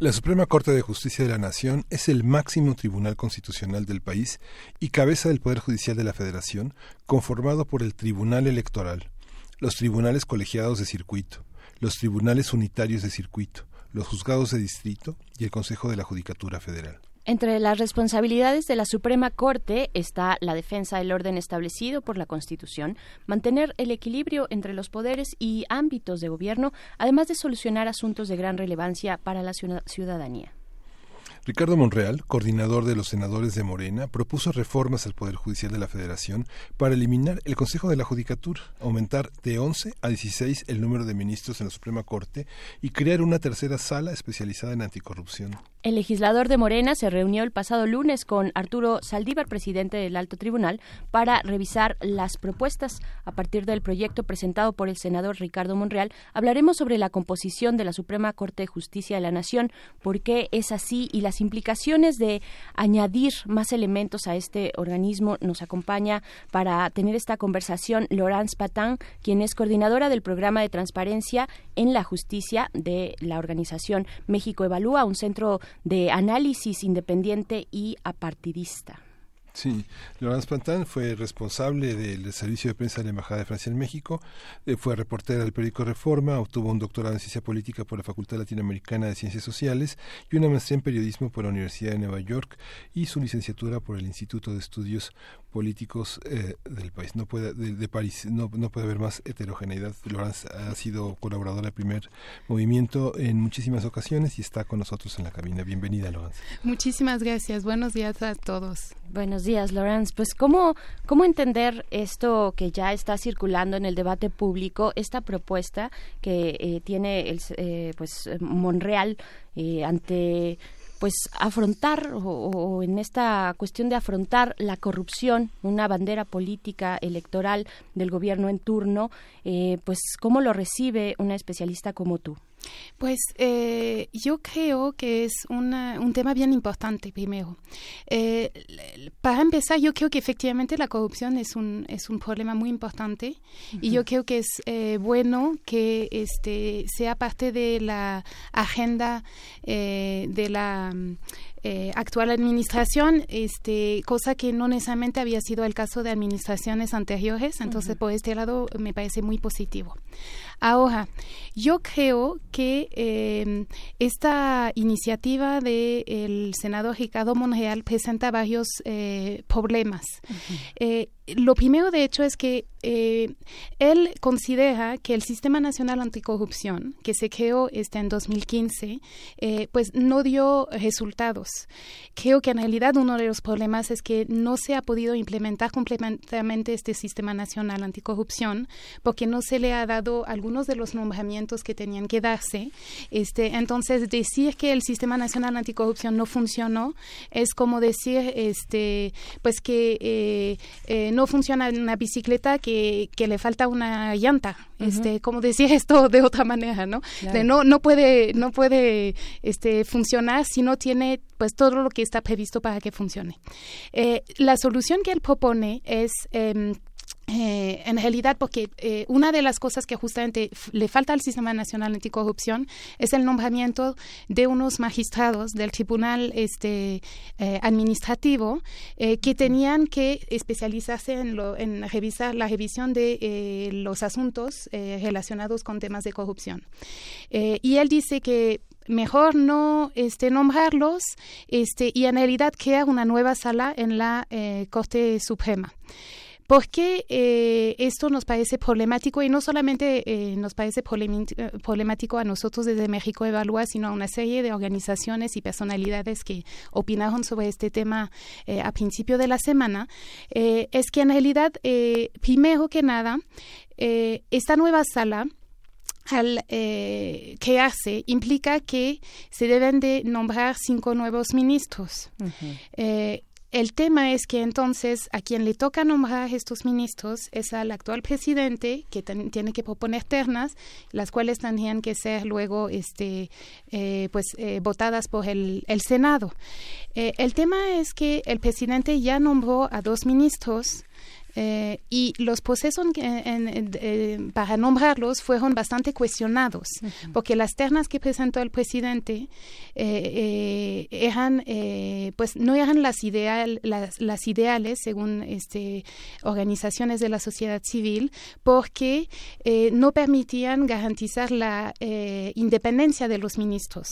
La Suprema Corte de Justicia de la Nación es el máximo tribunal constitucional del país y cabeza del Poder Judicial de la Federación, conformado por el Tribunal Electoral, los tribunales colegiados de circuito, los tribunales unitarios de circuito, los juzgados de distrito y el Consejo de la Judicatura Federal. Entre las responsabilidades de la Suprema Corte está la defensa del orden establecido por la Constitución, mantener el equilibrio entre los poderes y ámbitos de gobierno, además de solucionar asuntos de gran relevancia para la ciudadanía. Ricardo Monreal, coordinador de los senadores de Morena, propuso reformas al Poder Judicial de la Federación para eliminar el Consejo de la Judicatura, aumentar de 11 a 16 el número de ministros en la Suprema Corte y crear una tercera sala especializada en anticorrupción. El legislador de Morena se reunió el pasado lunes con Arturo Saldívar, presidente del Alto Tribunal, para revisar las propuestas. A partir del proyecto presentado por el senador Ricardo Monreal, hablaremos sobre la composición de la Suprema Corte de Justicia de la Nación, por qué es así y las implicaciones de añadir más elementos a este organismo. Nos acompaña para tener esta conversación Laurence Patán, quien es coordinadora del programa de transparencia en la justicia de la organización México Evalúa, un centro de análisis independiente y apartidista. Sí, Laurence Pantán fue responsable del servicio de prensa de la Embajada de Francia en México, eh, fue reportera del periódico Reforma, obtuvo un doctorado en ciencia política por la Facultad Latinoamericana de Ciencias Sociales y una maestría en periodismo por la Universidad de Nueva York y su licenciatura por el Instituto de Estudios Políticos eh, del país. No puede, de, de París, no, no, puede haber más heterogeneidad. Laurence ha sido colaboradora del primer movimiento en muchísimas ocasiones y está con nosotros en la cabina. Bienvenida, Laurence. Muchísimas gracias. Buenos días a todos. Buenos días, Laurence. Pues, ¿cómo, ¿cómo entender esto que ya está circulando en el debate público, esta propuesta que eh, tiene el, eh, pues Monreal eh, ante pues afrontar o, en esta cuestión de afrontar la corrupción, una bandera política electoral del gobierno en turno, eh, pues cómo lo recibe una especialista como tú. Pues eh, yo creo que es una, un tema bien importante primero. Eh, para empezar, yo creo que efectivamente la corrupción es un, es un problema muy importante uh -huh. y yo creo que es eh, bueno que este, sea parte de la agenda de la eh, actual administración, este, cosa que no necesariamente había sido el caso de administraciones anteriores. Entonces, uh -huh. por este lado, me parece muy positivo. Ahora, yo creo que eh, esta iniciativa del de senador Ricardo Monreal presenta varios eh, problemas. Uh -huh. Lo primero, de hecho, es que eh, él considera que el Sistema Nacional Anticorrupción, que se creó este en 2015, eh, pues no dio resultados. Creo que en realidad uno de los problemas es que no se ha podido implementar completamente este Sistema Nacional Anticorrupción porque no se le ha dado algunos de los nombramientos que tenían que darse. Este, entonces, decir que el Sistema Nacional Anticorrupción no funcionó es como decir este, pues que eh, no funciona una bicicleta que, que le falta una llanta. Este, como decir [laughs] esto de otra manera, ¿no? Claro. De no, no puede, no puede este, funcionar si no tiene pues todo lo que está previsto para que funcione. Eh, la solución que él propone es em, eh, en realidad, porque eh, una de las cosas que justamente le falta al Sistema Nacional Anticorrupción es el nombramiento de unos magistrados del Tribunal este, eh, Administrativo que tenían que especializarse en, lo, en revisar la revisión de los asuntos relacionados con temas de corrupción. Y él dice que mejor no este, nombrarlos este, y en realidad crear una nueva sala en la Corte Suprema. ¿Por qué eh, esto nos parece problemático? Y no solamente eh, nos parece eh, problemático a nosotros desde México Evalúa, sino a una serie de organizaciones y personalidades que opinaron sobre este tema eh, a principio de la semana, es que en realidad, primero que nada, esta nueva sala al eh, crearse implica que se deben de nombrar cinco nuevos ministros. Eh, el tema es que entonces a quien le toca nombrar estos ministros es al actual presidente que tiene que proponer ternas, las cuales tendrían que ser luego este, eh, pues, eh, votadas por el, el Senado. Eh, el tema es que el presidente ya nombró a dos ministros eh, y los procesos en- en- en- eh, para nombrarlos fueron bastante cuestionados, porque las ternas que presentó el presidente eh, eh, eran, eh, pues no eran las, ideal, las, las ideales según este, organizaciones de la sociedad civil, porque eh, no permitían garantizar la eh, independencia de los ministros.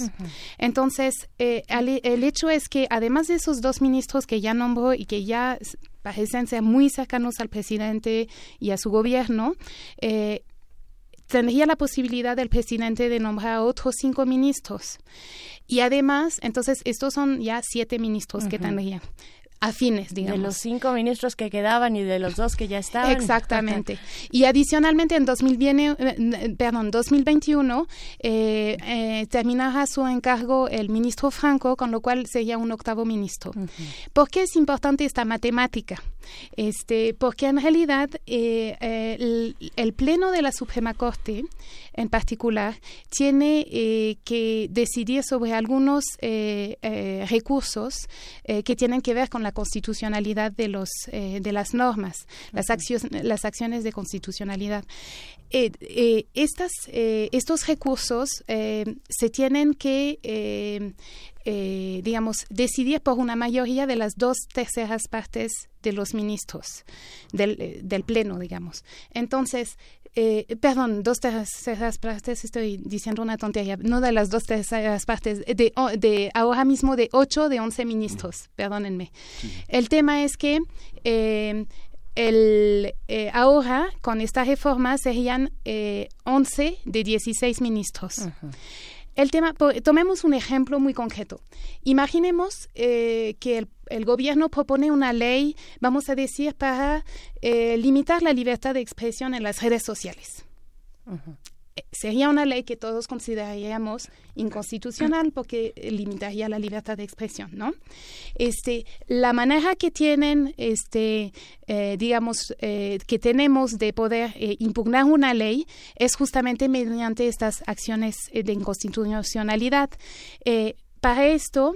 Entonces, al- el hecho es que además de esos dos ministros que ya nombró y que ya parecen ser muy cercanos al presidente y a su gobierno, eh, tendría la posibilidad del presidente de nombrar a otros cinco ministros. Y además, entonces, estos son ya siete ministros que tendría afines, digamos. De los cinco ministros que quedaban y de los dos que ya estaban. Exactamente. Y adicionalmente en 2000 viene, eh, perdón, 2021 eh, eh, terminará su encargo el ministro Franco, con lo cual sería un octavo ministro. ¿Por qué es importante esta matemática? Este, porque en realidad eh, eh, el, el Pleno de la Suprema Corte, en particular, tiene eh, que decidir sobre algunos eh, recursos que tienen que ver con la constitucionalidad de, los, eh, de las normas, las, accio- las acciones de constitucionalidad. Eh, eh, estas, eh, estos recursos se tienen que, digamos, decidir por una mayoría de las dos terceras partes de los ministros del, del Pleno, digamos. Entonces, perdón, dos terceras partes, estoy diciendo una tontería, no de las dos terceras partes, de, de ahora mismo de ocho de once ministros, perdónenme. El tema es que el, eh, ahora, con esta reforma, serían eh, 11 de 16 ministros. El tema, tomemos un ejemplo muy concreto. Imaginemos eh, que el, el gobierno propone una ley, vamos a decir, para eh, limitar la libertad de expresión en las redes sociales. Eh, Sería una ley que todos consideraríamos inconstitucional porque eh, limitaría la libertad de expresión, ¿no? Este, la manera que tienen, este, eh, digamos, eh, que tenemos de poder eh, impugnar una ley es justamente mediante estas acciones eh, de inconstitucionalidad. Eh, para esto,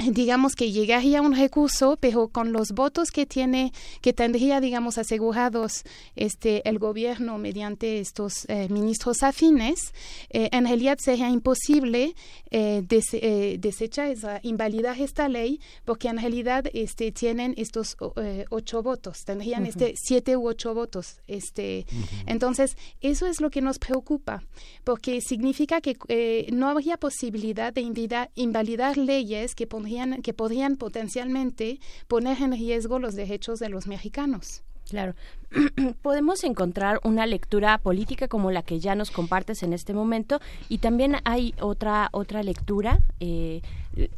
[laughs] digamos que llegaría un recurso, pero con los votos que tiene, que tendría, digamos, asegurados este el gobierno mediante estos eh, ministros afines, eh, en realidad sería imposible eh, des- eh, desechar, esa, invalidar esta ley, porque en realidad este tienen estos ocho votos, tendrían este siete u ocho votos, este, entonces eso es lo que nos preocupa, porque significa que no habría posibilidad de invida- invalidar leyes que pondrían, que podrían potencialmente poner en riesgo los derechos de los mexicanos. Claro. [clears throat] Podemos encontrar una lectura política como la que ya nos compartes en este momento y también hay otra otra lectura, eh,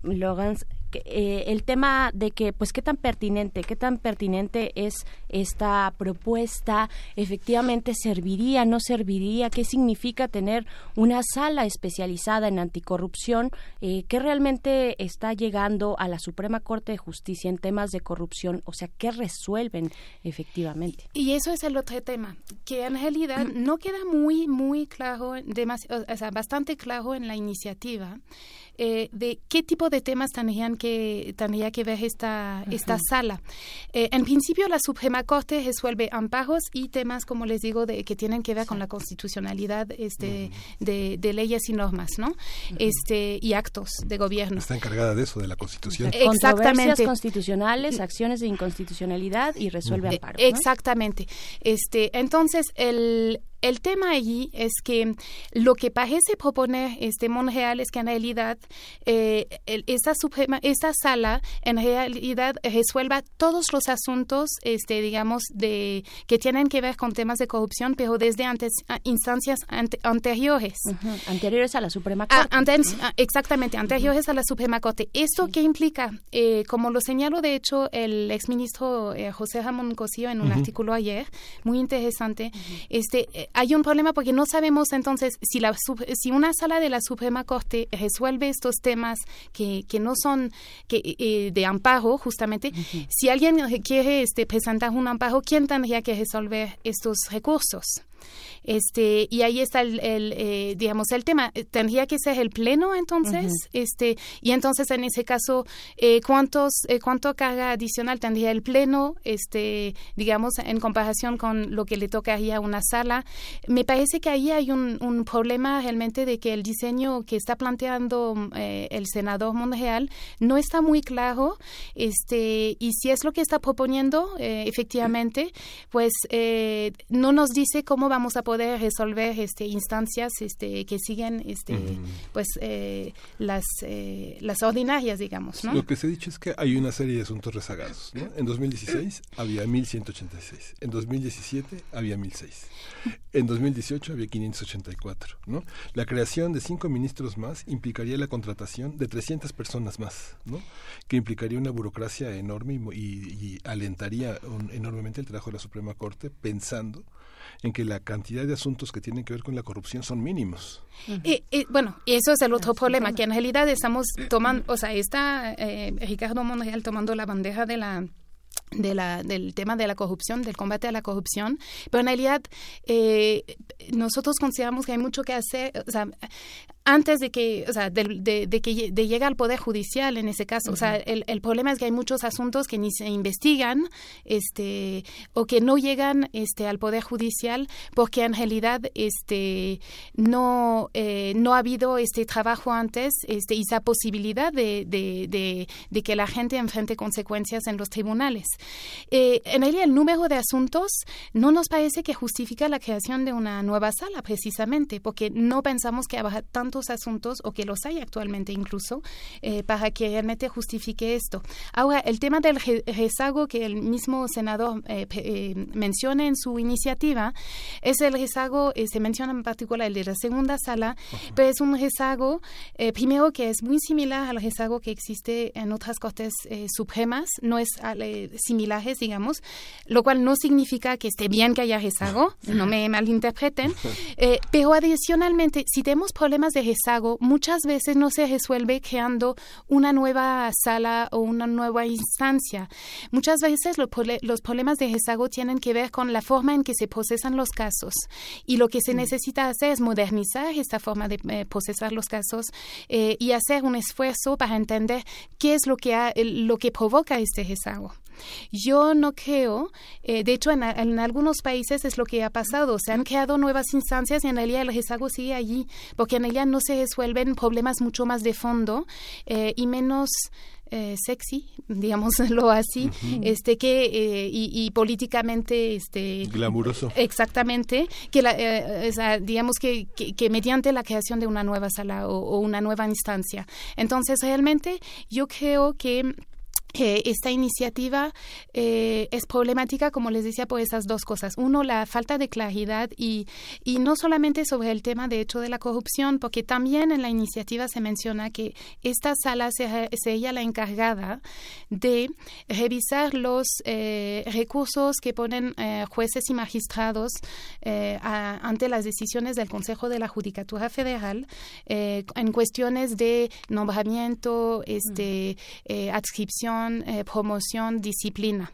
Logans, eh, el tema de que, pues, qué tan pertinente, qué tan pertinente es esta propuesta, efectivamente serviría, no serviría, qué significa tener una sala especializada en anticorrupción, eh, qué realmente está llegando a la Suprema Corte de Justicia en temas de corrupción, o sea, qué resuelven efectivamente. Y eso es el otro tema, que en realidad no queda muy, muy claro, o sea, bastante claro en la iniciativa eh, de qué tipo de temas tendrían que, tendría que ver esta, esta sala. Eh, en principio, la Suprema Corte resuelve amparos y temas, como les digo, de, que tienen que ver con la constitucionalidad este, de, leyes y normas, ¿no? este, y actos de gobierno. Está encargada de eso, de la Constitución. Exactamente. constitucionales, acciones de inconstitucionalidad y resuelve amparos. Exactamente. Este, entonces, el, el tema allí es que lo que parece proponer este Monreal es que en realidad eh, esta, suprema, esta sala en realidad resuelva todos los asuntos, este, digamos, de que tienen que ver con temas de corrupción, pero desde antes instancias anteriores. Anteriores a la Suprema ah, Corte. Exactamente, anteriores a la Suprema Corte. ¿Esto qué implica? Eh, como lo señaló, de hecho, el exministro eh, José Ramón Cosío en un artículo ayer, muy interesante, este hay un problema porque no sabemos entonces si, la, si una sala de la Suprema Corte resuelve estos temas que, que no son que, eh, de amparo, justamente, si alguien quiere este, presentar un amparo, ¿quién tendría que resolver estos recursos? Este, y ahí está el, eh, digamos, el tema. Tendría que ser el pleno entonces, este, y entonces en ese caso, eh, ¿cuántos, eh, cuánto carga adicional tendría el pleno, este, digamos, en comparación con lo que le tocaría a una sala? Me parece que ahí hay un, un problema realmente de que el diseño que está planteando el senador Monreal no está muy claro, este, y si es lo que está proponiendo, efectivamente, pues no nos dice cómo vamos a poder resolver este, instancias este, que siguen este, pues eh, las, eh, las ordinarias, digamos. ¿no? Lo que se ha dicho es que hay una serie de asuntos rezagados. ¿no? En 2016 había 1.186, en 2017 había 1.006, en 2018 había 584. ¿no? La creación de cinco ministros más implicaría la contratación de 300 personas más, ¿no? que implicaría una burocracia enorme y, alentaría enormemente el trabajo de la Suprema Corte pensando en que la cantidad de asuntos que tienen que ver con la corrupción son mínimos. y, bueno, y eso es el otro problema, que en realidad estamos tomando, o sea, está eh, Ricardo Monreal tomando la bandeja de la de la, del tema de la corrupción, del combate a la corrupción, pero en realidad eh, nosotros consideramos que hay mucho que hacer, o sea, antes de que, o sea, de, de, que de llegue al poder judicial en ese caso. O sea, el, el, problema es que hay muchos asuntos que ni se investigan, este, o que no llegan, este, al poder judicial, porque en realidad, este, no, eh, no ha habido este trabajo antes, este, y esa posibilidad de, de, de, que la gente enfrente consecuencias en los tribunales. Eh, en realidad, el número de asuntos no nos parece que justifica la creación de una nueva sala, precisamente, porque no pensamos que habrá tanto asuntos, o que los hay actualmente incluso, eh, para que realmente justifique esto. Ahora, el tema del rezago que el mismo senador eh, eh, menciona en su iniciativa, es el rezago, se menciona en particular el de la segunda sala, pero es un rezago, primero que es muy similar al rezago que existe en otras cortes supremas, no es similares, digamos, lo cual no significa que esté bien que haya rezago, [laughs] no me malinterpreten, [laughs] pero adicionalmente, si tenemos problemas de rezago muchas veces no se resuelve creando una nueva sala o una nueva instancia. Muchas veces los problemas de rezago tienen que ver con la forma en que se procesan los casos y lo que se mm. necesita hacer es modernizar esta forma de eh, procesar los casos eh, y hacer un esfuerzo para entender qué es lo que, lo que provoca este rezago. Yo no creo, eh, de hecho en, algunos países es lo que ha pasado, se han creado nuevas instancias y en realidad el rezago sigue allí, porque en realidad no se resuelven problemas mucho más de fondo eh, y menos eh, sexy, [laughs] digámoslo [laughs] así, este que y, políticamente este glamuroso. Exactamente, que la, digamos que, que, mediante la creación de una nueva sala o una nueva instancia. Entonces, realmente yo creo que que esta iniciativa eh, es problemática, como les decía, por esas dos cosas. Uno, la falta de claridad y, y no solamente sobre el tema de hecho de la corrupción, porque también en la iniciativa se menciona que esta sala se- sería la encargada de revisar los eh, recursos que ponen eh, jueces y magistrados eh, a- ante las decisiones del Consejo de la Judicatura Federal eh, en cuestiones de nombramiento, este, eh, eh, promoción, disciplina.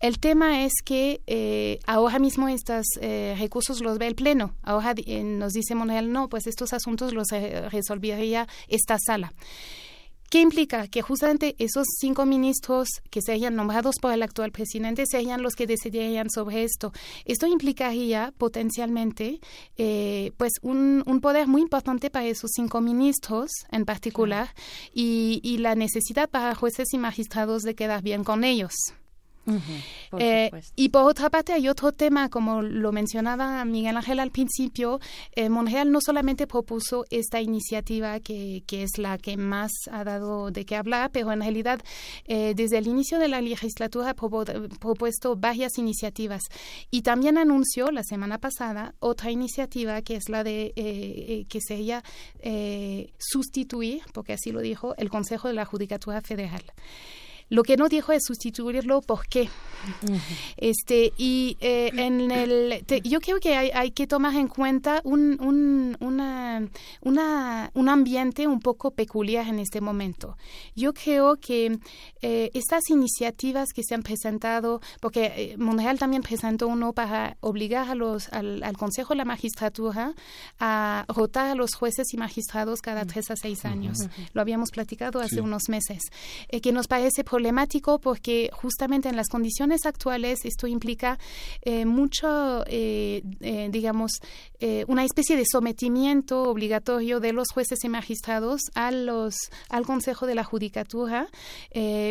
El tema es que eh, ahora mismo estos eh, recursos los ve el Pleno. Ahora nos dice Monreal, no, pues estos asuntos los resolvería esta sala. ¿Qué implica? Que justamente esos cinco ministros que serían nombrados por el actual presidente serían los que decidirían sobre esto. Esto implicaría potencialmente eh, pues un, un poder muy importante para esos cinco ministros en particular y, y la necesidad para jueces y magistrados de quedar bien con ellos. Por Eh, y por otra parte hay otro tema, como lo mencionaba Miguel Ángel al principio, eh, Monreal no solamente propuso esta iniciativa que, que es la que más ha dado de qué hablar, pero en realidad eh, desde el inicio de la legislatura ha propuesto varias iniciativas y también anunció la semana pasada otra iniciativa que es la de que sería eh, sustituir, porque así lo dijo, el Consejo de la Judicatura Federal. Lo que no dijo es sustituirlo, ¿por qué? Este, y eh, en el, te- yo creo que hay, hay que tomar en cuenta un, un, una, una- un ambiente un poco peculiar en este momento. Yo creo que eh, estas iniciativas que se han presentado, porque eh, Monreal también presentó uno para obligar a los, al, al Consejo de la Magistratura a rotar a los jueces y magistrados cada tres a seis años. Lo habíamos platicado hace Sí. unos meses, eh, que nos parece problemático porque justamente en las condiciones actuales esto implica eh, mucho, eh, eh, digamos, una especie de sometimiento obligatorio de los jueces y magistrados a los, al Consejo de la Judicatura,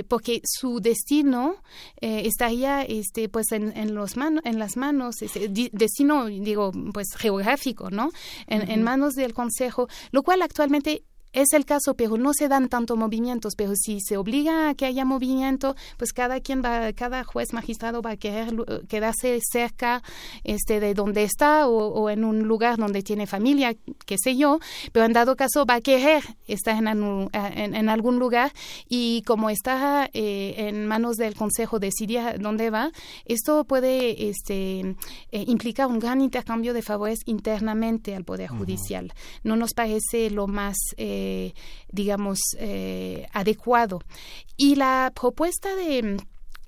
porque su destino estaría este, pues en, en, los mano- en las manos, este, di- destino, digo, pues geográfico, ¿no? En, manos del Consejo, lo cual actualmente es el caso, pero no se dan tanto movimientos, pero si se obliga a que haya movimiento, pues cada quien va, cada juez magistrado va a querer quedarse cerca este de donde está o, o en un lugar donde tiene familia, qué sé yo, pero en dado caso va a querer estar en, en, en algún lugar y como está eh, en manos del consejo decidir dónde va, esto puede este, eh, implicar un gran intercambio de favores internamente al Poder Judicial. No nos parece lo más, eh, digamos, eh, adecuado. Y la propuesta de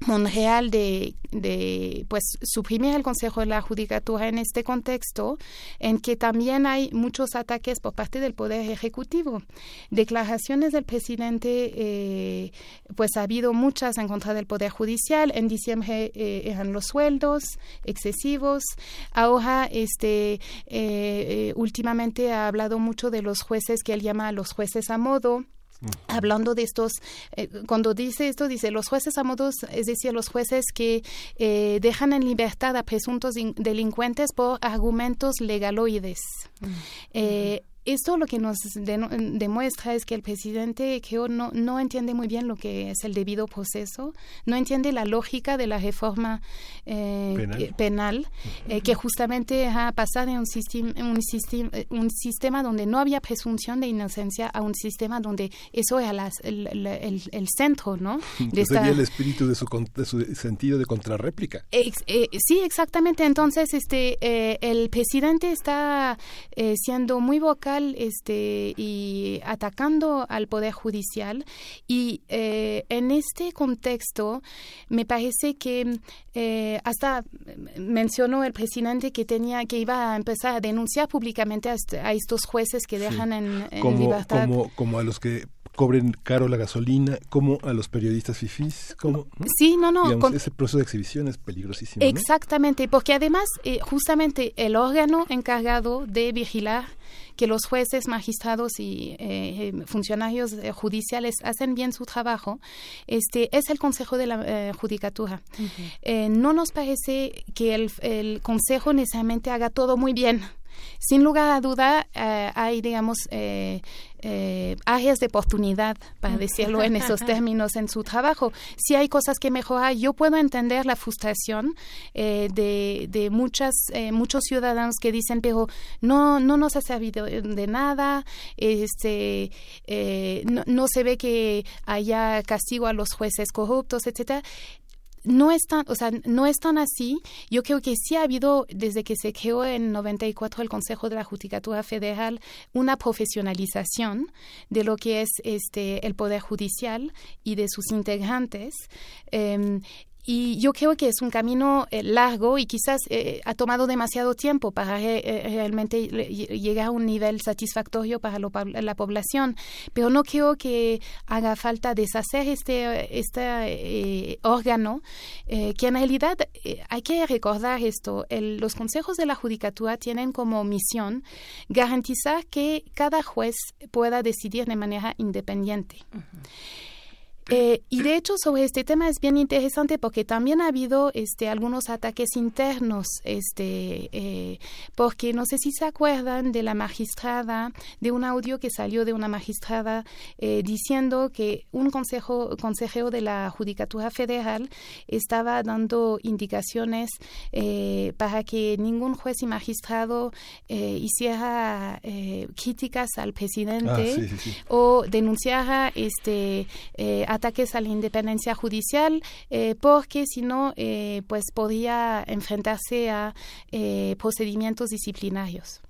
Monreal de, de pues suprimir el Consejo de la Judicatura en este contexto en que también hay muchos ataques por parte del Poder Ejecutivo. Declaraciones del presidente, eh, pues ha habido muchas en contra del Poder Judicial. En diciembre eh, eran los sueldos excesivos. Ahora, este, eh, últimamente ha hablado mucho de los jueces que él llama los jueces a modo hablando de estos, eh, cuando dice esto, dice los jueces a modos, es decir, los jueces que eh, dejan en libertad a presuntos in- delincuentes por argumentos legaloides. Eh, esto lo que nos deno- demuestra es que el presidente creo no, no entiende muy bien lo que es el debido proceso, no entiende la lógica de la reforma eh, Penal. eh, penal, eh, que justamente ha pasado de un, sistem- un, sistem- eh, un sistema donde no había presunción de inocencia a un sistema donde eso era las- el, el- el- el centro, ¿no? [laughs] Que sería el espíritu de su, de su sentido de contrarréplica. Eh, sí, exactamente. Entonces, este, eh, el presidente está eh, siendo muy vocal, este, y atacando al poder judicial. Y eh, en este contexto, me parece que eh, hasta mencionó el presidente que tenía, que iba a empezar a denunciar públicamente a, est- a estos jueces que dejan en, en Como, libertad. como, como a los que cobren caro la gasolina, como a los periodistas fifís, como ¿no? Sí, no, no, Digamos, con- ese proceso de exhibición es peligrosísimo. ¿no? Exactamente, porque además, eh, justamente el órgano encargado de vigilar que los jueces, magistrados y eh, eh, funcionarios eh, judiciales hacen bien su trabajo, este es el Consejo de la eh, Judicatura. No nos parece que el, el Consejo necesariamente haga todo muy bien. Sin lugar a duda, eh, hay, digamos, eh, eh, áreas de oportunidad, para decirlo en esos [laughs] términos, en su trabajo. Si hay cosas que mejorar, yo puedo entender la frustración eh, de, de muchas, eh, muchos ciudadanos que dicen, pero no, no nos ha servido de nada, este, eh, no, no se ve que haya castigo a los jueces corruptos, etcétera no es tan, o sea, no es tan así. Yo creo que sí ha habido, desde que se creó en 94 el Consejo de la Judicatura Federal, una profesionalización de lo que es este el Poder Judicial y de sus integrantes. Em, y yo creo que es un camino eh, largo y quizás eh, ha tomado demasiado tiempo para re- eh, realmente le- llegar a un nivel satisfactorio para lo la población. Pero no creo que haga falta deshacer este, este eh, órgano, eh, que en realidad eh, hay que recordar esto. el- los consejos de la judicatura tienen como misión garantizar que cada juez pueda decidir de manera independiente. Eh, y de hecho sobre este tema es bien interesante porque también ha habido este algunos ataques internos este eh, porque no sé si se acuerdan de la magistrada de un audio que salió de una magistrada eh, diciendo que un consejo consejero de la judicatura federal estaba dando indicaciones eh, para que ningún juez y magistrado hiciera críticas al presidente Ah, sí, sí, sí. o denunciara este ataques a la independencia judicial eh, porque si no eh, pues podía enfrentarse a eh, procedimientos disciplinarios.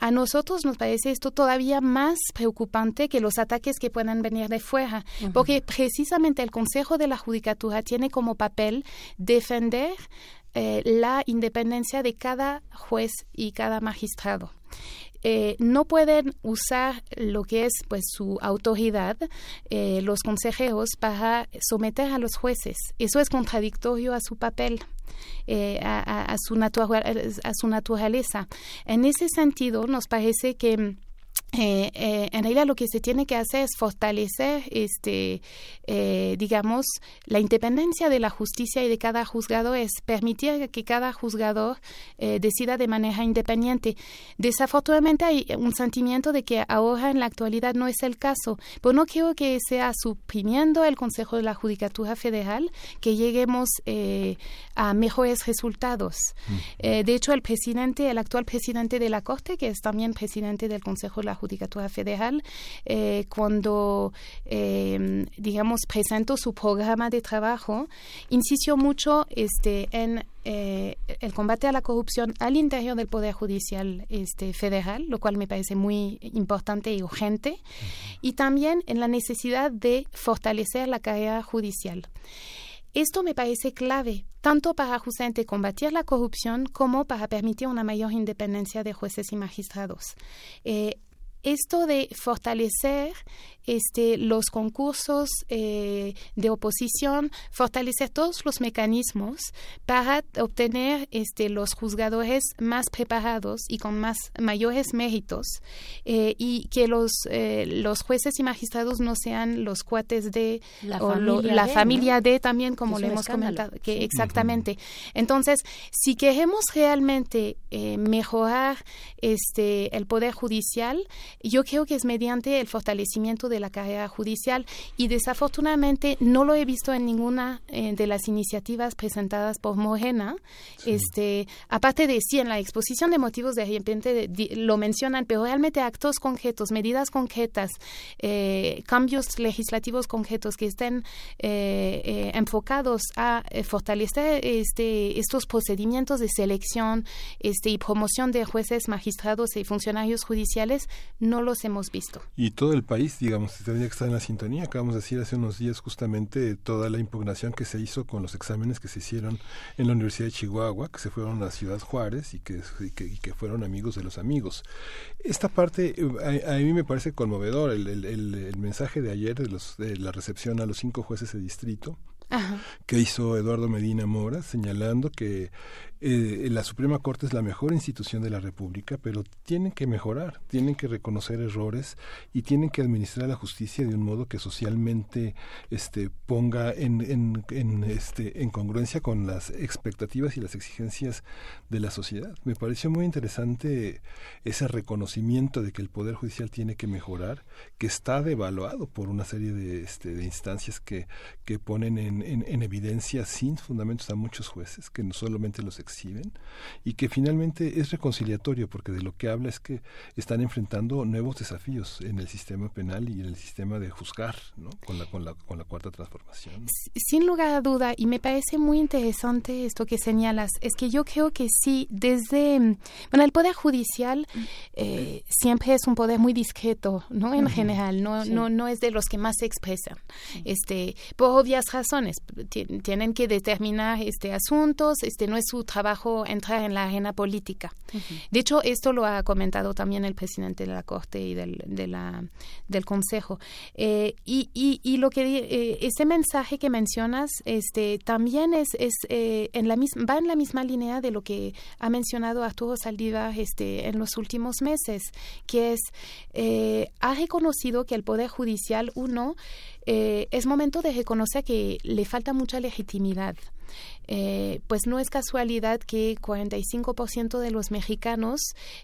A nosotros nos parece esto todavía más preocupante que los ataques que puedan venir de fuera, porque precisamente el Consejo de la Judicatura tiene como papel defender eh, la independencia de cada juez y cada magistrado. Eh, no pueden usar lo que es pues su autoridad eh, los consejeros para someter a los jueces. Eso es contradictorio a su papel eh, a, a- a a su naturaleza. En ese sentido nos parece que eh, eh, en realidad lo que se tiene que hacer es fortalecer, este, eh, digamos, la independencia de la justicia y de cada juzgado es permitir que cada juzgador eh, decida de manera independiente. Desafortunadamente hay un sentimiento de que ahora en la actualidad no es el caso, pero no quiero que sea suprimiendo el Consejo de la Judicatura Federal que lleguemos a mejores resultados. Eh, de hecho, el presidente, el actual presidente de la Corte, que es también presidente del Consejo de la Judicatura Federal, eh, cuando, eh, digamos, presentó su programa de trabajo, insistió mucho este, en eh, el combate a la corrupción al interior del Poder Judicial este, federal, lo cual me parece muy importante y urgente, y también en la necesidad de fortalecer la carrera judicial. Esto me parece clave, tanto para justamente combatir la corrupción como para permitir una mayor independencia de jueces y magistrados. Eh, esto de fortalecer este, los concursos eh, de oposición, fortalecer todos los mecanismos para obtener este, los juzgadores más preparados y con más mayores méritos eh, y que los, eh, los jueces y magistrados no sean los cuates de La o lo- familia la de, familia ¿no? de también como le hemos escándalo. comentado que Sí. exactamente entonces si queremos realmente eh, mejorar este el poder judicial yo creo que es mediante el fortalecimiento de la carrera judicial y desafortunadamente no lo he visto en ninguna eh, de las iniciativas presentadas por Morena este aparte de sí en la exposición de motivos de repente de- lo mencionan pero realmente actos concretos medidas concretas eh, cambios legislativos concretos que estén eh, enfocados a fortalecer este, estos procedimientos de selección este, y promoción de jueces, magistrados y funcionarios judiciales, no los hemos visto. Y todo el país, digamos, tendría que estar en la sintonía. Acabamos de decir hace unos días justamente toda la impugnación que se hizo con los exámenes que se hicieron en la Universidad de Chihuahua, que se fueron a Ciudad Juárez y que, y que, y que fueron amigos de los amigos. Esta parte eh, a, a mí me parece conmovedor, el, el, el, el mensaje de ayer de, los, de la recepción a los cinco jueces de distrito Ajá. que hizo Eduardo Medina Mora, señalando que eh, la Suprema Corte es la mejor institución de la República, pero tienen que mejorar, tienen que reconocer errores y tienen que administrar la justicia de un modo que socialmente este, ponga en, en, este, en congruencia con las expectativas y las exigencias de la sociedad. Me pareció muy interesante ese reconocimiento de que el Poder Judicial tiene que mejorar, que está devaluado por una serie de, este, de instancias que, que ponen en, en, en evidencia sin fundamentos a muchos jueces, que no solamente los exhiben, y que finalmente es reconciliatorio, porque de lo que habla es que están enfrentando nuevos desafíos en el sistema penal y en el sistema de juzgar, ¿no? con, la, con, la, con la cuarta transformación. Sin lugar a duda, y me parece muy interesante esto que señalas, es que yo creo que sí, desde, bueno, el Poder Judicial eh, siempre es un poder muy discreto, ¿no? En general, no, Sí. no, no es de los que más se expresan, este, por obvias razones, Ti- tienen que determinar este asuntos, este no es su trabajo entrar en la arena política. De hecho, esto lo ha comentado también el presidente de la Corte y del, de la, del Consejo. Eh, y, y, y lo que eh, ese mensaje que mencionas este, también es, es eh, en la misma, va en la misma línea de lo que ha mencionado Arturo Saldívar este, en los últimos meses, que es, eh, ha reconocido que el Poder Judicial, uno, eh, es momento de reconocer que le falta mucha legitimidad. Eh, pues no es casualidad que 45% de los mexicanos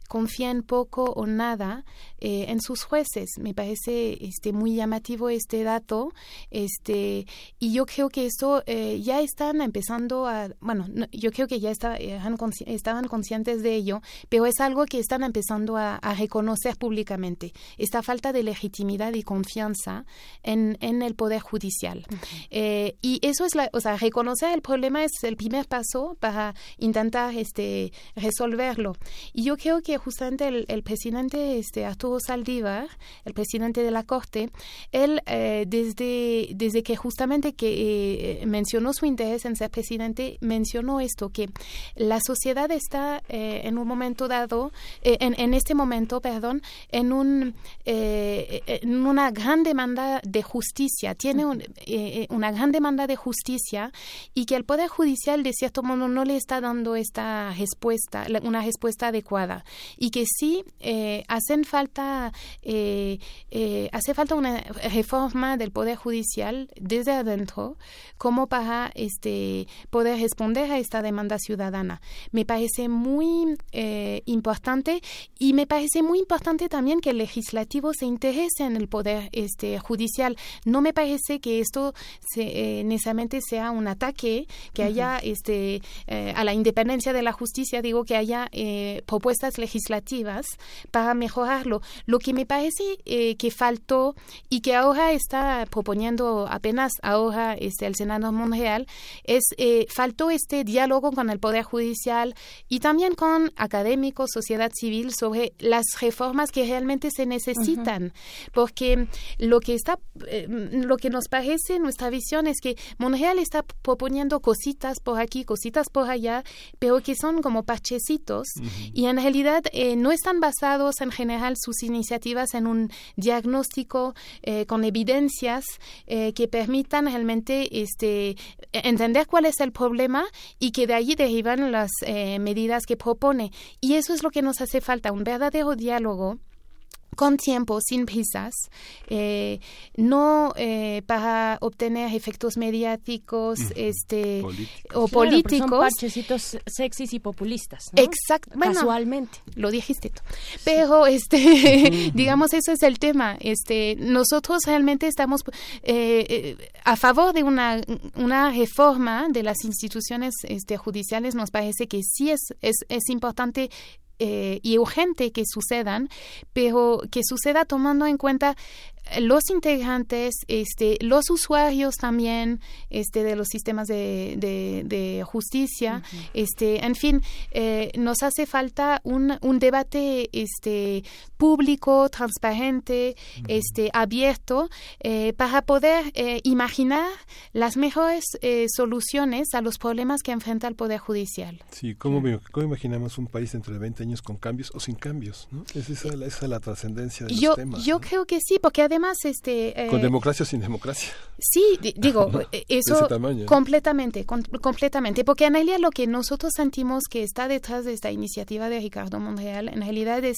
confían poco o nada eh, en sus jueces. Me parece este, muy llamativo este dato este, y yo creo que esto eh, ya están empezando a, bueno, no, yo creo que ya está, consci- estaban conscientes de ello, pero es algo que están empezando a, a reconocer públicamente, esta falta de legitimidad y confianza en, en el Poder Judicial. Y eso es, la, o sea, reconocer el problema es el primer paso para intentar este, resolverlo. Y yo creo que justamente el, el presidente este, Arturo Saldívar, el presidente de la Corte, él eh, desde, desde que justamente que eh, mencionó su interés en ser presidente, mencionó esto, que la sociedad está eh, en un momento dado, en, en este momento, perdón, en, un, en una gran demanda de justicia, tiene un- eh, una gran demanda de justicia y que el Poder Judicial de cierto modo no le está dando esta respuesta, una respuesta adecuada y que sí eh, hacen falta, eh, eh, hace falta una reforma del Poder Judicial desde adentro como para este, poder responder a esta demanda ciudadana. Me parece muy eh, importante y me parece muy importante también que el legislativo se interese en el poder este, judicial. No me parece que esto se, necesariamente sea un ataque, que haya este, eh, a la independencia de la justicia, digo que haya eh, propuestas legislativas para mejorarlo. Lo que me parece eh, que faltó y que ahora está proponiendo apenas ahora este, el Senado Monreal es faltó este diálogo con el Poder Judicial y también con académicos, sociedad civil sobre las reformas que realmente se necesitan, porque lo que está, lo que nos parece nuestra visión es que Monreal está proponiendo cositas por aquí, cositas por allá, pero que son como parchecitos. Y en realidad eh, no están basados en general sus iniciativas en un diagnóstico eh, con evidencias eh, que permitan realmente este entender cuál es el problema y que de allí derivan las eh, medidas que propone. Y eso es lo que nos hace falta un verdadero diálogo con tiempo, sin prisas, eh, no eh, para obtener efectos mediáticos este, o Claro, políticos. Son parchecitos sexys y populistas. ¿no? Exacto. Bueno, Casualmente. Lo dijiste tú. Pero, este, [laughs] digamos, eso es el tema. Este, nosotros realmente estamos eh, eh, a favor de una, una reforma de las instituciones este, judiciales. Nos parece que sí es, es, es importante eh, y urgente que sucedan, pero que suceda tomando en cuenta los integrantes, este, los usuarios también este, de los sistemas de, de, de justicia, este, en fin, eh, nos hace falta un, un debate este, público, transparente, este, abierto, eh, para poder eh, imaginar las mejores eh, soluciones a los problemas que enfrenta el Poder Judicial. Sí, ¿cómo, me- cómo imaginamos un país dentro de 20 años con cambios o sin cambios? ¿no? Es esa, la- esa la trascendencia de Yo, los temas. yo creo que sí, porque además este... eh, Con democracia o sin democracia. Sí, di- digo, [laughs] eh, eso completamente, com- completamente, porque en realidad lo que nosotros sentimos que está detrás de esta iniciativa de Ricardo Monreal, en realidad es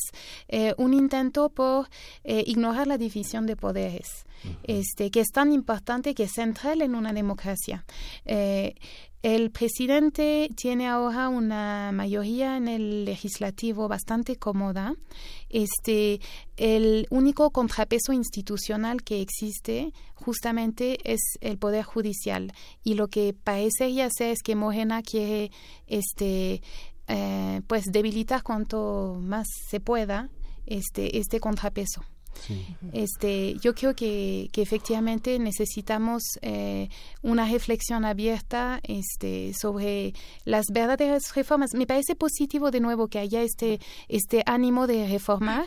eh, un intento por eh, ignorar la división de poderes, este, que es tan importante, que es central en una democracia. El presidente tiene ahora una mayoría en el legislativo bastante cómoda. Este, el único contrapeso institucional que existe justamente es el poder judicial y lo que parece ya ser es que Morena quiere este eh, pues debilitar cuanto más se pueda este este contrapeso. Este, yo creo que, que efectivamente necesitamos eh, una reflexión abierta este, sobre las verdaderas reformas. Me parece positivo de nuevo que haya este, este ánimo de reformar,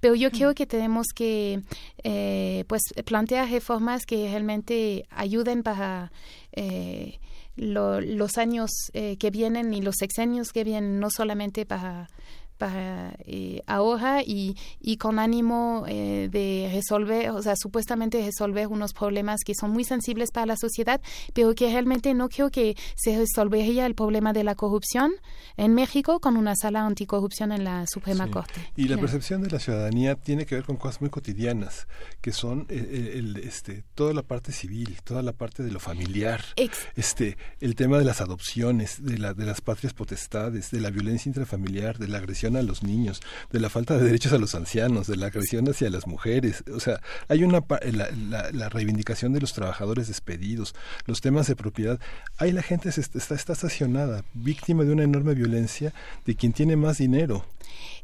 pero yo creo que tenemos que eh, pues plantear reformas que realmente ayuden para eh, lo- los años que vienen y los sexenios que vienen, no solamente para para eh, ahora y, y con ánimo eh, de resolver, o sea, supuestamente resolver unos problemas que son muy sensibles para la sociedad, pero que realmente no creo que se resolvería el problema de la corrupción en México con una sala anticorrupción en la Suprema Sí. Corte. Y la percepción de la ciudadanía tiene que ver con cosas muy cotidianas, que son eh, el, este, toda la parte civil, toda la parte de lo familiar, Ex- este, el tema de las adopciones, de, la, de las patrias potestades, de la violencia intrafamiliar, de la agresión a los niños, de la falta de derechos a los ancianos, de la agresión hacia las mujeres. O sea, hay una pa- la, la- la reivindicación de los trabajadores despedidos, los temas de propiedad. Ahí la gente se est- está, está estacionada, víctima de una enorme violencia de quien tiene más dinero.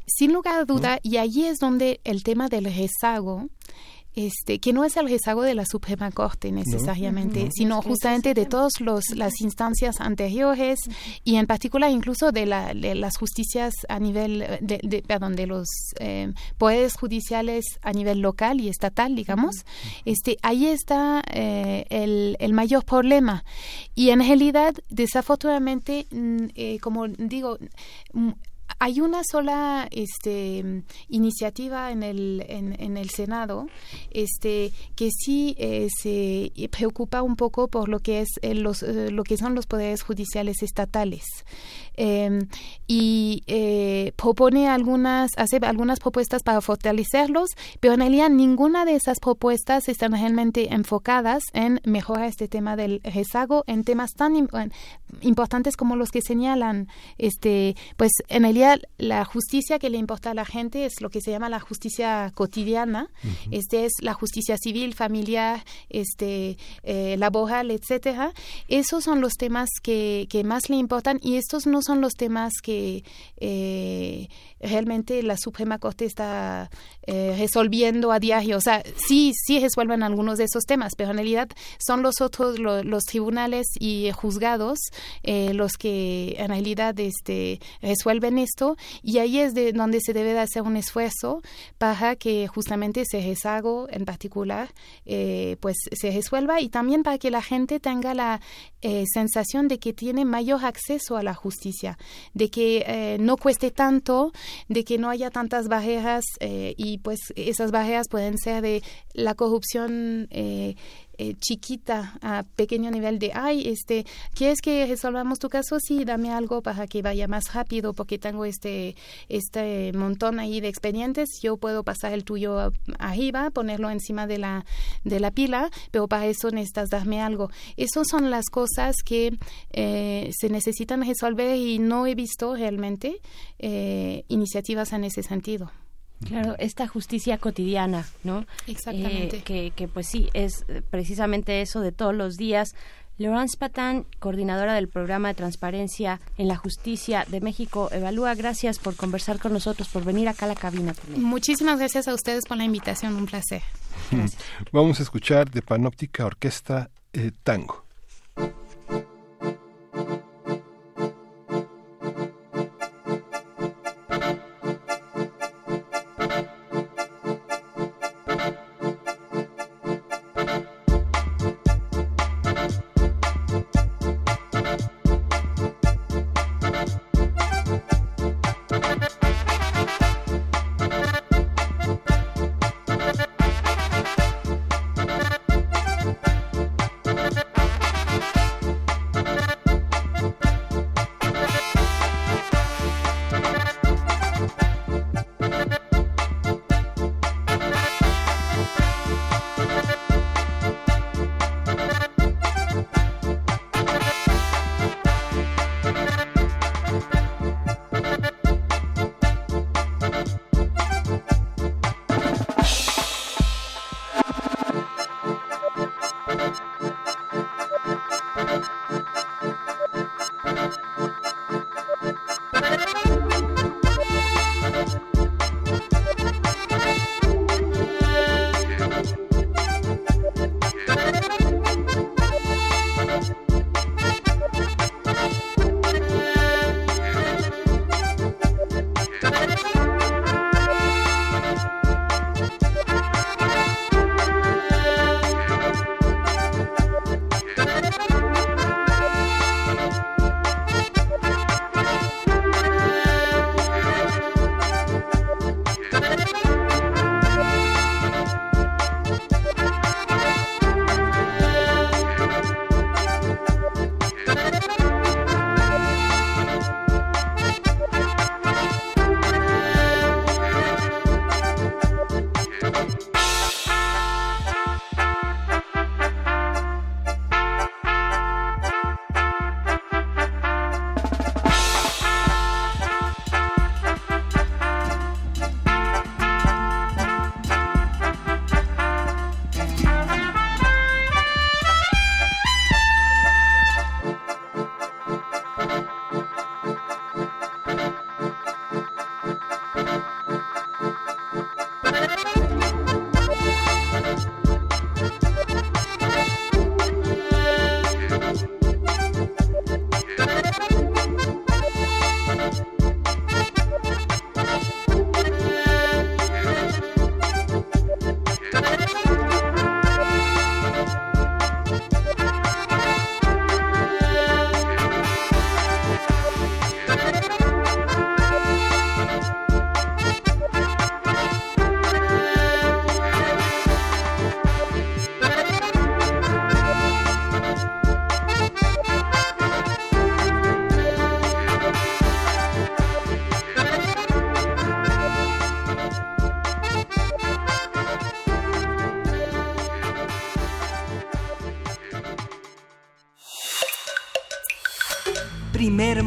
Sin lugar a duda, y allí es donde el tema del rezago, este, que no es el rezago de la Suprema Corte necesariamente, sino justamente de todas las instancias anteriores y en particular incluso de, la, de las justicias a nivel, de, de- perdón, de los eh, poderes judiciales a nivel local y estatal, digamos. Este, ahí está eh, el, el mayor problema. Y en realidad, desafortunadamente, mm, eh, como digo, mm, hay una sola este, iniciativa en el, en, en el Senado este, que sí eh, se preocupa un poco por lo que, es, eh, los, eh, lo que son los poderes judiciales estatales. Eh, y eh, propone algunas, hace algunas propuestas para fortalecerlos, pero en realidad ninguna de esas propuestas están realmente enfocadas en mejorar este tema del rezago en temas tan importantes como los que señalan. Este, pues en realidad la justicia que le importa a la gente es lo que se llama la justicia cotidiana. Este es la justicia civil, familiar, este, eh, laboral, etcétera. Esos son los temas que, que más le importan y estos no son los temas que eh, realmente la Suprema Corte está eh, resolviendo a diario. O sea, sí, sí resuelven algunos de esos temas, pero en realidad son los otros, lo- los tribunales y juzgados eh, los que en realidad este, resuelven esto y ahí es de donde se debe de hacer un esfuerzo para que justamente ese rezago en particular eh, pues se resuelva y también para que la gente tenga la eh, sensación de que tiene mayor acceso a la justicia, de que no cueste tanto, de que no haya tantas barreras eh, y pues esas barreras pueden ser de la corrupción eh, eh, chiquita a pequeño nivel de ay este quieres que resolvamos tu caso sí dame algo para que vaya más rápido porque tengo este este montón ahí de expedientes. Yo puedo pasar el tuyo arriba ponerlo encima de la de la pila pero para eso necesitas darme algo esas son las cosas que eh, se necesitan resolver y no he visto realmente eh, iniciativas en ese sentido Claro, esta justicia cotidiana, ¿no? Exactamente. Eh, que, que pues sí, es eh, precisamente eso de todos los días. Laurence Patán, coordinadora del programa de transparencia en la justicia de México, Evalúa, gracias por conversar con nosotros, por venir acá a la cabina. también. muchísimas gracias a ustedes por la invitación un placer [laughs] Vamos a escuchar de Panóptica Orquesta eh, Tango.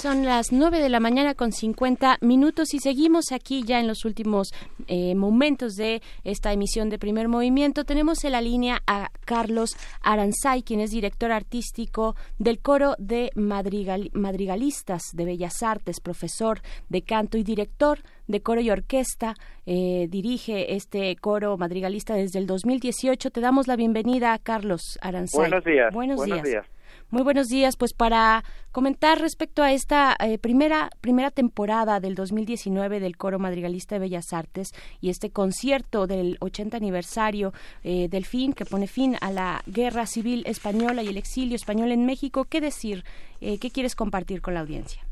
Son las 9 de la mañana con 50 minutos y seguimos aquí ya en los últimos eh, momentos de esta emisión de primer movimiento. Tenemos en la línea a Carlos Aranzay, quien es director artístico del coro de madrigal- madrigalistas de Bellas Artes, profesor de canto y director de coro y orquesta. Eh, dirige este coro madrigalista desde el 2018. Te damos la bienvenida, Carlos Aranzay. Buenos días. Buenos, buenos días. Muy buenos días, pues para comentar respecto a esta eh, primera primera temporada del 2019 del Coro Madrigalista de Bellas Artes y este concierto del 80 aniversario eh, del fin que pone fin a la Guerra Civil Española y el exilio español en México, ¿qué decir? Eh, ¿Qué quieres compartir con la audiencia?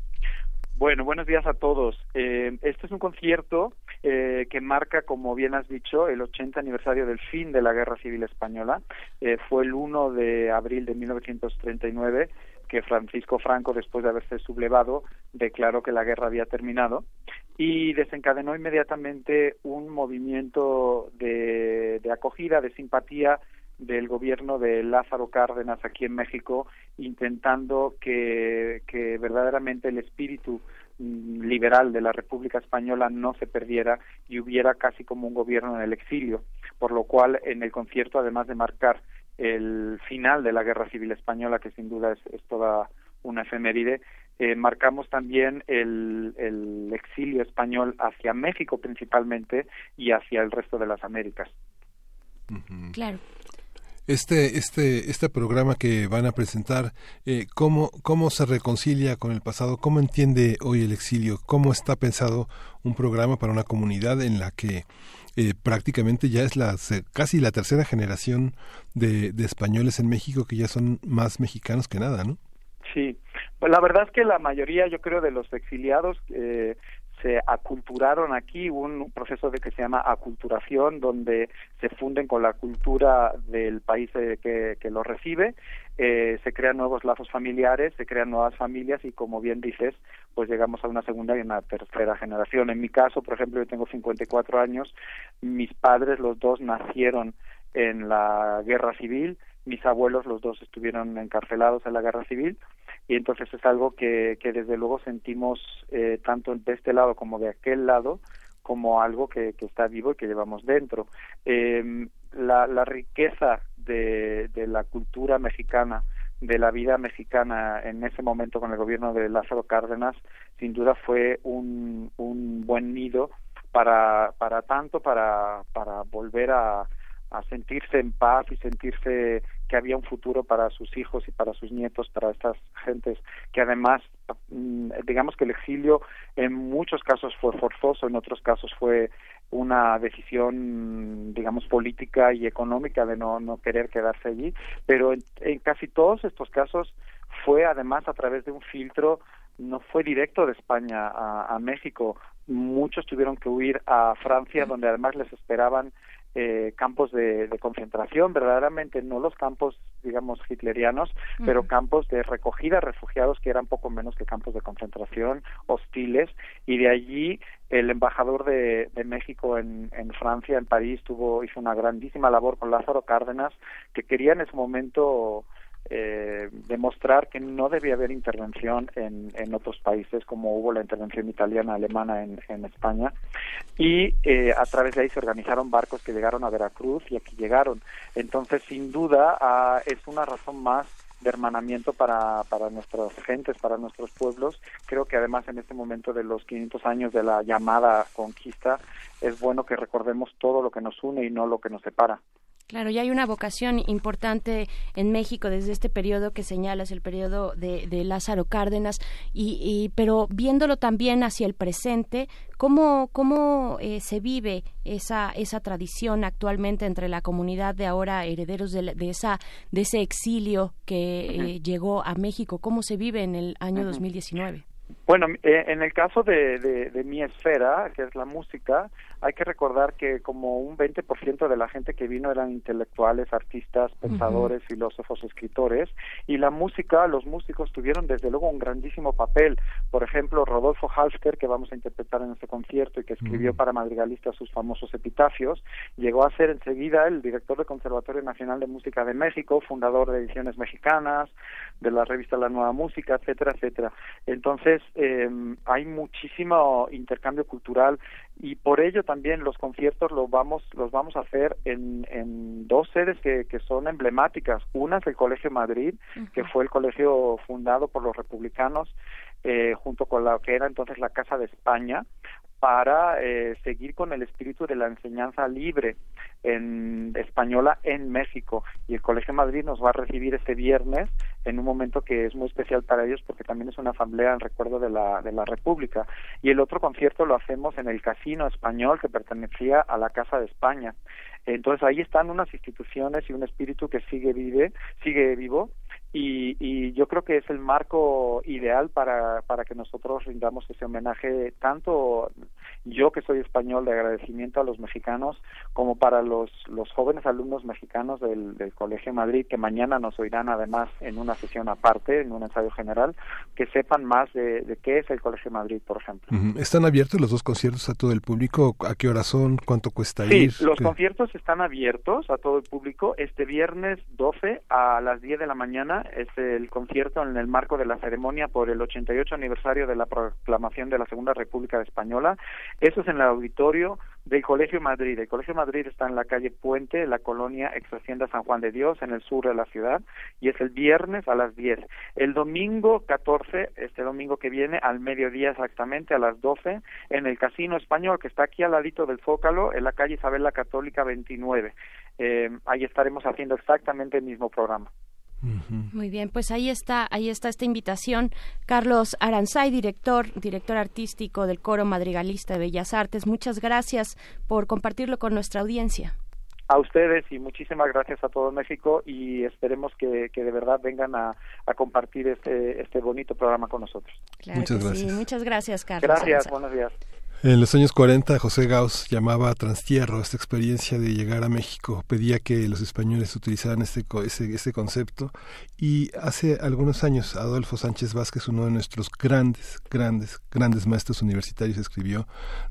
Bueno, buenos días a todos. Eh, este es un concierto eh, que marca, como bien has dicho, el 80 aniversario del fin de la Guerra Civil Española. Eh, fue el 1 de abril de 1939 que Francisco Franco, después de haberse sublevado, declaró que la guerra había terminado y desencadenó inmediatamente un movimiento de, acogida, de simpatía del gobierno de Lázaro Cárdenas aquí en México, intentando que, verdaderamente el espíritu liberal de la República Española no se perdiera y hubiera casi como un gobierno en el exilio, por lo cual en el concierto, además de marcar el final de la Guerra Civil Española, que sin duda es, es toda una efeméride, eh, marcamos también el, el exilio español hacia México principalmente y hacia el resto de las Américas. Claro. Este, este, este programa que van a presentar, eh, ¿cómo, ¿cómo se reconcilia con el pasado? ¿Cómo entiende hoy el exilio? ¿Cómo está pensado un programa para una comunidad en la que eh, prácticamente ya es la casi la tercera generación de, de españoles en México que ya son más mexicanos que nada, ¿no? Sí, pues la verdad es que la mayoría, yo creo, de los exiliados eh, se aculturaron aquí, un proceso de que se llama aculturación, donde se funden con la cultura del país eh, que, que los recibe, eh, se crean nuevos lazos familiares, se crean nuevas familias y, como bien dices, pues llegamos a una segunda y una tercera generación. En mi caso, por ejemplo, yo tengo 54 años, mis padres, los dos, nacieron en la guerra civil, mis abuelos los dos estuvieron encarcelados en la guerra civil y entonces es algo que, que desde luego sentimos eh, tanto de este lado como de aquel lado como algo que, que está vivo y que llevamos dentro. Eh, la, la riqueza de, de la cultura mexicana, de la vida mexicana en ese momento con el gobierno de Lázaro Cárdenas, sin duda fue un, un buen nido para, para tanto para, para volver a, a sentirse en paz y sentirse que había un futuro para sus hijos y para sus nietos, para estas gentes que además, mm, digamos que el exilio en muchos casos fue forzoso, en otros casos fue una decisión, digamos, política y económica de no, no querer quedarse allí, pero en, en casi todos estos casos fue además a través de un filtro no fue directo de España a, a México. Muchos tuvieron que huir a Francia, donde además les esperaban eh, campos de, de concentración, verdaderamente no los campos, digamos, hitlerianos, pero campos de recogida de refugiados que eran poco menos que campos de concentración hostiles, y de allí el embajador de, de México en, en Francia, en París, tuvo hizo una grandísima labor con Lázaro Cárdenas, que quería en ese momento eh, demostrar que no debía haber intervención en, en otros países como hubo la intervención italiana alemana en, en España y eh, a través de ahí se organizaron barcos que llegaron a Veracruz y aquí llegaron entonces sin duda ah, es una razón más de hermanamiento para, para nuestras gentes, para nuestros pueblos. Creo que además en este momento de los 500 años de la llamada conquista es bueno que recordemos todo lo que nos une y no lo que nos separa. Claro, ya hay una vocación importante en México desde este periodo que señalas, el periodo de, de Lázaro Cárdenas, y, y, pero viéndolo también hacia el presente, ¿cómo, cómo eh, se vive esa, esa tradición actualmente entre la comunidad de ahora herederos de, la- de, esa, de ese exilio que eh, llegó a México? ¿Cómo se vive en el año Ujú. 2019? Bueno, eh, en el caso de, de, de mi esfera, que es la música, hay que recordar que como un 20% de la gente que vino eran intelectuales, artistas, pensadores, filósofos, escritores, y la música, los músicos tuvieron desde luego un grandísimo papel. Por ejemplo, Rodolfo Halsker, que vamos a interpretar en este concierto y que escribió para madrigalistas sus famosos epitafios, llegó a ser enseguida el director del Conservatorio Nacional de Música de México, fundador de Ediciones Mexicanas, de la revista La Nueva Música, etcétera, etcétera. Entonces, eh, hay muchísimo intercambio cultural y por ello también los conciertos los vamos los vamos a hacer en, en dos sedes que, que son emblemáticas. Una es el Colegio Madrid que fue el colegio fundado por los republicanos eh, junto con la que era entonces la Casa de España para eh, seguir con el espíritu de la enseñanza libre en española en México. Y el Colegio Madrid nos va a recibir este viernes en un momento que es muy especial para ellos porque también es una asamblea en recuerdo de la de la República. Y el otro concierto lo hacemos en el Casino Español que pertenecía a la Casa de España. Entonces ahí están unas instituciones y un espíritu que sigue vive sigue vivo y, y yo creo que es el marco ideal para, para que nosotros rindamos ese homenaje tanto yo que soy español de agradecimiento a los mexicanos como para los, los jóvenes alumnos mexicanos del, del Colegio Madrid que mañana nos oirán además en una sesión aparte, en un ensayo general, que sepan más de, de qué es el Colegio Madrid, por ejemplo. ¿Están abiertos los dos conciertos a todo el público? ¿A qué hora son? ¿Cuánto cuesta Sí, ir? los ¿Qué? conciertos están abiertos a todo el público. Este viernes 12 a las 10 de la mañana es el concierto en el marco de la ceremonia por el 88 aniversario de la proclamación de la Segunda República Española. Eso es en el auditorio del Colegio Madrid. El Colegio Madrid está en la calle Puente, en la colonia ex Hacienda San Juan de Dios, en el sur de la ciudad, y es el viernes a las 10. El domingo 14, este domingo que viene, al mediodía exactamente, a las 12, en el Casino Español, que está aquí al ladito del Zócalo, en la calle Isabel la Católica 29. Eh, ahí estaremos haciendo exactamente el mismo programa. Muy bien, pues ahí está, ahí está esta invitación. Carlos Aranzay, director, director artístico del Coro Madrigalista de Bellas Artes. Muchas gracias por compartirlo con nuestra audiencia. A ustedes y muchísimas gracias a todo México y esperemos que, que de verdad vengan a, a compartir este, este bonito programa con nosotros. Claro Muchas sí. gracias. Muchas gracias, Carlos. Gracias, Aranzay. buenos días. En los años 40, José Gauss llamaba transtierro esta experiencia de llegar a México. Pedía que los españoles utilizaran este, ese, ese concepto. Y hace algunos años, Adolfo Sánchez Vázquez, uno de nuestros grandes, grandes, grandes maestros universitarios, escribió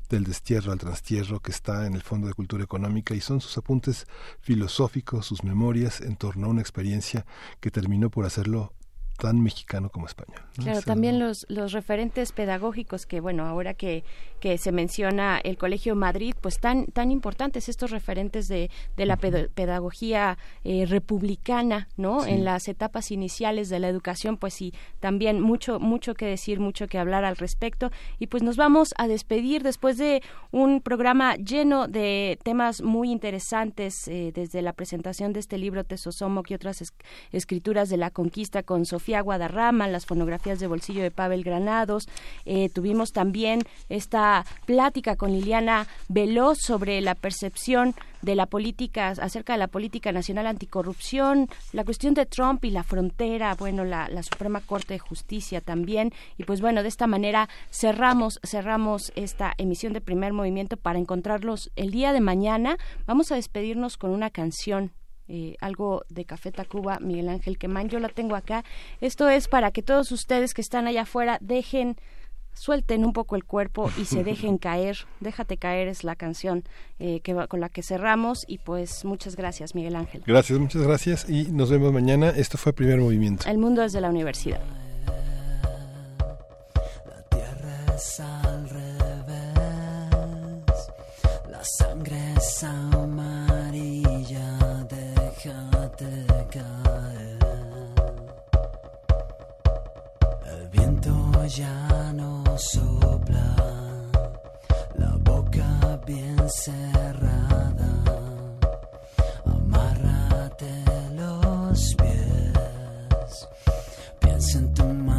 del destierro al transtierro, que está en el Fondo de Cultura Económica, y son sus apuntes filosóficos, sus memorias en torno a una experiencia que terminó por hacerlo tan mexicano como español. ¿no? Claro, O sea, también los, los referentes pedagógicos que, bueno, ahora que, que se menciona el Colegio Madrid, pues tan, tan importantes estos referentes de, de la pedo- pedagogía eh, republicana, ¿no? Sí. En las etapas iniciales de la educación, pues sí, también mucho, mucho que decir, mucho que hablar al respecto. Y pues nos vamos a despedir después de un programa lleno de temas muy interesantes, eh, desde la presentación de este libro Tesosomoc y otras es- escrituras de la conquista con Sofía Guadarrama, las fonografías de bolsillo de Pavel Granados. Eh, tuvimos también esta plática con Liliana Veloz sobre la percepción de la política, acerca de la política nacional anticorrupción, la cuestión de Trump y la frontera, bueno, la, la Suprema Corte de Justicia también. Y pues bueno, de esta manera cerramos, cerramos esta emisión de primer movimiento para encontrarlos el día de mañana. Vamos a despedirnos con una canción eh, algo de Café Tacuba, Miguel Ángel Quemán. Yo la tengo acá. Esto es para que todos ustedes que están allá afuera dejen, suelten un poco el cuerpo y se [laughs] dejen caer. Déjate caer es la canción eh, que va- con la que cerramos. Y pues muchas gracias, Miguel Ángel. Gracias, muchas gracias y nos vemos mañana. Esto fue Primer Movimiento. El mundo desde la universidad. es al revés. La sangre es amarilla, ya no sopla, la boca bien cerrada. Amárrate los pies. Piensa en tu madre